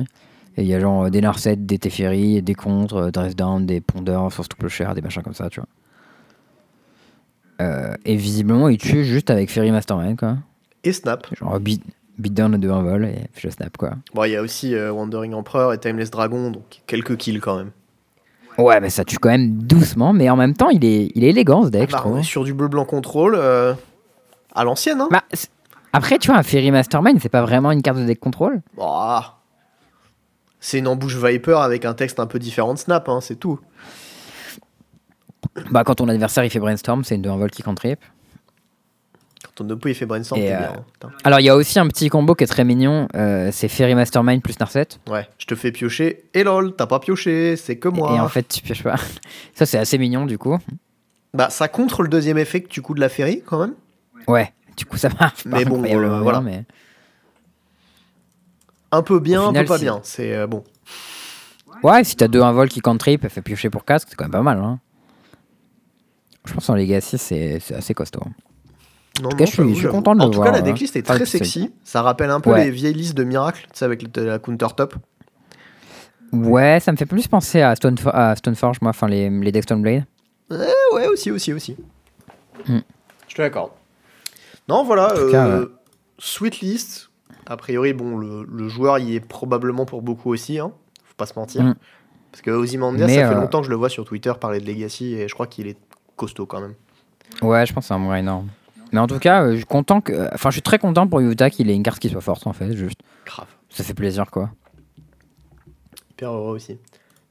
Et il y a genre euh, des Narset, des Teferi, des contre, euh, Dress Down, des Ponders, Force to Piocheur, des machins comme ça, tu vois. Euh, et visiblement, il tue juste avec Fairy Mastermind, quoi. Et Snap. Genre beat, beat down de un vol et je snap, quoi. Bon, il y a aussi euh, Wandering Emperor et Timeless Dragon, donc quelques kills quand même. Ouais, mais ça tue quand même doucement, mais en même temps, il est, il est élégant ce deck, Bah, je on trouve. est sur du bleu-blanc contrôle euh, à l'ancienne, hein. Bah, après, tu vois, un Fairy Mastermind, c'est pas vraiment une carte de deck contrôle. Ah. C'est une embouche Viper avec un texte un peu différent de Snap, hein, c'est tout. Bah, quand ton adversaire il fait Brainstorm, c'est une 2 vol qui contrip. Quand ton oppo il fait brainstorm, Et, t'es euh, bien. hein, putain. Alors, il y a aussi un petit combo qui est très mignon euh, c'est Fairy Mastermind plus Narset. Ouais, je te fais piocher. Et lol, t'as pas pioché, c'est que moi. Et en fait, tu pioches pas. [LAUGHS] Ça, c'est assez mignon du coup. Bah, ça contre le deuxième effet que tu coups de la féerie quand même. Ouais, du coup, ça marche. pas Mais bon, incroyablement euh, bien, voilà. mais- Un peu bien, Au un final, peu pas si- bien. C'est euh, bon. Ouais, si t'as deux un vol qui contrip, elle fait piocher pour casque, c'est quand même pas mal. Hein. Je pense en Legacy, c'est c'est assez costaud. Non, tout cas, non, je suis- je suis content de En le tout cas, voir, la hein. decklist est très sexy. Ça rappelle un peu Ouais. les vieilles listes de miracles, tu sais, avec la countertop. Ouais, ça me fait plus penser à, Stone, à Stoneforge, moi, enfin les, les Dexton Blade. Eh ouais, aussi, aussi, aussi. Hmm. Je te l'accorde. Non, voilà. tout cas, euh, Sweet list. A priori, bon, le, le joueur y est probablement pour beaucoup aussi. Hein. Faut pas se mentir. Hmm. Parce que Ozymandias, ça fait euh, longtemps que je le vois sur Twitter parler de Legacy et je crois qu'il est costaud quand même. Ouais, je pense que c'est un moyen énorme. Mais en tout cas, euh, je suis content que. Enfin, je suis très content pour Utah qu'il ait une carte qui soit forte, en fait. Juste, Grave. ça fait plaisir, quoi. Hyper heureux aussi.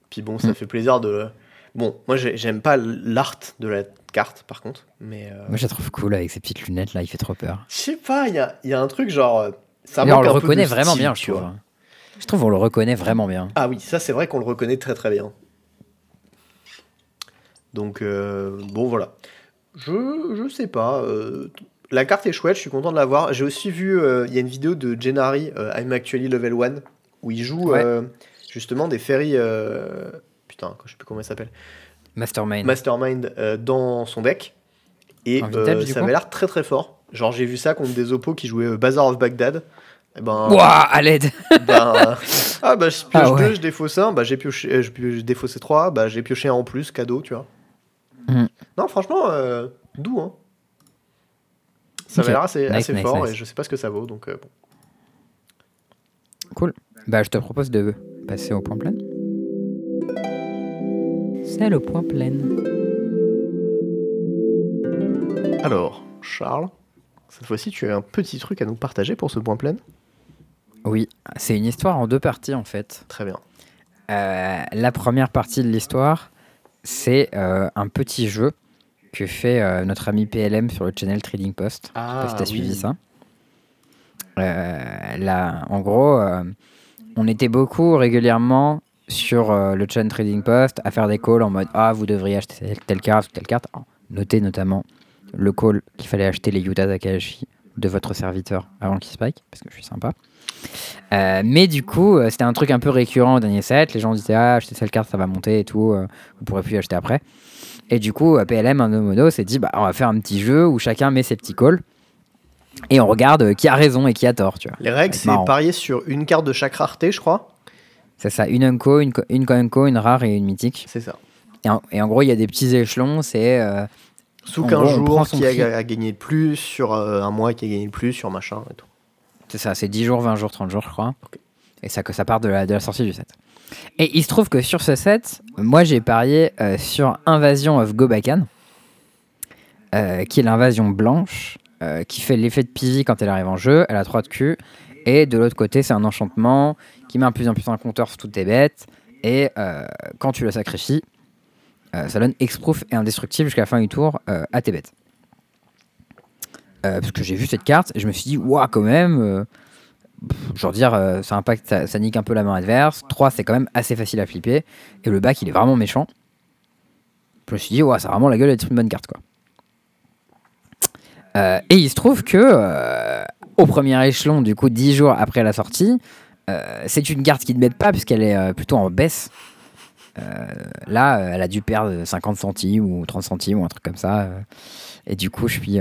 Puis bon, ça Hmm. fait plaisir de. Bon, moi j'ai- j'aime pas l'art de la carte par contre, mais. euh, Moi, je la trouve cool avec ses petites lunettes, là, il fait trop peur. Je sais pas, il y a, il y a un truc genre. euh, Ça Mais on le reconnaît vraiment style, bien, je trouve. vois. Je trouve on le reconnaît vraiment bien. Ah oui, ça c'est vrai qu'on le reconnaît très très bien. Donc euh, bon voilà. Je, je sais pas. euh, la carte est chouette, je suis content de la voir. J'ai aussi vu, euh, il y a une vidéo de Gennari, euh, I'm Actually Level 1, où il joue Ouais. justement des ferries... putain, je sais plus comment il s'appelle. Mastermind. Mastermind dans son deck. Et vintage, ça avait l'air très très fort. Genre j'ai vu ça contre des oppos qui jouaient Bazaar of Baghdad. Et ben, Ouah, à l'aide [LAUGHS] ben, ah bah je pioche Ah ouais. deux, je défausse un, bah j'ai pioché, je défaussé trois, bah j'ai pioché un en plus, cadeau, tu vois. Mhm. Non franchement, euh, doux hein. Ça Ok. avait l'air assez, Nice, assez nice, fort nice. et je sais pas ce que ça vaut donc euh, bon. Cool. Bah, je te propose de passer au point plein. C'est le point plein. Alors, Charles, cette fois-ci tu as un petit truc à nous partager pour ce point plein? Oui, c'est une histoire en deux parties, en fait. Très bien. Euh, la première partie de l'histoire, c'est euh, un petit jeu que fait euh, notre ami PLM sur le channel Trading Post. Je sais pas si t'as suivi ça. Euh, là, en gros, on était beaucoup régulièrement sur le channel Trading Post à faire des calls en mode Ah, vous devriez acheter telle, carte ou telle carte. Notez notamment le call qu'il fallait acheter les Yuta Takahashi de votre serviteur avant qu'il spike, parce que je suis sympa. Euh, mais du coup, euh, c'était un truc un peu récurrent au dernier set. Les gens disaient Ah, achetez cette carte, ça va monter et tout. euh, vous pourrez plus acheter après. Et du coup, PLM, un mono, s'est dit bah, On va faire un petit jeu où chacun met ses petits calls. Et on regarde qui a raison et qui a tort, tu vois. Les règles, C'est parier sur une carte de chaque rareté, je crois. C'est ça, une unco, une, une unco, une rare et une mythique. C'est ça. Et en, et en gros, il y a des petits échelons, c'est euh, Sous En 15 gros, on prend jours, qui a, prix. a gagné le plus, sur euh, un mois qui a gagné le plus, sur machin et tout. C'est ça, c'est 10 jours, 20 jours, 30 jours, je crois. Et ça que ça part de la, de la sortie du set. Et il se trouve que sur ce set, moi j'ai parié euh, sur Invasion of Gobakan, euh, qui est l'invasion blanche, euh, qui fait l'effet de PV quand elle arrive en jeu, elle a 3 de Q, et de l'autre côté c'est un enchantement qui met un plus en plus un compteur sur toutes tes bêtes, et quand tu le sacrifies, ça donne Exproof et indestructible jusqu'à la fin du tour à tes bêtes. Euh, parce que j'ai vu cette carte et je me suis dit, waouh, quand même, euh, genre dire, euh, ça impacte, ça, nique un peu la main adverse. 3, c'est quand même assez facile à flipper. Et le bac, il est vraiment méchant. Je me suis dit, ouais, ça a vraiment la gueule d'être une bonne carte, quoi. Et il se trouve que, au premier échelon, du coup, 10 jours après la sortie, c'est une carte qui ne m'aide pas puisqu'elle est plutôt en baisse. Là, elle a dû perdre 50 centimes ou 30 centimes ou un truc comme ça. et du coup, je suis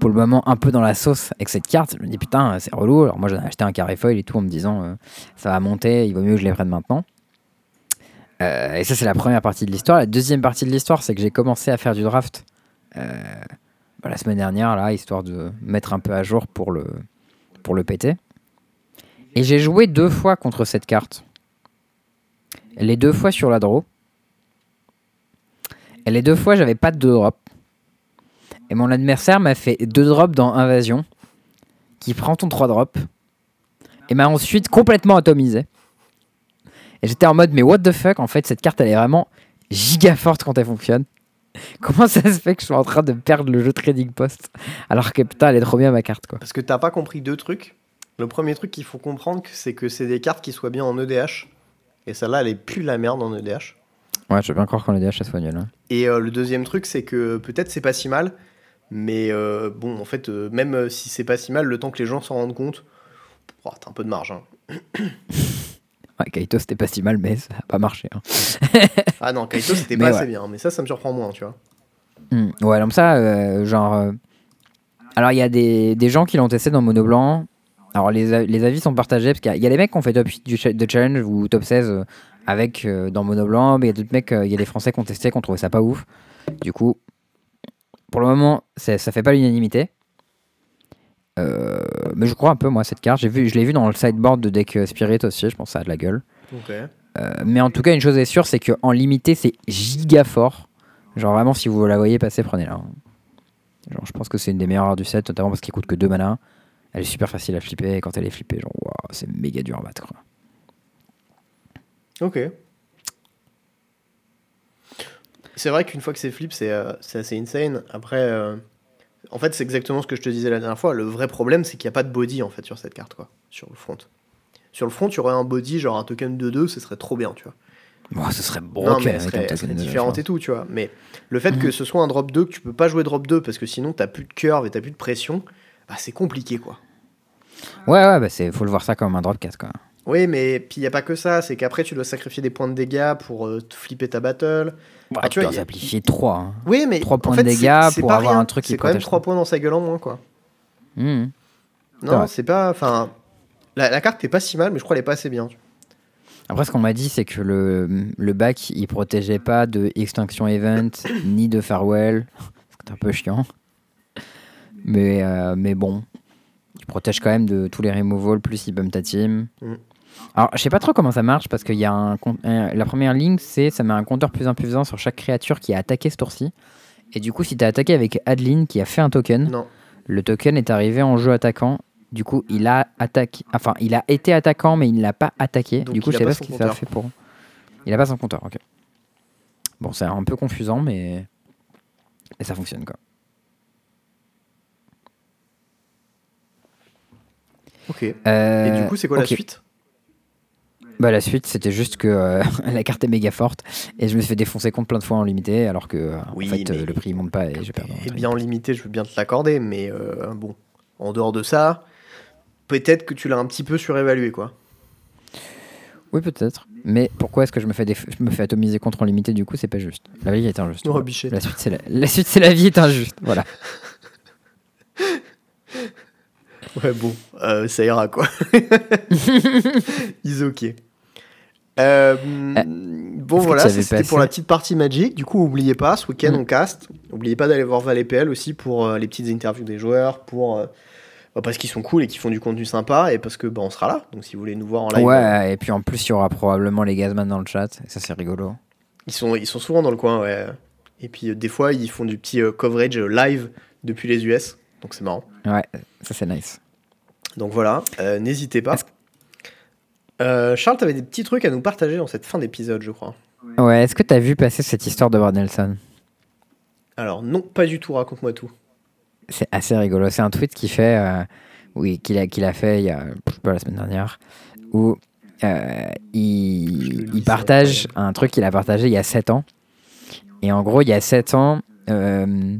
pour le moment un peu dans la sauce avec cette carte. Je me dis putain, c'est relou. Alors moi, j'en ai acheté un carré foil et tout en me disant euh, ça va monter, il vaut mieux que je les prenne maintenant. Euh, et ça, c'est la première partie de l'histoire. La deuxième partie de l'histoire, c'est que j'ai commencé à faire du draft euh, bah, la semaine dernière, là, histoire de mettre un peu à jour pour le, pour le péter. Et j'ai joué deux fois contre cette carte. Les deux fois sur la draw. Et les deux fois, j'avais pas de drops. Et mon adversaire m'a fait deux drops dans Invasion, qui prend ton 3 drops, et m'a ensuite complètement atomisé. Et j'étais en mode, mais what the fuck, en fait, cette carte, elle est vraiment giga forte quand elle fonctionne. [LAUGHS] Comment ça se fait que je suis en train de perdre le jeu Trading Post alors que putain, elle est trop bien ma carte, quoi. Parce que t'as pas compris deux trucs. Le premier truc qu'il faut comprendre, c'est que c'est des cartes qui soient bien en EDH. Et celle-là, elle est plus la merde en EDH. Ouais, je veux bien croire qu'on est DH, ça soit nul. hein. Et euh, le deuxième truc, c'est que peut-être c'est pas si mal, mais euh, bon, en fait, euh, même euh, si c'est pas si mal, le temps que les gens s'en rendent compte, oh, t'as un peu de marge. hein. [COUGHS] Ouais, Kaito, c'était pas si mal, mais ça a pas marché. hein. [LAUGHS] Ah non, Kaito, c'était pas ouais. assez bien, mais ça, ça me surprend moins, tu vois. Hmm. Ouais, comme ça, euh, genre, Alors, il y a des, des gens qui l'ont testé dans Mono Blanc. Alors, les, les avis sont partagés parce qu'il y, a- il y a des mecs qui ont fait top 8 du de challenge ou top 16 euh, avec dans Mono Blanc, mais il y a d'autres mecs, il y a des Français qui ont testé, qui ont trouvé ça pas ouf. Du coup, pour le moment, ça fait pas l'unanimité. Euh, mais je crois un peu, moi, cette carte. J'ai vu, je l'ai vu dans le sideboard de deck euh, Spirit aussi, je pense que ça a de la gueule. Ok. Euh, mais en tout cas, une chose est sûre, c'est qu'en limité, c'est giga fort. Genre vraiment, si vous la voyez passer, prenez-la. hein. Genre, je pense que c'est une des meilleures rares du set, notamment parce qu'elle coûte que 2 mana. Elle est super facile à flipper, et quand elle est flippée, genre, waouh, c'est méga dur à battre. quoi. Ok. C'est vrai qu'une fois que c'est flip, c'est euh, c'est assez insane. Après, euh, en fait, c'est exactement ce que je te disais la dernière fois. Le vrai problème, c'est qu'il n'y a pas de body en fait sur cette carte, quoi, sur le front. Sur le front, tu aurais un body, genre un token de 2, ce serait trop bien, tu vois. Bon, ce serait bon, non, serait, elle différente et tout, tu vois. Mais le fait que Mhm. ce soit un drop 2, que tu peux pas jouer drop 2 parce que sinon t'as plus de curve et t'as plus de pression, bah c'est compliqué, quoi. Ouais, ouais, bah, c'est, faut le voir ça comme un drop 4, quoi. Oui, mais puis il n'y a pas que ça, c'est qu'après tu dois sacrifier des points de dégâts pour euh, flipper ta battle. Bah, Ah, tu dois y a- simplifier 3. Hein. Oui, mais Trois en points fait, de dégâts pour pas avoir rien. un truc qui C'est quand même protège 3 points dans sa gueule en moins, quoi. Mhm. Non, c'est pas. Enfin, la, la carte est pas si mal, mais je crois qu'elle est pas assez bien. Après, ce qu'on m'a dit, c'est que le, le bac, il protégeait pas de Extinction Event, [COUGHS] ni de Farewell. C'est un peu chiant. Mais, euh, mais bon, il protège quand même de tous les removals, plus il bump ta team. Mm. Alors, je sais pas trop comment ça marche, parce qu'il y a un, un- La première ligne, c'est ça met un compteur plus un plus un sur chaque créature qui a attaqué ce tour-ci. Et du coup, si t'as attaqué avec Adeline, qui a fait un token, Non. le token est arrivé en jeu attaquant. Du coup, il a attaqué. Enfin, il a été attaquant, mais il ne l'a pas attaqué. Donc, du coup, je sais pas ce qu'il ça fait pour. Il a pas son compteur, ok. Bon, c'est un peu confusant, mais. Et ça fonctionne, quoi. Ok. Et Euh, du coup, c'est quoi la suite? Bah, la suite, c'était juste que euh, [LAUGHS] la carte est méga forte. Et je me suis fait défoncer contre plein de fois en limité, alors que euh, Oui, en fait, euh, le prix il monte pas et je perds. Et bien en limité, je veux bien te l'accorder, mais bon, en dehors de ça, peut-être que tu l'as un petit peu surévalué, quoi. Oui, peut-être. Mais pourquoi est-ce que je me fais, je me fais atomiser contre en limité Du coup, c'est pas juste. La vie est injuste. Oh. La suite, c'est la... la suite, c'est la vie est injuste. Voilà. [LAUGHS] Ouais, bon, euh, ça ira, quoi. [LAUGHS] Is ok. Euh, bon, que voilà, c'était pour la petite partie Magic. Du coup, oubliez pas, ce week-end, Mm. on cast. N'oubliez pas d'aller voir ValetPL aussi pour euh, les petites interviews des joueurs, pour, euh, bah, parce qu'ils sont cool et qu'ils font du contenu sympa, et parce que bah, on sera là. Donc, si vous voulez nous voir en live, euh, Ouais, et puis en plus, il y aura probablement les Gazman dans le chat. Et ça, c'est rigolo. ils, sont, ils sont souvent dans le coin, ouais. Et puis, euh, des fois, ils font du petit euh, coverage euh, live depuis les US. Donc, c'est marrant. Ouais, ça, c'est nice. Donc voilà, euh, n'hésitez pas. Euh, Charles, t'avais des petits trucs à nous partager dans cette fin d'épisode, je crois. Ouais, est-ce que t'as vu passer cette histoire de Brad Nelson? Alors non, pas du tout, raconte-moi tout. C'est assez rigolo. C'est un tweet qu'il fait, euh, oui, qu'il a, qu'il a fait il y a, je sais pas, la semaine dernière, où euh, il, partage un truc qu'il a partagé il y a 7 ans. Et en gros, il y a 7 ans, euh,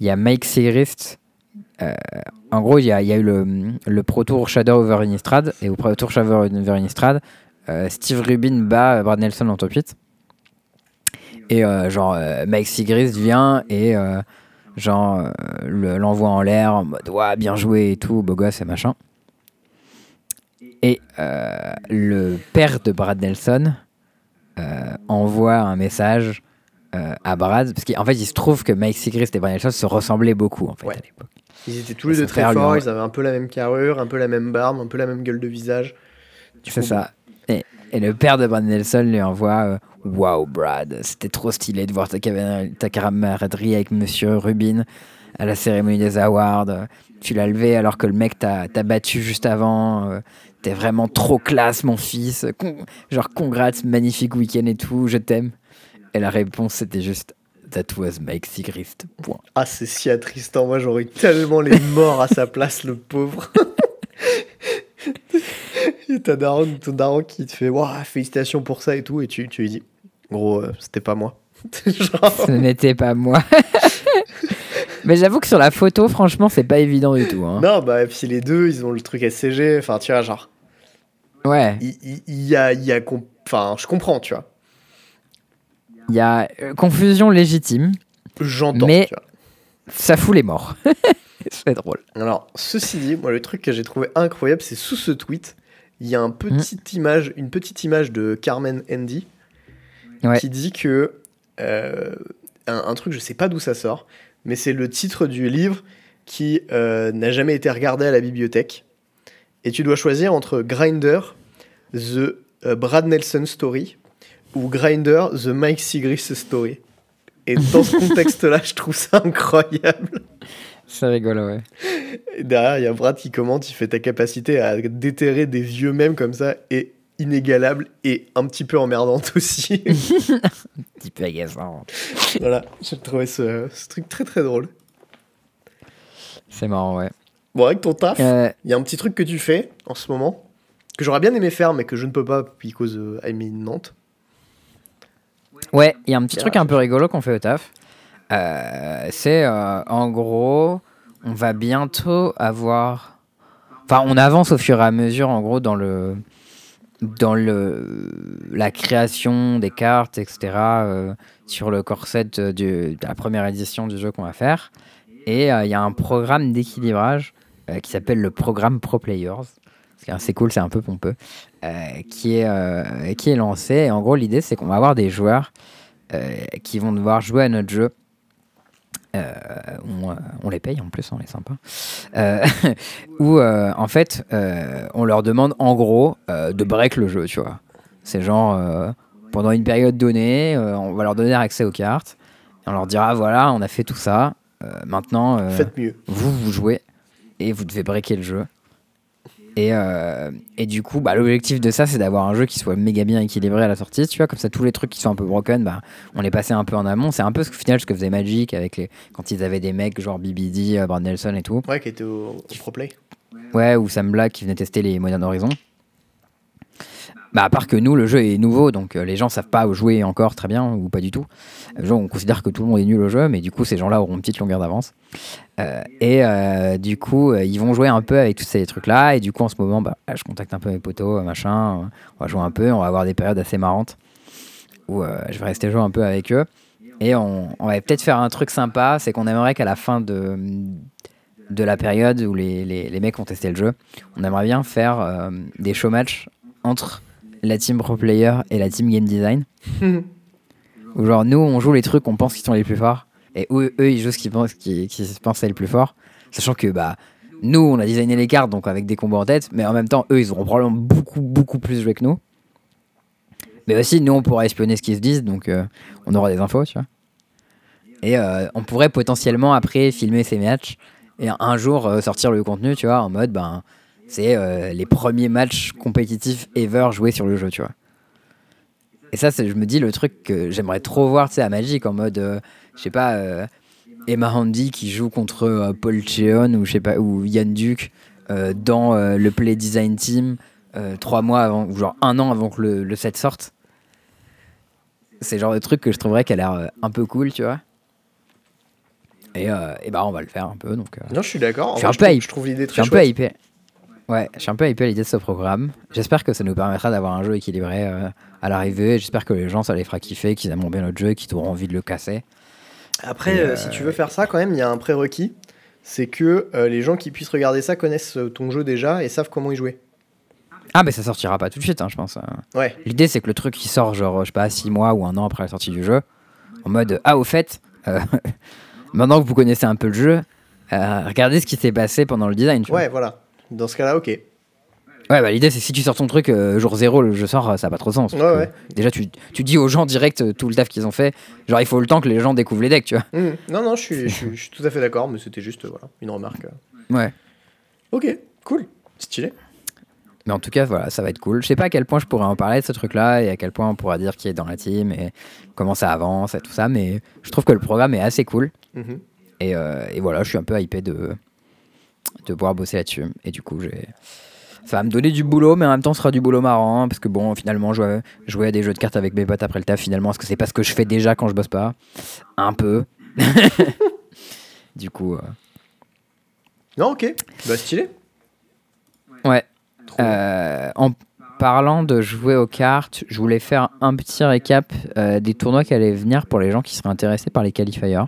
il y a Mike Segrist. Euh, en gros, il y a, il y a eu le, le Pro Tour Shadow over Innistrad. Et au Pro Tour Shadow over Innistrad, euh, Steve Rubin bat Brad Nelson en top 8. Et euh, genre, Mike Segrist vient et genre le- l'envoie en l'air en mode ouais, bien joué et tout, beau gosse et machin. Et le père de Brad Nelson envoie un message à Brad, parce qu'en fait il se trouve que Mike Segrist et Brad Nelson se ressemblaient beaucoup en fait Ouais. à l'époque. Ils étaient tous les deux très forts, ils avaient un peu la même carrure, un peu la même barbe, un peu la même gueule de visage. C'est coup, ça. Et, et le père de Brad Nelson lui envoie Waouh, Brad, c'était trop stylé de voir ta, ta camaraderie avec Monsieur Rubin à la cérémonie des awards. Tu l'as levé alors que le mec t'a battu juste avant. Euh, T'es vraiment trop classe, mon fils. Con- genre, congrats, magnifique week-end et tout, je t'aime. Et la réponse, c'était juste That was Mike Sigrist. Point. Ah, c'est si attristant, moi j'aurais tellement les morts à sa place, le pauvre. [LAUGHS] et t'as daron, ton daron qui te fait Waouh, félicitations pour ça et tout, et tu, tu lui dis Gros, euh, c'était pas moi. [LAUGHS] Genre, Ce n'était pas moi. [LAUGHS] Mais j'avoue que sur la photo, franchement, c'est pas évident du tout. hein. Non, bah, et puis les deux, ils ont le truc SCG, enfin, tu vois, genre. Ouais. il, il- il y a, il y a enfin je comprends tu vois Il y a euh, confusion légitime, j'entends Mais- ça fout les morts. [LAUGHS] c'est drôle. Alors, ceci dit, moi, le truc que j'ai trouvé incroyable, c'est sous ce tweet, il y a un image, une petite image de Carmen Andy Ouais. qui dit que euh, un, un truc, je sais pas d'où ça sort, mais c'est le titre du livre qui euh, n'a jamais été regardé à la bibliothèque. Et tu dois choisir entre Grinder, The Brad Nelson Story ou Grinder, The Mike Sigris Story. Et dans ce contexte-là, je trouve ça incroyable. C'est rigolo, ouais. Et derrière, il y a Brad qui commente, il fait ta capacité à déterrer des vieux mèmes comme ça est inégalable et un petit peu emmerdante aussi. [LAUGHS] [LAUGHS] Un petit peu agaçant. voilà, j'ai trouvé ce, ce truc très très drôle. C'est marrant, ouais. Bon, avec ton taf, il Euh, y a un petit truc que tu fais en ce moment, que j'aurais bien aimé faire, mais que je ne peux pas, because euh, I'm in Nantes. Ouais, il y a un petit truc un peu rigolo qu'on fait au taf. Euh, c'est euh, en gros, on va bientôt avoir. Enfin, on avance au fur et à mesure, en gros, dans le dans le la création des cartes, etc. euh, sur le corset de la première édition du jeu qu'on va faire. Et il y a un programme d'équilibrage qui s'appelle le programme Pro Players. C'est cool, c'est un peu pompeux. euh, qui, est, euh, qui est lancé. Et en gros, l'idée, c'est qu'on va avoir des joueurs euh, qui vont devoir jouer à notre jeu. Euh, on, euh, on les paye en plus, on est sympa. Euh, [LAUGHS] où en fait, on leur demande en gros de break le jeu, tu vois. C'est genre, pendant une période donnée, on va leur donner accès aux cartes. Et on leur dira, voilà, on a fait tout ça. maintenant, Faites mieux. vous, vous jouez et vous devez breaker le jeu. Et, euh, et du coup, bah, l'objectif de ça, c'est d'avoir un jeu qui soit méga bien équilibré à la sortie, tu vois, comme ça, tous les trucs qui sont un peu broken, bah, on les passait un peu en amont. C'est un peu ce, au final ce que faisait Magic avec les, quand ils avaient des mecs genre BBD, euh, Brad Nelson et tout. Ouais, qui était au, au Pro Play. Ouais, ou Sam Black qui venait tester les Modern Horizon. Bah, à part que nous, le jeu est nouveau, donc euh, les gens savent pas jouer encore très bien ou pas du tout. Euh, genre, on considère que tout le monde est nul au jeu, mais du coup, ces gens-là auront une petite longueur d'avance. Euh, et du coup, ils vont jouer un peu avec tous ces trucs-là. Et du coup, en ce moment, bah, je contacte un peu mes potos, machin. on va jouer un peu, on va avoir des périodes assez marrantes où je vais rester jouer un peu avec eux. Et on, va peut-être faire un truc sympa, c'est qu'on aimerait qu'à la fin de, de la période où les, les, les mecs ont testé le jeu, on aimerait bien faire des show entre la team pro player et la team game design. Où genre nous on joue les trucs qu'on pense qu'ils sont les plus forts et eux, eux ils jouent ce qu'ils pensent qui, qui se pensent être les plus forts, sachant que bah nous on a designé les cartes donc avec des combos en tête, mais en même temps eux ils auront probablement beaucoup beaucoup plus joué que nous. Mais aussi nous on pourra espionner ce qu'ils se disent donc euh, on aura des infos tu vois. Et euh, on pourrait potentiellement après filmer ces matchs et un jour euh, sortir le contenu tu vois en mode ben c'est euh, les premiers matchs compétitifs ever joués sur le jeu, tu vois. Et ça, c'est- je me dis le truc que j'aimerais trop voir, tu sais, à Magic, en mode, euh, je sais pas, euh, Emma Handy qui joue contre Paul Cheon ou je sais pas, ou Yann Duke dans le Play Design Team trois mois avant, ou genre un an avant que le, le set sorte. C'est le genre de truc que je trouverais qui a l'air un peu cool, tu vois. Et, euh, et bah, on va le faire un peu, donc. euh, Non, je suis d'accord. Je suis un Je, peu trouve- je l'idée je suis très un peu hypé. Ouais, je suis un peu hypé à l'idée de ce programme. J'espère que ça nous permettra d'avoir un jeu équilibré euh, à l'arrivée. J'espère que les gens, ça les fera kiffer, qu'ils aimeront bien notre jeu, qu'ils auront envie de le casser. Après, Et, euh, euh, si tu veux faire ça, quand même, il y a un prérequis. C'est que euh, les gens qui puissent regarder ça connaissent ton jeu déjà et savent comment y jouer. Ah, mais ça sortira pas tout de suite, hein, je pense. euh. Ouais. L'idée, c'est que le truc qui sort, genre, je sais pas, 6 mois ou un an après la sortie du jeu, en mode, ah, au fait, [LAUGHS] maintenant que vous connaissez un peu le jeu, regardez ce qui s'est passé pendant le design. tu vois. Ouais, voilà. Dans ce cas-là, ok. Ouais, bah l'idée c'est que si tu sors ton truc euh, jour zéro, le jeu sort, euh, ça n'a pas trop de sens. Ouais, ouais. Déjà, tu, tu dis aux gens direct euh, tout le taf qu'ils ont fait. Genre, il faut le temps que les gens découvrent les decks, tu vois. Mhm. Non, non, je suis, je, suis, je suis tout à fait d'accord, mais c'était juste euh, voilà, une remarque. Ouais. Ok, cool. Stylé. Mais en tout cas, voilà, ça va être cool. Je sais pas à quel point je pourrais en parler de ce truc-là et à quel point on pourra dire qui est dans la team et comment ça avance et tout ça. Mais je trouve que le programme est assez cool. Mhm. Et, et voilà, je suis un peu hypé de, de pouvoir bosser là-dessus. Et du coup, j'ai. Ça va me donner du boulot, mais en même temps, ce sera du boulot marrant. hein, Parce que bon, finalement, jouer, jouer à des jeux de cartes avec mes potes après le taf, finalement, est-ce que c'est pas ce que je fais déjà quand je bosse pas? Un peu. [LAUGHS] du coup, euh, Non, ok. Bah, stylé. ouais. Euh, en parlant de jouer aux cartes, je voulais faire un petit récap euh, des tournois qui allaient venir pour les gens qui seraient intéressés par les qualifiers.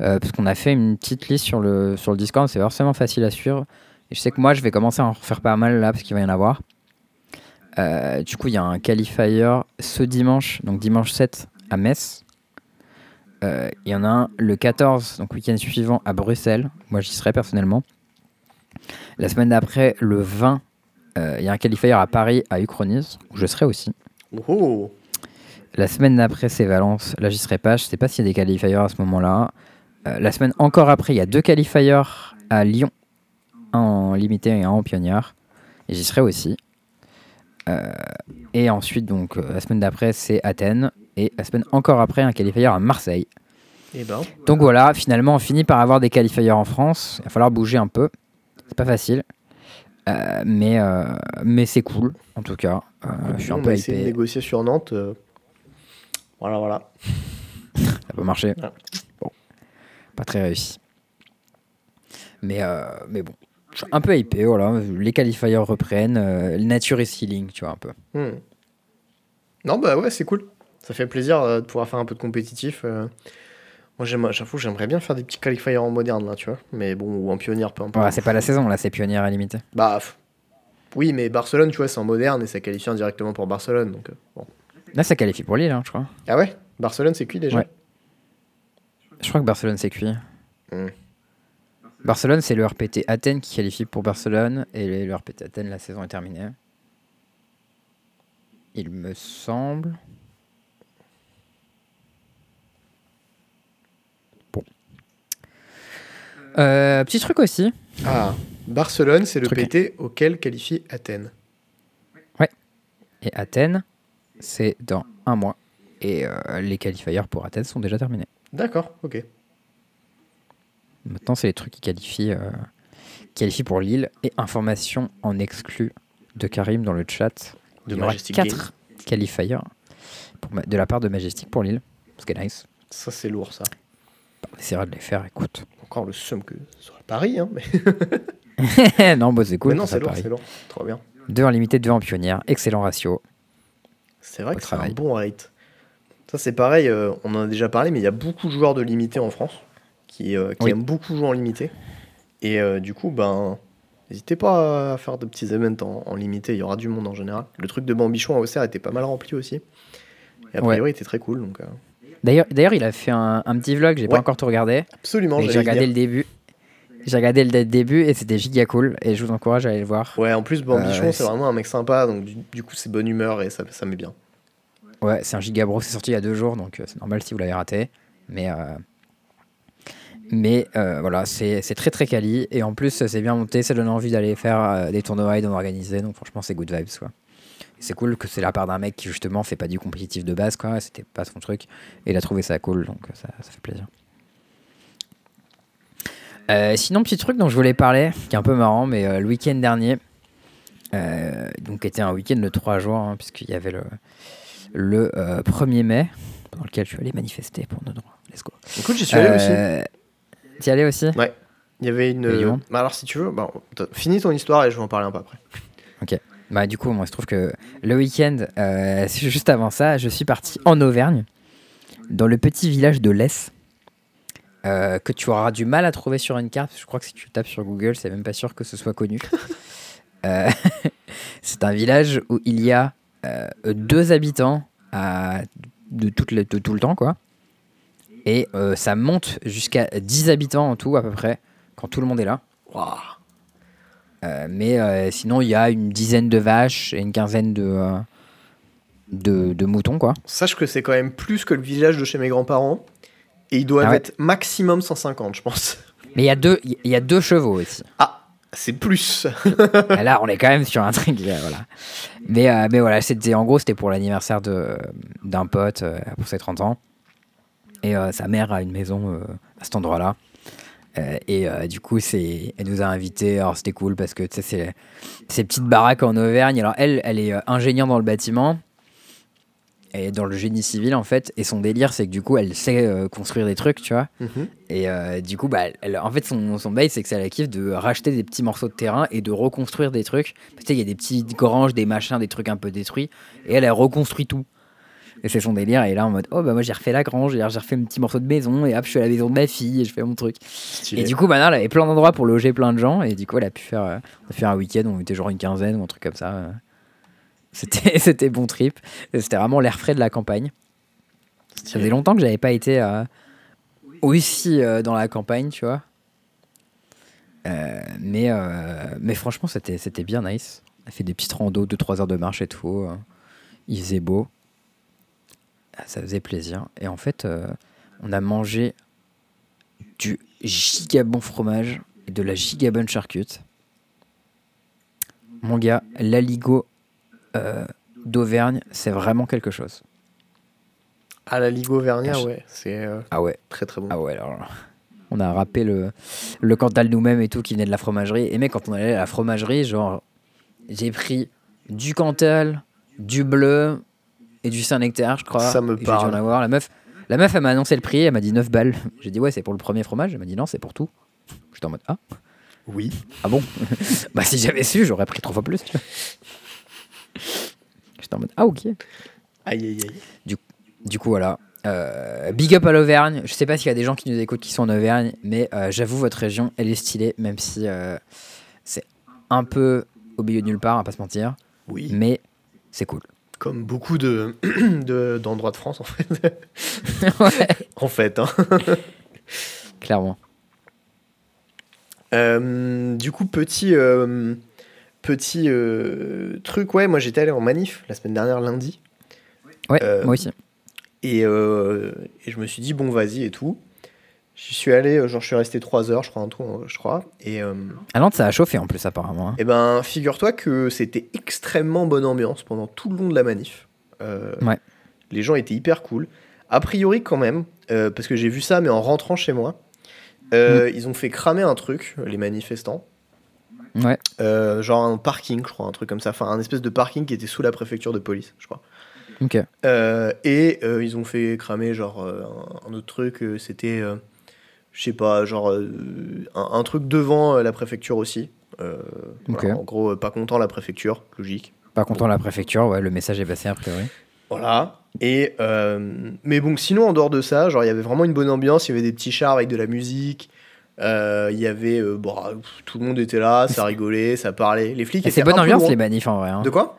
Euh, parce qu'on a fait une petite liste sur le, sur le Discord, c'est forcément facile à suivre. Et je sais que moi, je vais commencer à en refaire pas mal là, parce qu'il va y en avoir. Euh, du coup, il y a un qualifier ce dimanche, donc dimanche 7 à Metz. Euh, Il y en a un le 14, donc week-end suivant à Bruxelles. Moi, j'y serai personnellement. La semaine d'après, le 20, euh, il y a un qualifier à Paris, à Uchronis, où je serai aussi. Oh, La semaine d'après, c'est Valence. Là, j'y serai pas. Je sais pas s'il y a des qualifiers à ce moment-là. Euh, la semaine encore après, il y a deux qualifiers à Lyon. Un en limité et un en pionnière. Et j'y serai aussi. Euh, et ensuite, donc, euh, la semaine d'après, c'est Athènes. Et la semaine encore après, un qualifier à Marseille. et ben. Donc voilà, finalement, on finit par avoir des qualifiers en France. Il va falloir bouger un peu. C'est pas facile. Euh, mais euh, mais c'est cool, en tout cas. Euh, je suis un on peu va essayer de négocier sur Nantes. euh, Voilà, voilà. [LAUGHS] Ça peut marcher. Ouais. Pas très réussi. Mais, euh, mais bon, je suis un peu hypé, voilà. Les qualifiers reprennent. euh, nature is healing, tu vois, un peu. Hmm. Non, bah ouais, c'est cool. Ça fait plaisir euh, de pouvoir faire un peu de compétitif. euh. Moi, j'aime- j'avoue, j'aimerais bien faire des petits qualifiers en moderne, là, tu vois. Mais bon, ou en pionnière, peu importe. C'est pas la saison, là, c'est pionnière à limiter. Bah, oui, mais Barcelone, tu vois, c'est en moderne et ça qualifie indirectement pour Barcelone. Donc, bon. Là, ça qualifie pour Lille, hein, je crois. Ah ouais? Barcelone, c'est cuit déjà? Ouais. Je crois que Barcelone, c'est cuit. Hmm. Barcelone, c'est le RPT Athènes qui qualifie pour Barcelone. Et le RPT Athènes, la saison est terminée. Il me semble. Bon. Euh, petit truc aussi. Ah, Barcelone, c'est le Truc. PT auquel qualifie Athènes. Et Athènes, c'est dans un mois. Et euh, les qualifiers pour Athènes sont déjà terminés. D'accord, ok. Maintenant, c'est les trucs qui qualifient, euh, qui qualifient pour Lille. Et information en exclu de Karim dans le chat. De Il y aura Majestic 4 qualifiers pour de la part de Majestic pour Lille. Ce qui est nice. Ça, c'est lourd, ça. On essaiera de les faire, écoute. Encore le seum que sur Paris, hein. Mais, [LAUGHS] non, bah, c'est cool. mais non, c'est lourd, c'est lourd. Trop bien. Deux en limité, deux en pionnière. Excellent ratio. C'est vrai Au que c'est un bon rate. Ça, c'est pareil, euh, on en a déjà parlé, mais il y a beaucoup de joueurs de limité en France qui, euh, qui Oui. aiment beaucoup jouer en limité. Et euh, du coup, ben, n'hésitez pas à faire de petits events en, en limité, il y aura du monde en général. Le truc de Bambichon à Auxerre était pas mal rempli aussi. Et a Ouais. priori, il était très cool. Donc, D'ailleurs, d'ailleurs, il a fait un, un petit vlog. J'ai pas Ouais. encore tout regardé. absolument, j'ai regardé le début. J'ai regardé le début et c'était giga cool. Et je vous encourage à aller le voir. Ouais, en plus, Bambichon, c'est c'est- vraiment un mec sympa, donc du, du coup, c'est bonne humeur et ça, ça met bien. Ouais, c'est un giga bro. C'est sorti il y a deux jours, donc euh, c'est normal si vous l'avez raté. Mais, euh, mais euh, voilà, c'est très très quali. Et en plus, c'est bien monté. Ça donne envie d'aller faire des tournois et d'en organiser. Donc franchement, c'est good vibes. quoi. C'est cool que c'est la part d'un mec qui justement fait pas du compétitif de base. quoi. C'était pas son truc. Et il a trouvé ça cool. Donc ça, ça fait plaisir. Sinon, petit truc dont je voulais parler, qui est un peu marrant, mais le week-end dernier, euh, donc était un week-end de trois jours, hein, puisqu'il y avait le, le euh, 1er mai, dans lequel je suis allé manifester pour nos droits. Let's go. Écoute, j'y suis allé aussi. Euh, T'y allais aussi? Il y avait une. Euh, bah alors, si tu veux, bah, finis ton histoire et je vais en parler un peu après. Bah du coup, moi, il se trouve que le week-end, euh, [LAUGHS] juste avant ça, je suis parti en Auvergne, dans le petit village de euh, que tu auras du mal à trouver sur une carte. Je crois que si tu tapes sur Google, c'est même pas sûr que ce soit connu. [LAUGHS] Euh, [LAUGHS] c'est un village où il y a euh, deux habitants à- de, toute le- de tout le temps, quoi. Et euh, ça monte jusqu'à 10 habitants en tout, à peu près, quand tout le monde est là. Waouh. Euh, mais euh, sinon, il y a une dizaine de vaches et une quinzaine de, euh, de, de moutons, quoi. Sache que c'est quand même plus que le village de chez mes grands-parents. Et ils doivent Ah ouais. être maximum 150, je pense. Mais il y, a deux- y a deux chevaux aussi. Ah, c'est plus. [LAUGHS] Là, on est quand même sur un truc. euh, voilà. Mais, euh, mais voilà, c'était, en gros, c'était pour l'anniversaire d'un pote euh, pour ses 30 ans. Et sa mère a une maison à cet endroit-là. Et du coup, elle nous a invités. Alors, c'était cool parce que c'est ces petites baraques en Auvergne. Alors, elle, elle est ingénieure dans le bâtiment. Et dans le génie civil, en fait. Et son délire, c'est que du coup, elle sait euh, construire des trucs, tu vois. Mhm. Et euh, du coup, bah, elle- en fait, son, son bail, c'est que ça la kiffe de racheter des petits morceaux de terrain et de reconstruire des trucs. Tu sais, il y a des petits granges, des machins, des trucs un peu détruits. Et elle, elle reconstruit tout. Et c'est son délire. Et là, en mode, oh bah moi j'ai refait la grange, j'ai refait un petit morceau de maison, et hop, je suis à la maison de ma fille, et je fais mon truc. Stylé. Et du coup, maintenant, elle avait plein d'endroits pour loger plein de gens. Et du coup, elle a pu faire, euh, on a fait un week-end, on était genre une quinzaine ou un truc comme ça. C'était, [LAUGHS] c'était bon trip. C'était vraiment l'air frais de la campagne. Ça faisait longtemps que j'avais pas été euh, aussi euh, dans la campagne, tu vois. Euh, mais, mais franchement, c'était, c'était bien nice. On a fait des petites randos, 2-3 heures de marche et tout. Il faisait beau. Ça faisait plaisir. Et en fait, on a mangé du giga bon fromage et de la giga bonne charcute. Mon gars, l'aligo euh, d'Auvergne, c'est vraiment quelque chose. À la Ligue Auvergnat, Ah, ouais, c'est euh, Ah ouais, très très bon. ah ouais. Alors, on a râpé le, le Cantal nous-mêmes et tout qui venait de la fromagerie. Et mec, quand on allait à la fromagerie, genre, j'ai pris du Cantal, du bleu et du Saint-Nectaire, je crois. Ça me Et J'ai dû en parle. avoir. La meuf, la meuf, elle m'a annoncé le prix, elle m'a dit 9 balles. J'ai dit ouais, c'est pour le premier fromage. Elle m'a dit non, c'est pour tout. J'étais en mode ah, Oui. ah bon [LAUGHS] Bah si j'avais su, j'aurais pris trois fois plus. [LAUGHS] J'étais en mode ah ok. Aïe aïe aïe. Du coup, voilà. Euh, big up à l'Auvergne. Je sais pas s'il y a des gens qui nous écoutent qui sont en Auvergne, mais euh, j'avoue, votre région, elle est stylée, même si euh, c'est un peu au milieu de nulle part, on va pas se mentir. Oui. Mais c'est cool. Comme beaucoup de [CLEARS THROAT] de- d'endroits de France en fait. [LAUGHS] ouais, en fait. hein. [LAUGHS] clairement. Du coup, petit, petit euh, truc, ouais, moi j'étais allé en manif la semaine dernière lundi. Ouais, Euh, moi aussi. Et, euh, et je me suis dit, bon, vas-y et tout. J'y suis allé, genre je suis resté 3 heures, je crois, un tout, je crois. Et, À Nantes, ça a chauffé en plus, apparemment. hein. et ben, figure-toi que c'était extrêmement bonne ambiance pendant tout le long de la manif. Ouais. Les gens étaient hyper cool. A priori, quand même, parce que j'ai vu ça, mais en rentrant chez moi, euh, ils ont fait cramer un truc, les manifestants. Ouais. Euh, genre un parking, je crois, un truc comme ça. Enfin, un espèce de parking qui était sous la préfecture de police, je crois. Ok. Euh, et euh, ils ont fait cramer, genre, un, un autre truc, c'était, je sais pas, genre, un, un truc devant la préfecture aussi. Euh, voilà, Ok. en gros, pas content la préfecture, logique. Pas content la préfecture, ouais, le message est passé a priori. Voilà. Et, mais bon, sinon, en dehors de ça, genre, il y avait vraiment une bonne ambiance, il y avait des petits chars avec de la musique. Euh, Il y avait, euh, bon, pff, tout le monde était là, ça rigolait, ça parlait. Les flics étaient C'est bonne ambiance les manifs en vrai. hein. De quoi?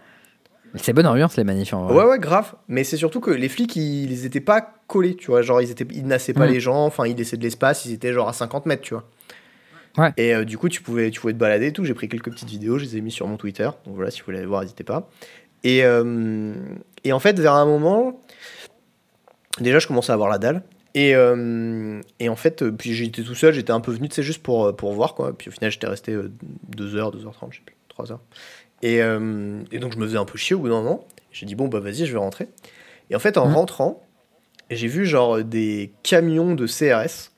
C'est bonne ambiance les manifs en vrai. Ouais, ouais, grave. Mais c'est surtout que les flics, ils, ils étaient pas collés, tu vois. Genre, ils, étaient, ils nassaient pas Mm. les gens, enfin, ils laissaient de l'espace, ils étaient genre à 50 mètres, tu vois. Ouais. Et euh, du coup, tu pouvais, tu pouvais te balader et tout. J'ai pris quelques petites vidéos, je les ai mis sur mon Twitter. Donc voilà, si vous voulez aller voir, n'hésitez pas. Et, euh, et en fait, vers un moment, déjà, je commençais à avoir la dalle. Et, euh, et en fait, euh, puis j'étais tout seul, j'étais un peu venu, tu sais, juste pour, euh, pour voir, quoi. Puis au final, j'étais resté 2h, 2h30, je sais plus, 3h. Et, euh, et donc, je me faisais un peu chier au bout d'un moment. J'ai dit, bon, bah vas-y, je vais rentrer. Et en fait, en Mhm. rentrant, j'ai vu genre des camions de CRS.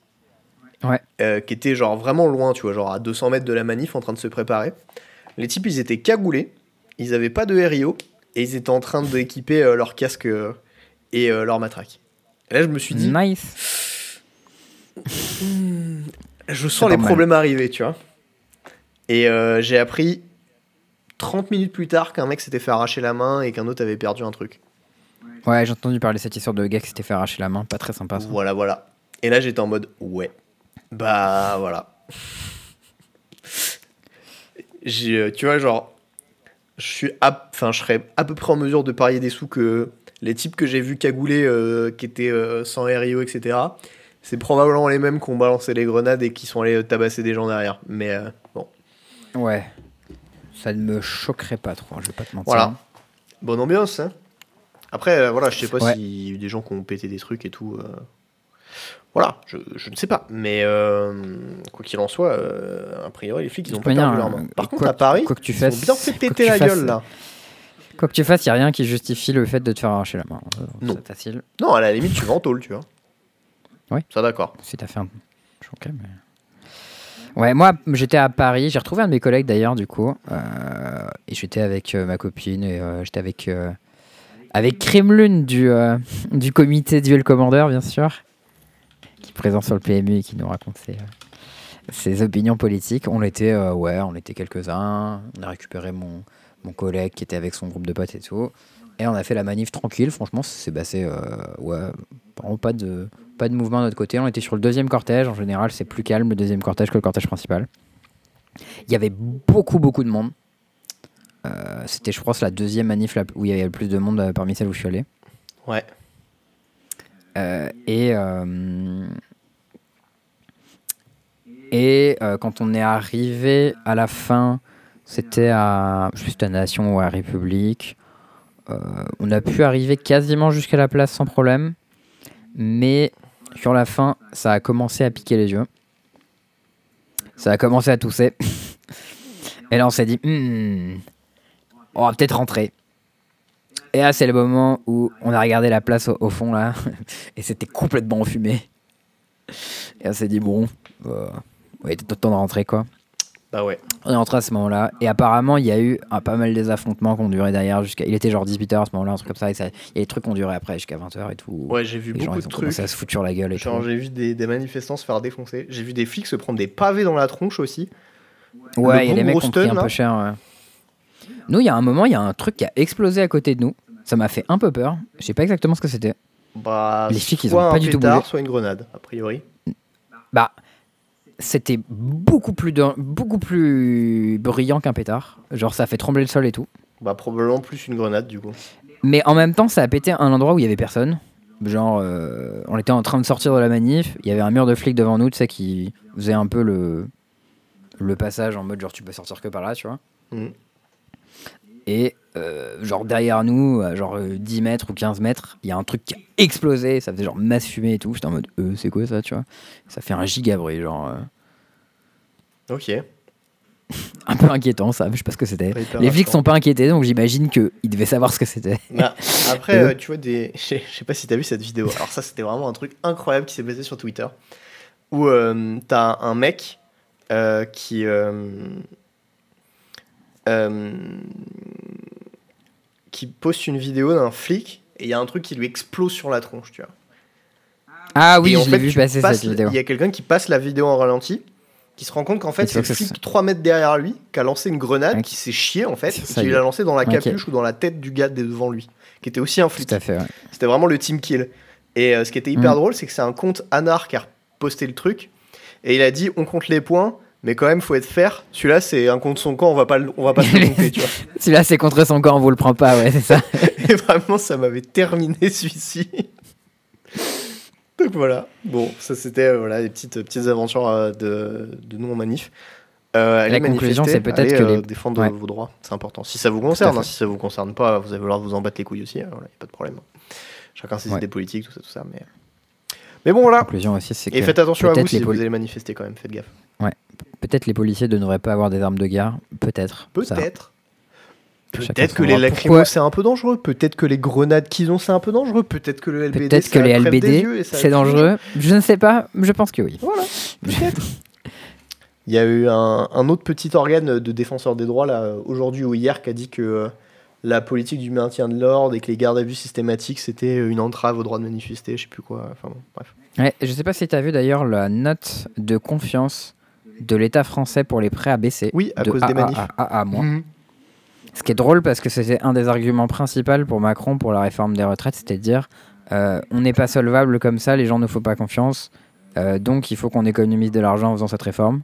Ouais. euh, qui étaient genre vraiment loin, tu vois, genre à 200 mètres de la manif en train de se préparer. Les types, ils étaient cagoulés, ils avaient pas de RIO, et ils étaient en train d'équiper leur casque et leur matraque. Et là, je me suis dit, Nice. je C'est sens les mal. problèmes arriver, tu vois. Et euh, j'ai appris 30 minutes plus tard qu'un mec s'était fait arracher la main et qu'un autre avait perdu un truc. Ouais, j'ai entendu parler de cette histoire de gars qui s'était fait arracher la main. Pas très sympa ça. Voilà, voilà. Et là, j'étais en mode, ouais. Bah, voilà. [LAUGHS] J'ai, euh, tu vois, genre, je suis, à- enfin, je serais à peu près en mesure de parier des sous que les types que j'ai vus cagouler, euh, qui étaient euh, sans RIO, etc., c'est probablement les mêmes qui ont balancé les grenades et qui sont allés euh, tabasser des gens derrière. Mais euh, bon, Ouais. Ça ne me choquerait pas trop, hein, je vais pas te mentir. Voilà. bonne ambiance, hein. Après, voilà, je sais pas Ouais. s'il y a eu des gens qui ont pété des trucs et tout. Voilà, je, je ne sais pas. Mais quoi qu'il en soit, a priori, les flics, ils ont pas perdu leur main. Par quoi contre, à Paris, quoi que tu ils fasses, ont bien fait péter la fasses, gueule, là. Quoi que tu fasses, il n'y a rien qui justifie le fait de te faire arracher la main. Euh, Non. C'est facile. Non, à la limite, tu vas en tôle, tu vois. Ouais. Ça, d'accord. Si t'as fait un. Je suis ok, mais- Ouais, moi j'étais à Paris, j'ai retrouvé un de mes collègues d'ailleurs du coup, euh, et j'étais avec euh, ma copine et euh, j'étais avec avec Kremlin du du comité Duel Commander bien sûr, qui est présent sur le PMU et qui nous raconte ses, ses opinions politiques. On était ouais, on était quelques uns, on a récupéré mon mon collègue qui était avec son groupe de potes et tout. Et on a fait la manif tranquille. Franchement, c'est passé. euh, ouais, vraiment pas de, pas de mouvement de notre côté. On était sur le deuxième cortège. En général, c'est plus calme le deuxième cortège que le cortège principal. Il y avait beaucoup, beaucoup de monde. Euh, C'était, je pense, la deuxième manif où il y avait le plus de monde euh, parmi celles où je suis allé. Ouais. Et et quand on est arrivé à la fin, c'était à juste à Nation ou à République. euh, on a pu arriver quasiment jusqu'à la place sans problème, mais sur la fin, ça a commencé à piquer les yeux. Ça a commencé à tousser. [LAUGHS] et là, on s'est dit, Hmm, on va peut-être rentrer. Et là, c'est le moment où on a regardé la place au, fond, là, [LAUGHS] et c'était complètement fumé. Et on s'est dit, bon, euh, il était temps de rentrer, quoi. Bah ouais. On est rentré à ce moment-là, et apparemment, il y a eu un, pas mal des affrontements qui ont duré derrière jusqu'à. Il était genre 18h à ce moment-là, un truc comme ça, et ça- il y a des trucs qui ont duré après jusqu'à 20h et tout. Ouais, j'ai vu Les gens, beaucoup ils de ont trucs. à se foutre sur la gueule et Genre, tout. j'ai vu des, des manifestants se faire défoncer. J'ai vu des flics se prendre des pavés dans la tronche aussi. Ouais, il y a des mecs qui ont pris un peu cher. ouais. Nous, il y a un moment, il y a un truc qui a explosé à côté de nous. Ça m'a fait un peu peur. Je sais pas exactement ce que c'était. Bah, Les flics, ils ont pas un du tout bougé. soit une grenade, a priori. Bah, c'était beaucoup plus, de- beaucoup plus brillant qu'un pétard. Genre, ça a fait trembler le sol et tout. Bah, probablement plus une grenade, du coup. Mais en même temps, ça a pété un endroit où il y avait personne. Genre, euh, on était en train de sortir de la manif. Il y avait un mur de flics devant nous, tu sais, qui faisait un peu le, le passage en mode genre, tu peux sortir que par là, tu vois. Mhm. Et euh, genre derrière nous, à genre euh, 10 mètres ou 15 mètres, il y a un truc qui a explosé, ça faisait genre masse fumée et tout. J'étais en mode, euh, c'est quoi ça, tu vois? Ça fait un giga bruit, genre euh, Ok. [LAUGHS] un peu inquiétant ça, mais je sais pas ce que c'était. Les flics sont pas inquiétés, donc j'imagine qu'ils devaient savoir ce que c'était. Bah, [LAUGHS] après, euh, tu vois, des... je sais [LAUGHS] je sais pas si t'as vu cette vidéo. Alors, ça, c'était vraiment un truc incroyable qui s'est passé sur Twitter. Où euh, t'as un mec euh, qui. Euh, qui poste une vidéo d'un flic et il y a un truc qui lui explose sur la tronche, tu vois. Ah oui, Et en je fait, vu passer passes- cette vidéo. Il y a quelqu'un qui passe la vidéo en ralenti, qui se rend compte qu'en fait, c'est le flic se- 3 mètres derrière lui qui a lancé une grenade, qui s'est chié en fait, et qui l'a lancé dans la capuche ou dans la tête du gars devant lui, qui était aussi un flic. Tout à fait, ouais. C'était vraiment le team kill. Et euh, ce qui était hyper Mm. drôle, c'est que c'est un compte Anar qui a posté le truc. Et il a dit on compte les points, mais quand même, faut être fair. Celui-là, c'est un compte son camp, on va pas, on va pas se le compter, tu vois. [LAUGHS] Celui-là, c'est contre son camp, on vous le prend pas, ouais, c'est ça. [LAUGHS] Et vraiment, ça m'avait terminé celui-ci. Donc voilà. Bon, ça c'était euh, voilà, les petites, petites aventures euh, de, de nous en manif. Euh, allez La conclusion, c'est peut-être allez, que euh, les- défendre Ouais. vos droits, c'est important. Si ça vous concerne, hein, si ça vous concerne pas, vous droit de vous en battre les couilles aussi. hein, voilà, y a pas de problème. Chacun ses Ouais. idées politiques, tout ça, tout ça. Mais, mais bon, voilà. La conclusion aussi, c'est que Et faites attention à vous si les vous allez manifester quand même, faites gaffe. Peut-être les policiers ne devraient pas avoir des armes de guerre. Peut-être. Peut-être. Peut-être que les lacrymos c'est un peu dangereux, peut-être que les grenades qu'ils ont c'est un peu dangereux, peut-être que le LBD Peut-être c'est que les LBD, c'est dangereux. Je ne sais pas, je pense que oui. Voilà, peut-être. [LAUGHS] Il y a eu un, un autre petit organe de défenseur des droits là aujourd'hui ou hier qui a dit que euh, la politique du maintien de l'ordre et que les gardes à vue systématiques c'était une entrave au droit de manifester, je sais plus quoi. Enfin bon, bref. Ouais, je sais pas si tu as vu d'ailleurs la note de confiance de l'État français pour les prêts à baisser. Oui, à de cause des manifs. à moins. Mhm. Ce qui est drôle parce que c'était un des arguments principaux pour Macron pour la réforme des retraites, c'était de dire euh, on n'est pas solvable comme ça, les gens ne font pas confiance, euh, donc il faut qu'on économise de l'argent en faisant cette réforme.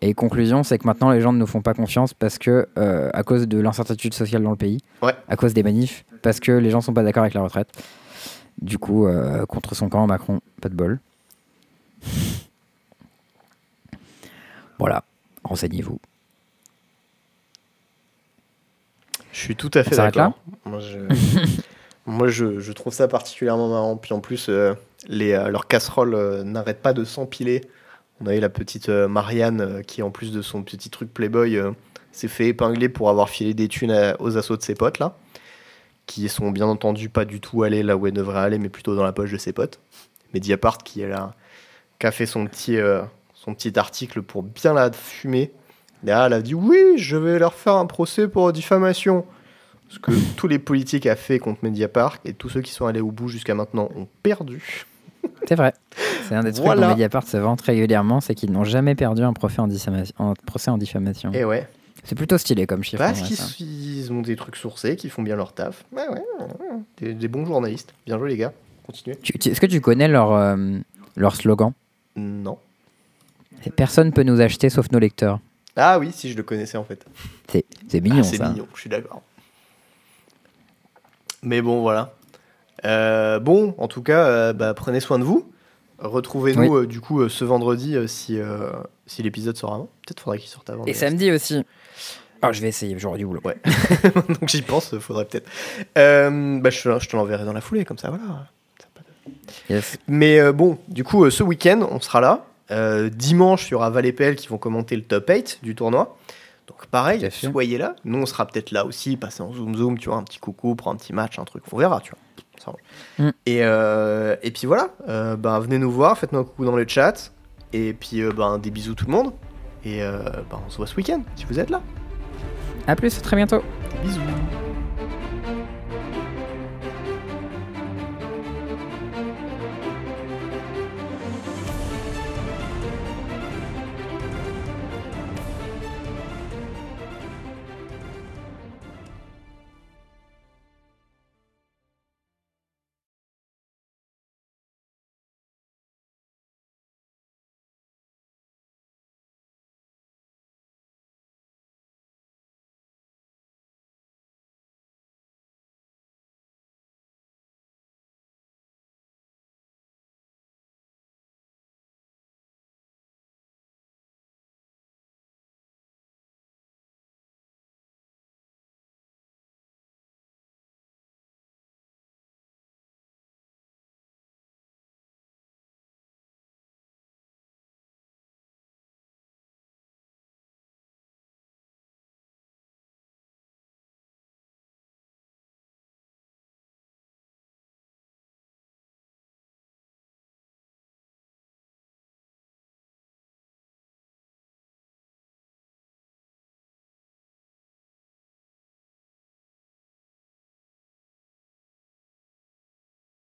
Et conclusion, c'est que maintenant les gens ne nous font pas confiance parce que euh, à cause de l'incertitude sociale dans le pays, Ouais. à cause des manifs, parce que les gens sont pas d'accord avec la retraite. Du coup, euh, contre son camp, Macron, pas de bol. Voilà, renseignez-vous. Je suis tout à fait d'accord. Moi, je, [LAUGHS] moi je, je trouve ça particulièrement marrant. Puis en plus, euh, les, euh, leurs casseroles euh, n'arrêtent pas de s'empiler. On a eu la petite Marianne qui, en plus de son petit truc Playboy, s'est fait épingler pour avoir filé des thunes à- aux assauts de ses potes, là. Qui sont bien entendu pas du tout allés là où elles devraient aller, mais plutôt dans la poche de ses potes. Mediapart qui, est là, qui a fait son petit, son petit article pour bien la fumer. Derrière, elle a dit oui, je vais leur faire un procès pour diffamation. Ce que [LAUGHS] tous les politiques a fait contre Mediapart et tous ceux qui sont allés au bout jusqu'à maintenant ont perdu. C'est vrai. C'est un des trucs Voilà. dont Mediapart se vante régulièrement, c'est qu'ils n'ont jamais perdu un procès en, diffamation- un procès en diffamation. Et ouais. C'est plutôt stylé comme chiffre. Parce qu'ils ont des trucs sourcés, qui font bien leur taf. Ouais, ouais, ouais, ouais. Des, des bons journalistes. Bien joué, les gars. Continuez. Est-ce que tu connais leur, euh, leur slogan? Non. C'est Personne peut nous acheter sauf nos lecteurs. Ah oui, si je le connaissais en fait. C'est c'est mignon Ah, c'est mignon, je suis d'accord. Mais bon, voilà. Euh, bon, en tout cas, euh, bah, prenez soin de vous. Retrouvez-nous euh, du coup ce vendredi si, si l'épisode sort avant. Peut-être faudrait qu'il sorte avant. Et samedi aussi. Oh, je vais essayer, du boulot. Ouais. [LAUGHS] Donc j'y pense, faudrait peut-être. Bah, je, te- je te l'enverrai dans la foulée, comme ça, voilà. Yes. Mais bon, du coup, ce week-end, on sera là. Euh, dimanche, il y aura Val et PL qui vont commenter le top 8 du tournoi. Donc pareil, soyez là. Nous, on sera peut-être là aussi, passer en zoom zoom, tu vois, un petit coucou, pour un petit match, un truc. On verra, tu vois. Ça. Mm. Et, euh, et puis voilà, euh, ben, venez nous voir, faites-nous un coucou dans le chat. Et puis ben, des bisous tout le monde. Et ben, on se voit ce week-end, si vous êtes là. A plus, à très bientôt. Bisous.